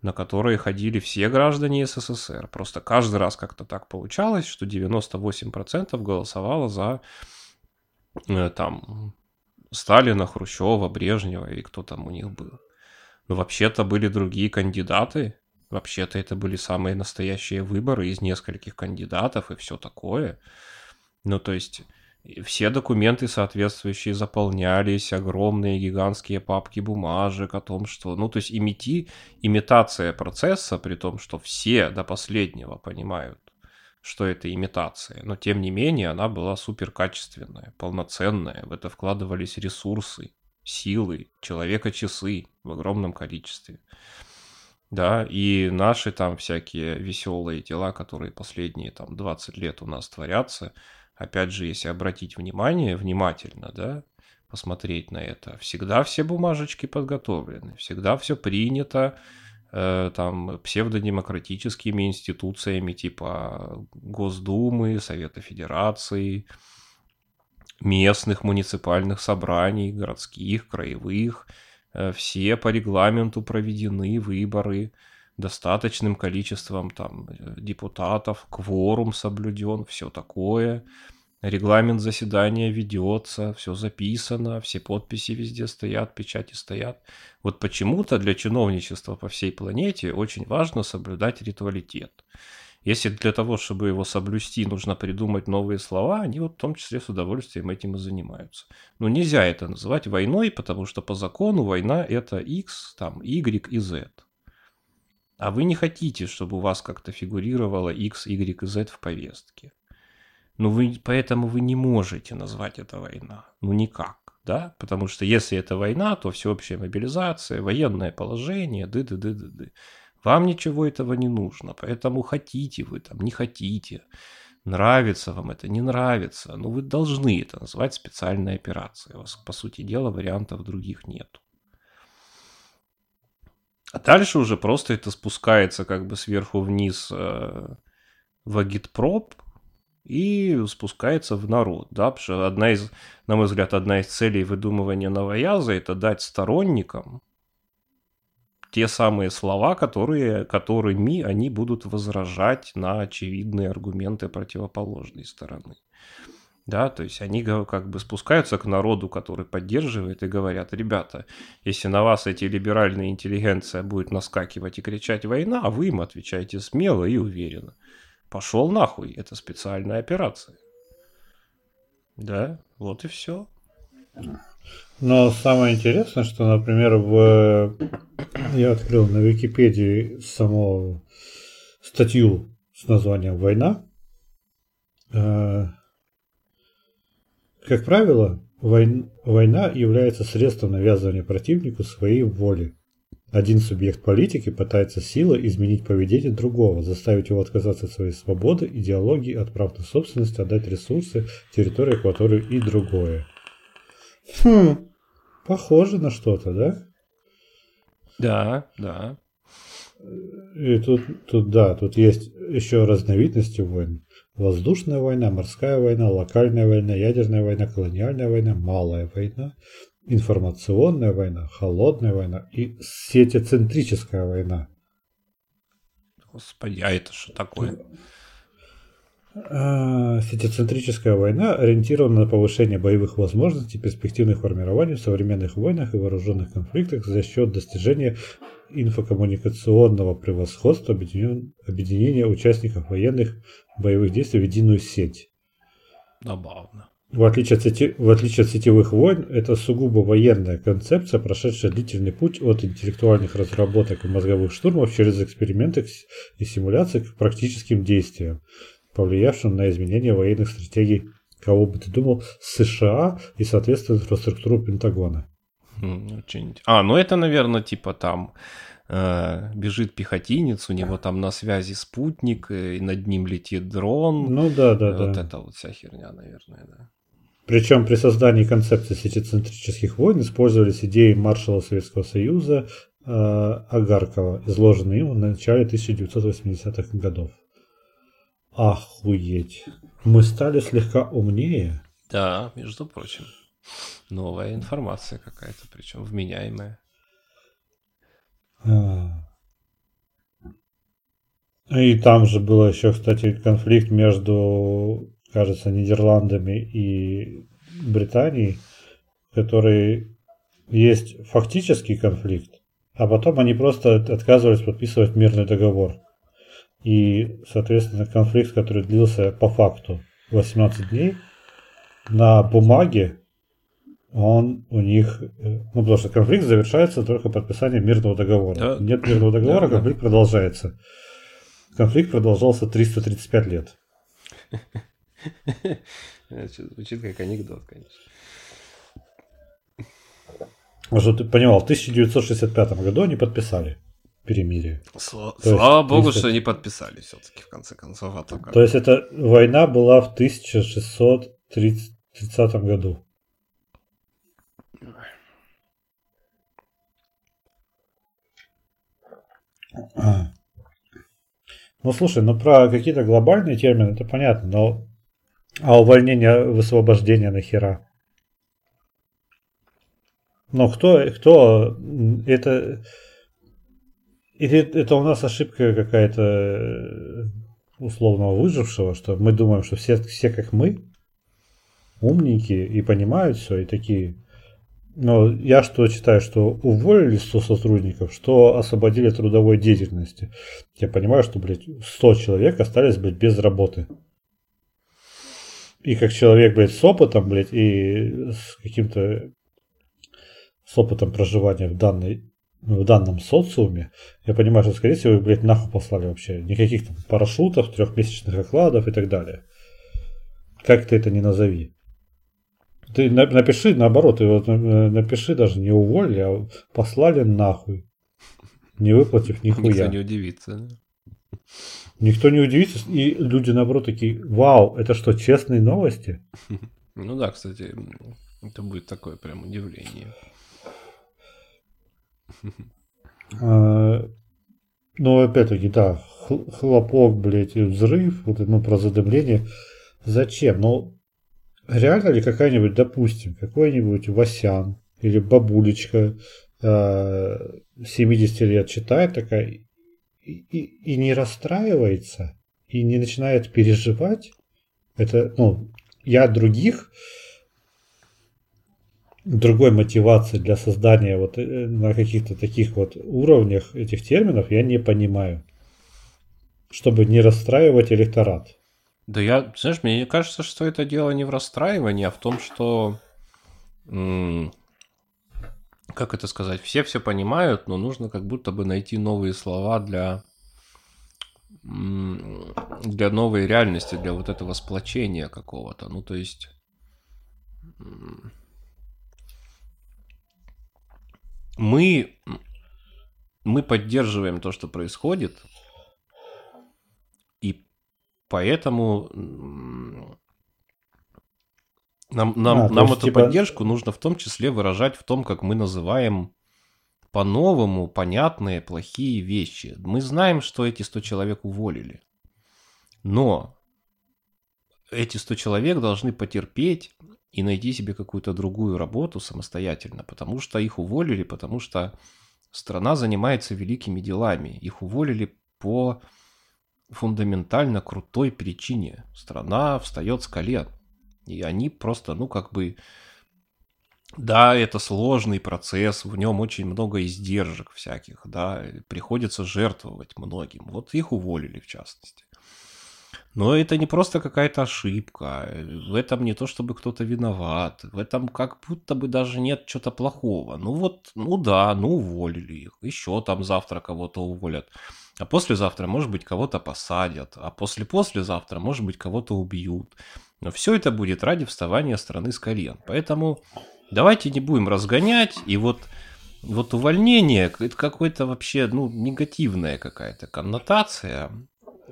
Speaker 2: на которые ходили все граждане СССР. Просто каждый раз как-то так получалось, что 98% голосовало за э, там Сталина, Хрущева, Брежнева и кто там у них был. Но вообще-то были другие кандидаты. Вообще-то это были самые настоящие выборы из нескольких кандидатов и все такое. Ну, то есть все документы соответствующие заполнялись, огромные гигантские папки бумажек о том, что... Ну, то есть имити... имитация процесса, при том, что все до последнего понимают, что это имитация. Но, тем не менее, она была супер качественная, полноценная. В это вкладывались ресурсы, силы, человека-часы в огромном количестве. Да, и наши там всякие веселые дела, которые последние там 20 лет у нас творятся – опять же, если обратить внимание, внимательно, да, посмотреть на это, всегда все бумажечки подготовлены, всегда все принято, там, псевдодемократическими институциями типа Госдумы, Совета Федерации, местных муниципальных собраний, городских, краевых, э, все по регламенту проведены выборы, достаточным количеством там э, депутатов, кворум соблюден, все такое. Регламент заседания ведется, все записано, все подписи везде стоят, печати стоят. Вот почему-то для чиновничества по всей планете очень важно соблюдать ритуалитет. Если для того, чтобы его соблюсти, нужно придумать новые слова, они вот в том числе с удовольствием этим и занимаются. Но нельзя это называть войной, потому что по закону война это X, там, Y и Z. А вы не хотите, чтобы у вас как-то фигурировало X, Y и Z в повестке. Ну, вы, поэтому вы не можете назвать это война. Ну, никак, да? Потому что если это война, то всеобщая мобилизация, военное положение, ды-ды-ды-ды-ды. Вам ничего этого не нужно, поэтому хотите вы там, не хотите. Нравится вам это, не нравится. Но вы должны это назвать специальной операцией. У вас, по сути дела, вариантов других нету. А дальше уже просто это спускается как бы сверху вниз э, в агитпроп и спускается в народ, да, потому что одна из, на мой взгляд, одна из целей выдумывания новояза – это дать сторонникам те самые слова, которые, которыми они будут возражать на очевидные аргументы противоположной стороны. Да, то есть они как бы спускаются к народу, который поддерживает, и говорят, ребята, если на вас эти либеральные интеллигенция будет наскакивать и кричать «война», а вы им отвечаете смело и уверенно. Пошел нахуй, это специальная операция. Да, вот и все.
Speaker 1: Но самое интересное, что, например, в... я открыл на Википедии саму статью с названием «Война», э, как правило, война является средством навязывания противнику своей воли. Один субъект политики пытается силой изменить поведение другого, заставить его отказаться от своей свободы, идеологии, от прав на собственность, отдать ресурсы, территорию, экваторию и другое. Хм, похоже на что-то, да?
Speaker 2: Да, да.
Speaker 1: И тут, тут, да, тут есть еще разновидности войн. Воздушная война, морская война, локальная война, ядерная война, колониальная война, малая война, информационная война, холодная война и сетецентрическая война.
Speaker 2: Господи, а это что такое?
Speaker 1: А, сетецентрическая война ориентирована на повышение боевых возможностей, перспективных формирований в современных войнах и вооруженных конфликтах за счет достижения инфокоммуникационного превосходства объединения участников военных боевых действий в единую сеть.
Speaker 2: Забавно.
Speaker 1: В отличие, от сети, в отличие от сетевых войн, это сугубо военная концепция, прошедшая длительный путь от интеллектуальных разработок и мозговых штурмов через эксперименты и симуляции к практическим действиям, повлиявшим на изменение военных стратегий, кого бы ты думал, США и, соответственно, инфраструктуру Пентагона.
Speaker 2: Очень... А, ну это, наверное, типа там э, бежит пехотинец, у него там на связи спутник, и над ним летит дрон.
Speaker 1: Ну да, да,
Speaker 2: вот
Speaker 1: да.
Speaker 2: это вот вся херня, наверное, да.
Speaker 1: Причем при создании концепции сетицентрических войн использовались идеи маршала Советского Союза э, Агаркова, изложенные им в начале 1980-х годов. Охуеть. Мы стали слегка умнее.
Speaker 2: Да, между прочим. Новая информация какая-то, причем вменяемая.
Speaker 1: А. И там же был еще, кстати, конфликт между кажется, Нидерландами и Британией, который есть фактический конфликт, а потом они просто отказывались подписывать мирный договор. И, соответственно, конфликт, который длился по факту 18 дней, на бумаге он у них... Э, ну, потому что конфликт завершается только подписанием мирного договора. Да. Нет мирного договора, да, конфликт да. продолжается. Конфликт продолжался 335 лет.
Speaker 2: Звучит как анекдот, конечно.
Speaker 1: Чтобы ты понимал, в 1965 году они подписали перемирие.
Speaker 2: Слава, богу, 30... что они подписали все-таки в конце концов. А
Speaker 1: то, как... то есть эта война была в 1630 году. Ну слушай, ну про какие-то глобальные термины это понятно, но а увольнение, высвобождение нахера? Но кто, кто это... Или это у нас ошибка какая-то э, условного выжившего, что мы думаем, что все, все как мы, умненькие и понимают все, и такие. Но я что читаю, что уволили 100 сотрудников, что освободили трудовой деятельности. Я понимаю, что, блядь, 100 человек остались, блядь, без работы и как человек, блядь, с опытом, блядь, и с каким-то с опытом проживания в данной в данном социуме, я понимаю, что, скорее всего, их, блядь, нахуй послали вообще. Никаких там парашютов, трехмесячных окладов и так далее. Как ты это не назови. Ты напиши наоборот, ты вот напиши даже не уволили, а послали нахуй. Не выплатив нихуя.
Speaker 2: Никто не удивится.
Speaker 1: Никто не удивится, и люди наоборот такие, вау, это что, честные новости?
Speaker 2: Ну да, кстати, это будет такое прям удивление.
Speaker 1: А, ну, опять-таки, да, хлопок, блядь, и взрыв, вот, ну, про задымление. Зачем? Ну, реально ли какая-нибудь, допустим, какой-нибудь Васян или бабулечка 70 а, лет читает такая, и, и не расстраивается, и не начинает переживать, это, ну, я других, другой мотивации для создания вот э, на каких-то таких вот уровнях этих терминов я не понимаю. Чтобы не расстраивать электорат.
Speaker 2: Да я, знаешь, мне кажется, что это дело не в расстраивании, а в том, что как это сказать, все все понимают, но нужно как будто бы найти новые слова для для новой реальности, для вот этого сплочения какого-то. Ну, то есть мы, мы поддерживаем то, что происходит, и поэтому нам, нам, а, нам эту типа... поддержку нужно в том числе выражать в том, как мы называем по-новому понятные плохие вещи. Мы знаем, что эти 100 человек уволили. Но эти 100 человек должны потерпеть и найти себе какую-то другую работу самостоятельно, потому что их уволили, потому что страна занимается великими делами. Их уволили по фундаментально крутой причине. Страна встает с колен. И они просто, ну, как бы... Да, это сложный процесс, в нем очень много издержек всяких, да, приходится жертвовать многим. Вот их уволили, в частности. Но это не просто какая-то ошибка. В этом не то, чтобы кто-то виноват. В этом как будто бы даже нет чего-то плохого. Ну вот, ну да, ну уволили их. Еще там завтра кого-то уволят. А послезавтра, может быть, кого-то посадят. А после-послезавтра, может быть, кого-то убьют. Но все это будет ради вставания страны с колен. Поэтому давайте не будем разгонять. И вот, вот увольнение, это какое-то вообще, ну, негативная какая-то коннотация.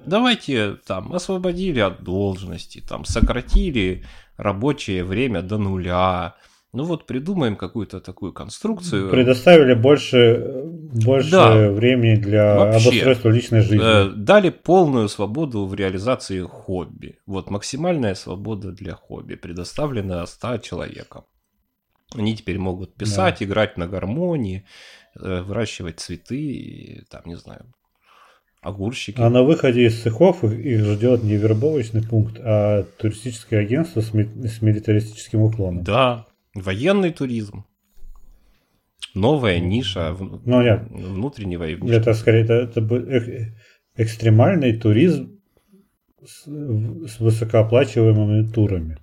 Speaker 2: Давайте там освободили от должности, там сократили рабочее время до нуля. Ну вот придумаем какую-то такую конструкцию.
Speaker 1: Предоставили больше, больше да. времени для Вообще, обустройства личной жизни. Э,
Speaker 2: дали полную свободу в реализации хобби. Вот максимальная свобода для хобби предоставлена 100 человекам. Они теперь могут писать, да. играть на гармонии, э, выращивать цветы, там, не знаю, огурщики.
Speaker 1: А на выходе из цехов их ждет не вербовочный пункт, а туристическое агентство с, ми- с милитаристическим уклоном.
Speaker 2: Да, военный туризм. Новая ниша
Speaker 1: ну, нет.
Speaker 2: внутреннего и
Speaker 1: внешнего. Это скорее это, это экстремальный туризм с, с высокооплачиваемыми турами.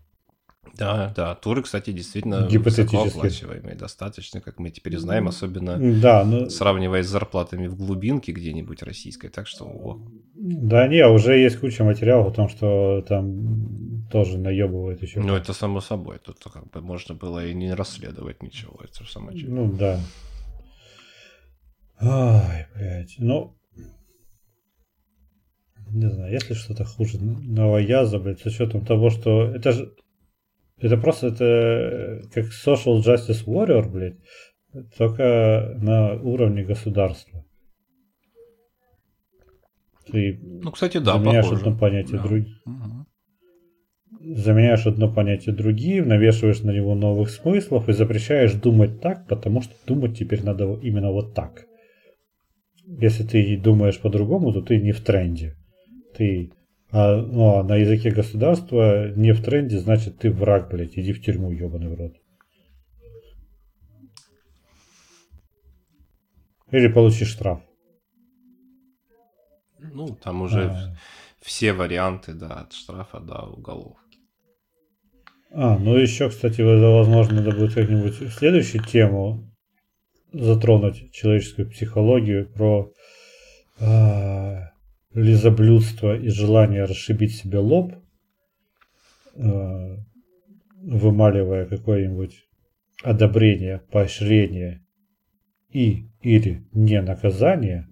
Speaker 2: Да, да, туры, кстати, действительно высокооплачиваемые достаточно, как мы теперь знаем, особенно да, но... сравнивая с зарплатами в глубинке где-нибудь российской, так что... О.
Speaker 1: Да не, уже есть куча материалов о том, что там тоже наебывают еще.
Speaker 2: Ну, это само собой, тут как бы можно было и не расследовать ничего, это же само
Speaker 1: Ну, да. Ай, блядь, ну... Не знаю, если что-то хуже новояза, блядь, с учетом того, что... Это же это просто это как social justice warrior, блядь, только на уровне государства. Ты
Speaker 2: ну, кстати, да,
Speaker 1: заменяешь
Speaker 2: похоже.
Speaker 1: одно понятие да. другим. Угу. Заменяешь одно понятие другим, навешиваешь на него новых смыслов и запрещаешь думать так, потому что думать теперь надо именно вот так. Если ты думаешь по-другому, то ты не в тренде. Ты а, ну, а на языке государства не в тренде, значит ты враг, блядь, иди в тюрьму, ебаный в рот. Или получишь штраф.
Speaker 2: Ну, там уже а. все варианты, да, от штрафа до уголовки.
Speaker 1: А, ну еще, кстати, возможно, надо будет как-нибудь следующую тему затронуть человеческую психологию про а, лизоблюдство и желание расшибить себе лоб, э, вымаливая какое-нибудь одобрение, поощрение и или не наказание,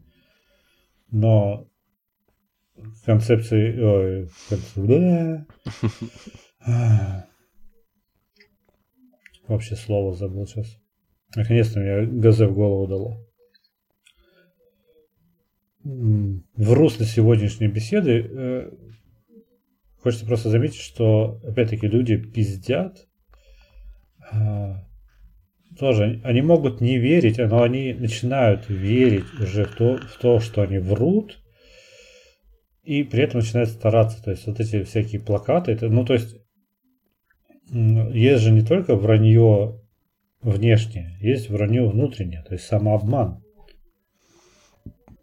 Speaker 1: но концепции... Ой, концепции Вообще слово забыл сейчас. Наконец-то мне газе в голову дало в русле сегодняшней беседы э, хочется просто заметить, что опять-таки люди пиздят. А, тоже они могут не верить, но они начинают верить уже в то, в то, что они врут, и при этом начинают стараться. То есть вот эти всякие плакаты, это, ну то есть есть же не только вранье внешнее, есть вранье внутреннее, то есть самообман.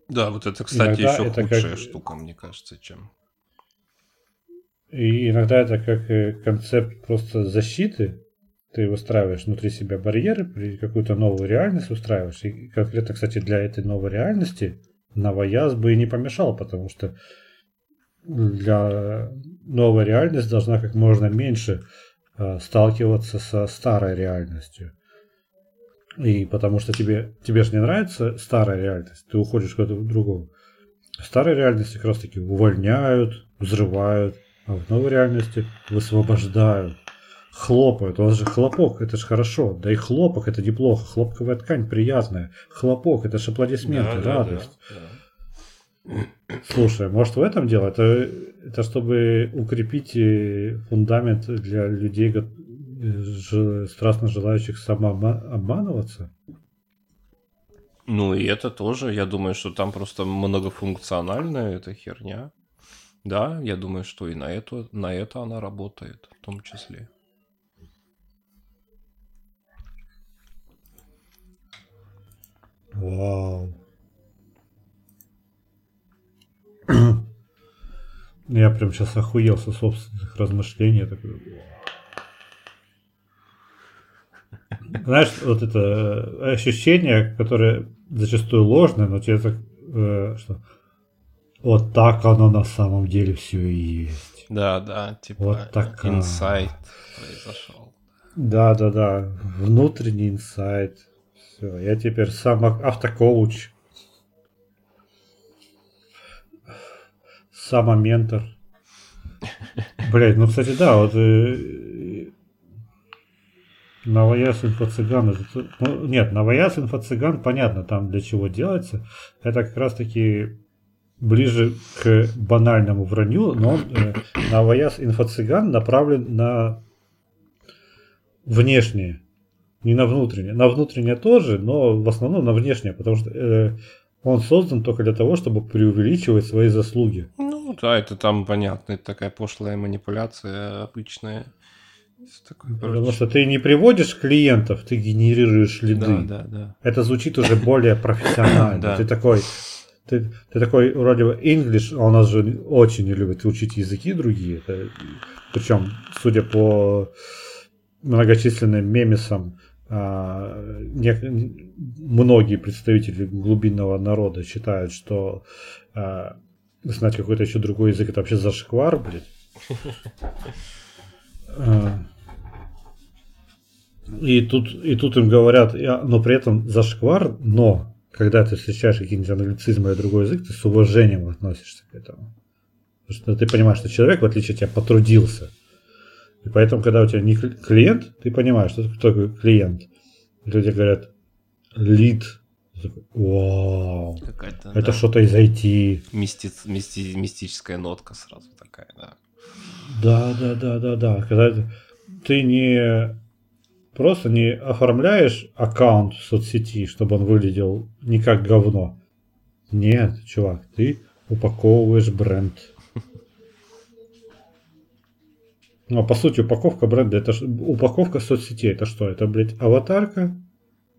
Speaker 2: Да, вот это, кстати, иногда еще это худшая как... штука, мне кажется, чем...
Speaker 1: И иногда это как э, концепт просто защиты. Ты выстраиваешь внутри себя барьеры, какую-то новую реальность устраиваешь. И конкретно, кстати, для этой новой реальности новояз бы и не помешал, потому что для новой реальности должна как можно меньше э, сталкиваться со старой реальностью. И потому что тебе, тебе же не нравится старая реальность, ты уходишь в какую-то другую. В старой реальности как раз таки увольняют, взрывают, а в новой реальности высвобождают, хлопают. У вас же хлопок, это же хорошо. Да и хлопок это неплохо. Хлопковая ткань приятная. Хлопок это же аплодисменты, да, радость. Да, да. Слушай, может в этом дело? Это, это чтобы укрепить э, фундамент для людей, страстно желающих самообманываться?
Speaker 2: Ну и это тоже, я думаю, что там просто многофункциональная эта херня. Да, я думаю, что и на это, на это она работает в том числе.
Speaker 1: Вау. Я прям сейчас охуел со собственных размышлений. Я такой, Знаешь, вот это э, ощущение, которое зачастую ложное, но тебе так, э, что вот так оно на самом деле все и есть.
Speaker 2: Да, да, типа
Speaker 1: Вот такая.
Speaker 2: инсайт произошел.
Speaker 1: Да, да, да. Внутренний инсайт. Все, я теперь сам ав- автокоуч. Самоментор. Блять, ну кстати, да, вот э, Новояз инфо-цыган. ну, нет, Новояз инфо-цыган, понятно, там для чего делается. Это как раз таки ближе к банальному вранью, но э, Новояз инфо-цыган направлен на внешнее, не на внутреннее. На внутреннее тоже, но в основном на внешнее, потому что э, он создан только для того, чтобы преувеличивать свои заслуги.
Speaker 2: Ну да, это там понятно, это такая пошлая манипуляция обычная.
Speaker 1: Потому что ты не приводишь клиентов, ты генерируешь лиды.
Speaker 2: Да, да, да.
Speaker 1: Это звучит уже более профессионально.
Speaker 2: Да.
Speaker 1: Ты такой, ты, ты такой вроде бы English, а у нас же очень не любят учить языки другие. Это, причем, судя по многочисленным мемесам, а, не- многие представители глубинного народа считают, что а, знать какой-то еще другой язык это вообще зашквар, блядь. И тут, и тут им говорят, «Я- но при этом зашквар, но когда ты встречаешь какие-нибудь англицизмы или другой язык, ты с уважением относишься к этому. Потому что ты понимаешь, что человек, в отличие от тебя, потрудился. И поэтому, когда у тебя не кли- клиент, ты понимаешь, что такой клиент. Люди говорят, лид. Вау, это
Speaker 2: да,
Speaker 1: что-то из IT.
Speaker 2: мисти- мисти- мистическая нотка сразу такая, да.
Speaker 1: Да, да, да, да, да. Когда ты не просто не оформляешь аккаунт в соцсети, чтобы он выглядел не как говно. Нет, чувак, ты упаковываешь бренд. Ну, а по сути, упаковка бренда, это упаковка соцсетей, это что? Это, блядь, аватарка,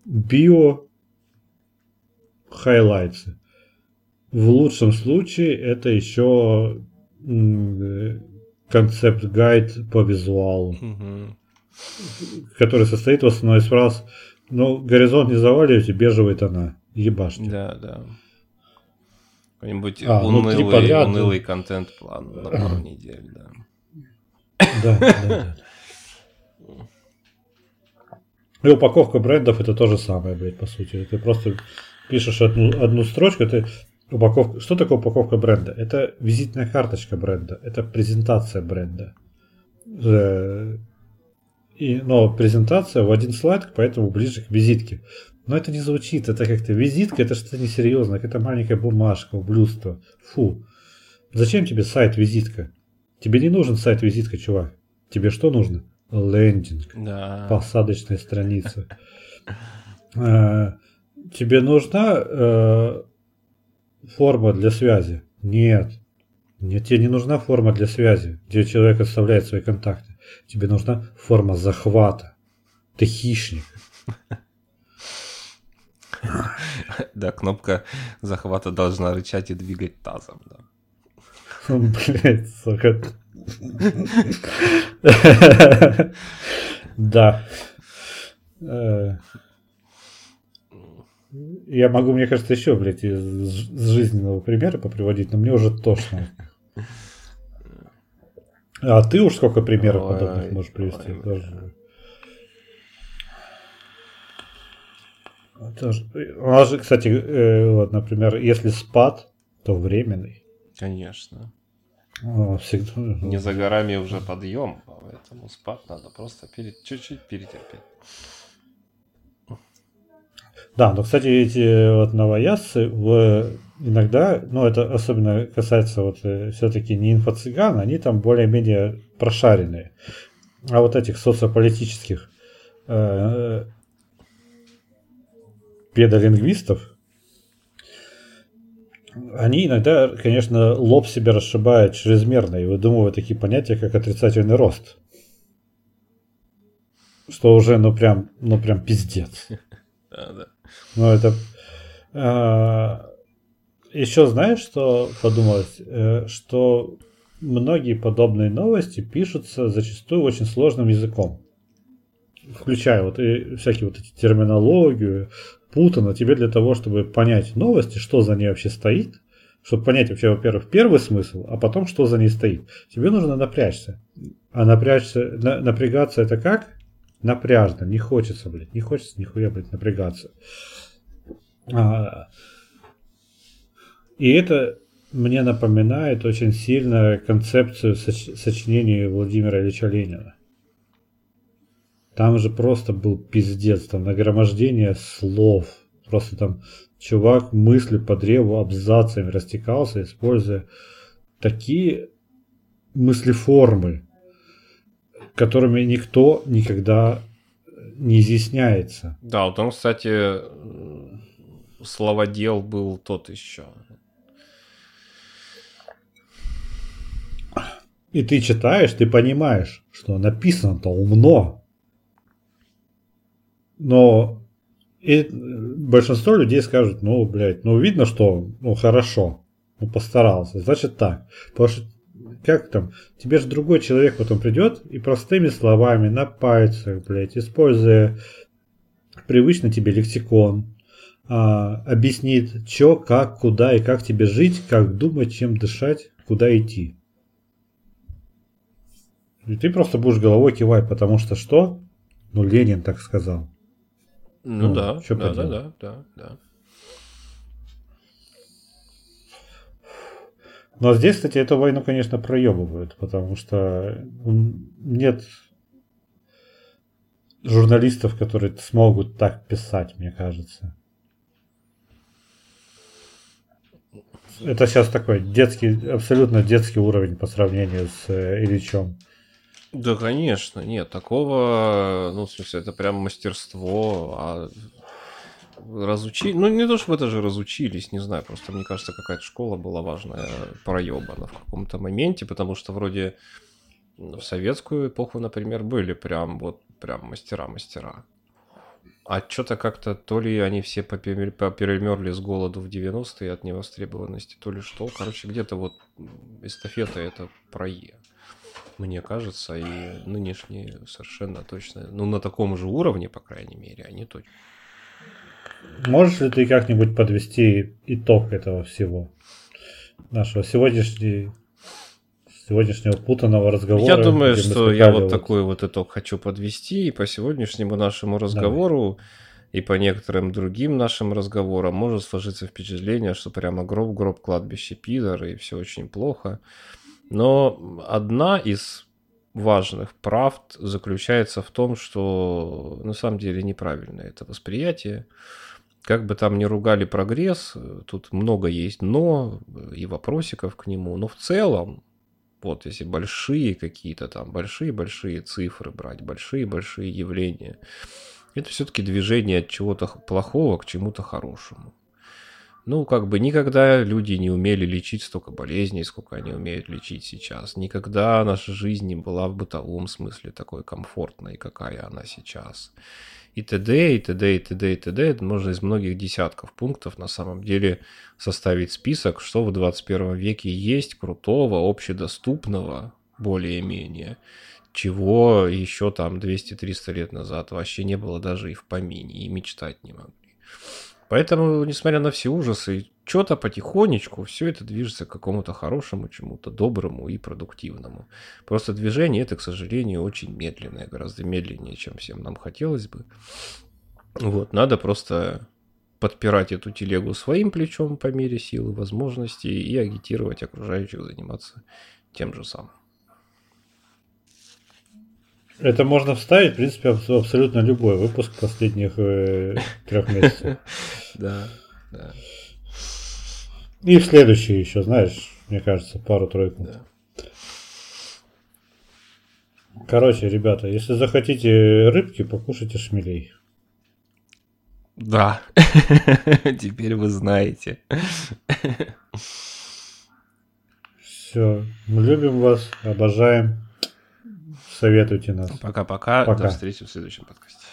Speaker 1: био, хайлайтсы. В лучшем случае это еще концепт-гайд по визуалу. Который состоит в основном из фраз «Ну, горизонт не заваливайте, бежевые тона, ебашьте».
Speaker 2: Да, да. Какой-нибудь
Speaker 1: А, ну,
Speaker 2: унылый,
Speaker 1: подряд,
Speaker 2: унылый контент-план на пару недель, да.
Speaker 1: Да, да, да. И упаковка брендов это то же самое, блядь, по сути. Ты просто пишешь одну, одну строчку, ты упаковка. Что такое упаковка бренда? Это визитная карточка бренда, это презентация бренда. И, но презентация в один слайд, поэтому ближе к визитке. Но это не звучит, это как-то визитка, это что-то несерьезное, какая-то маленькая бумажка, ублюдство. Фу. Зачем тебе сайт-визитка? Тебе не нужен сайт-визитка, чувак. Тебе что нужно? Лендинг,
Speaker 2: Да.
Speaker 1: посадочная страница. Э, Тебе нужна э, форма для связи? Нет. Нет, тебе не нужна форма для связи, где человек оставляет свои контакты. Тебе нужна форма захвата. Ты хищник.
Speaker 2: Да, кнопка захвата должна рычать и двигать тазом, да.
Speaker 1: Блять, сука. Да. Э, Я могу, мне кажется, еще, блядь, из жизненного примера поприводить, но мне уже тошно. А ты уж сколько примеров
Speaker 2: Ой,
Speaker 1: подобных можешь привести?
Speaker 2: ой,
Speaker 1: ж- У нас же, кстати, э, вот, например, если спад, то временный.
Speaker 2: Конечно.
Speaker 1: А, Всегда.
Speaker 2: Не за горами уже подъем, поэтому спад надо просто пере- чуть-чуть перетерпеть.
Speaker 1: Да, но, кстати, эти вот новоясцы в, иногда, ну, это особенно касается вот все-таки не инфо-цыган, они там более-менее прошаренные. А вот этих социополитических э, педолингвистов, они иногда, конечно, лоб себе расшибают чрезмерно и выдумывают такие понятия, как отрицательный рост. Что уже, ну прям, ну прям пиздец. Ну, это... еще знаешь, что подумалось? Э, что многие подобные новости пишутся зачастую очень сложным языком. Включая вот и всякие вот эти терминологию, путано. Тебе для того, чтобы понять новости, что за ней вообще стоит, чтобы понять вообще, во-первых, первый смысл, а потом, что за ней стоит, тебе нужно напрячься. А напрячься, на, напрягаться это как? Напряжно, не хочется, блядь, не хочется нихуя, блядь, напрягаться. А, и это мне напоминает очень сильно концепцию соч- сочинения Владимира Ильича Ленина. Там же просто был пиздец, там нагромождение слов. Просто там чувак мысли по древу абзацами растекался, используя такие мыслеформы, которыми никто никогда не изъясняется.
Speaker 2: Да, вот он, кстати, словодел был тот еще.
Speaker 1: И ты читаешь, ты понимаешь, что написано-то умно. Но и большинство людей скажут, ну, блядь, ну, видно, что, ну, хорошо, ну, постарался, значит так. Потому что, как там, тебе же другой человек потом придет и простыми словами, на пальцах, блядь, используя привычный тебе лексикон, а, объяснит, что, как, куда и как тебе жить, как думать, чем дышать, куда идти. И ты просто будешь головой кивать, потому что что? Ну, Ленин так сказал.
Speaker 2: Ну, ну да, да, да, да, да, да.
Speaker 1: Но здесь, кстати, эту войну, конечно, проебывают, потому что нет журналистов, которые смогут так писать, мне кажется. Это сейчас такой детский, абсолютно детский уровень по сравнению с э, Ильичом.
Speaker 2: Да, конечно, нет, такого, ну, в смысле, это прям мастерство, а разучили, ну, не то, чтобы это же разучились, не знаю, просто мне кажется, какая-то школа была важная, проебана в каком-то моменте, потому что вроде в советскую эпоху, например, были прям вот, прям мастера-мастера. А что-то как-то, то ли они все перемерли с голоду в 90-е от невостребованности, то ли что. Короче, где-то вот эстафета это про Е мне кажется, и нынешние совершенно точно, ну, на таком же уровне, по крайней мере, они точно.
Speaker 1: Можешь ли ты как-нибудь подвести итог этого всего? Нашего сегодняшнего, сегодняшнего путанного разговора.
Speaker 2: Я думаю, что я вот, вот такой вот итог хочу подвести, и по сегодняшнему нашему разговору, Давай. и по некоторым другим нашим разговорам может сложиться впечатление, что прямо гроб-гроб кладбище пидор, и все очень плохо. Но одна из важных правд заключается в том, что на самом деле неправильное это восприятие. Как бы там ни ругали прогресс, тут много есть но и вопросиков к нему, но в целом, вот если большие какие-то там, большие-большие цифры брать, большие-большие явления, это все-таки движение от чего-то плохого к чему-то хорошему. Ну, как бы никогда люди не умели лечить столько болезней, сколько они умеют лечить сейчас. Никогда наша жизнь не была в бытовом смысле такой комфортной, какая она сейчас. И т.д., и т.д., и т.д., и т.д. Можно из многих десятков пунктов на самом деле составить список, что в 21 веке есть крутого, общедоступного, более-менее, чего еще там 200-300 лет назад вообще не было даже и в помине, и мечтать не могли. Поэтому, несмотря на все ужасы, что-то потихонечку все это движется к какому-то хорошему, чему-то доброму и продуктивному. Просто движение это, к сожалению, очень медленное, гораздо медленнее, чем всем нам хотелось бы. Вот, надо просто подпирать эту телегу своим плечом по мере силы, возможностей и агитировать окружающих заниматься тем же самым.
Speaker 1: Это можно вставить, в принципе, абсолютно любой выпуск последних э, трех месяцев.
Speaker 2: Да, да.
Speaker 1: И в следующий еще, знаешь, мне кажется, пару-тройку. Да. Короче, ребята, если захотите рыбки, покушайте шмелей.
Speaker 2: Да, теперь вы знаете.
Speaker 1: Все, мы любим вас, обожаем. Советуйте нас.
Speaker 2: Пока-пока. До встречи в следующем подкасте.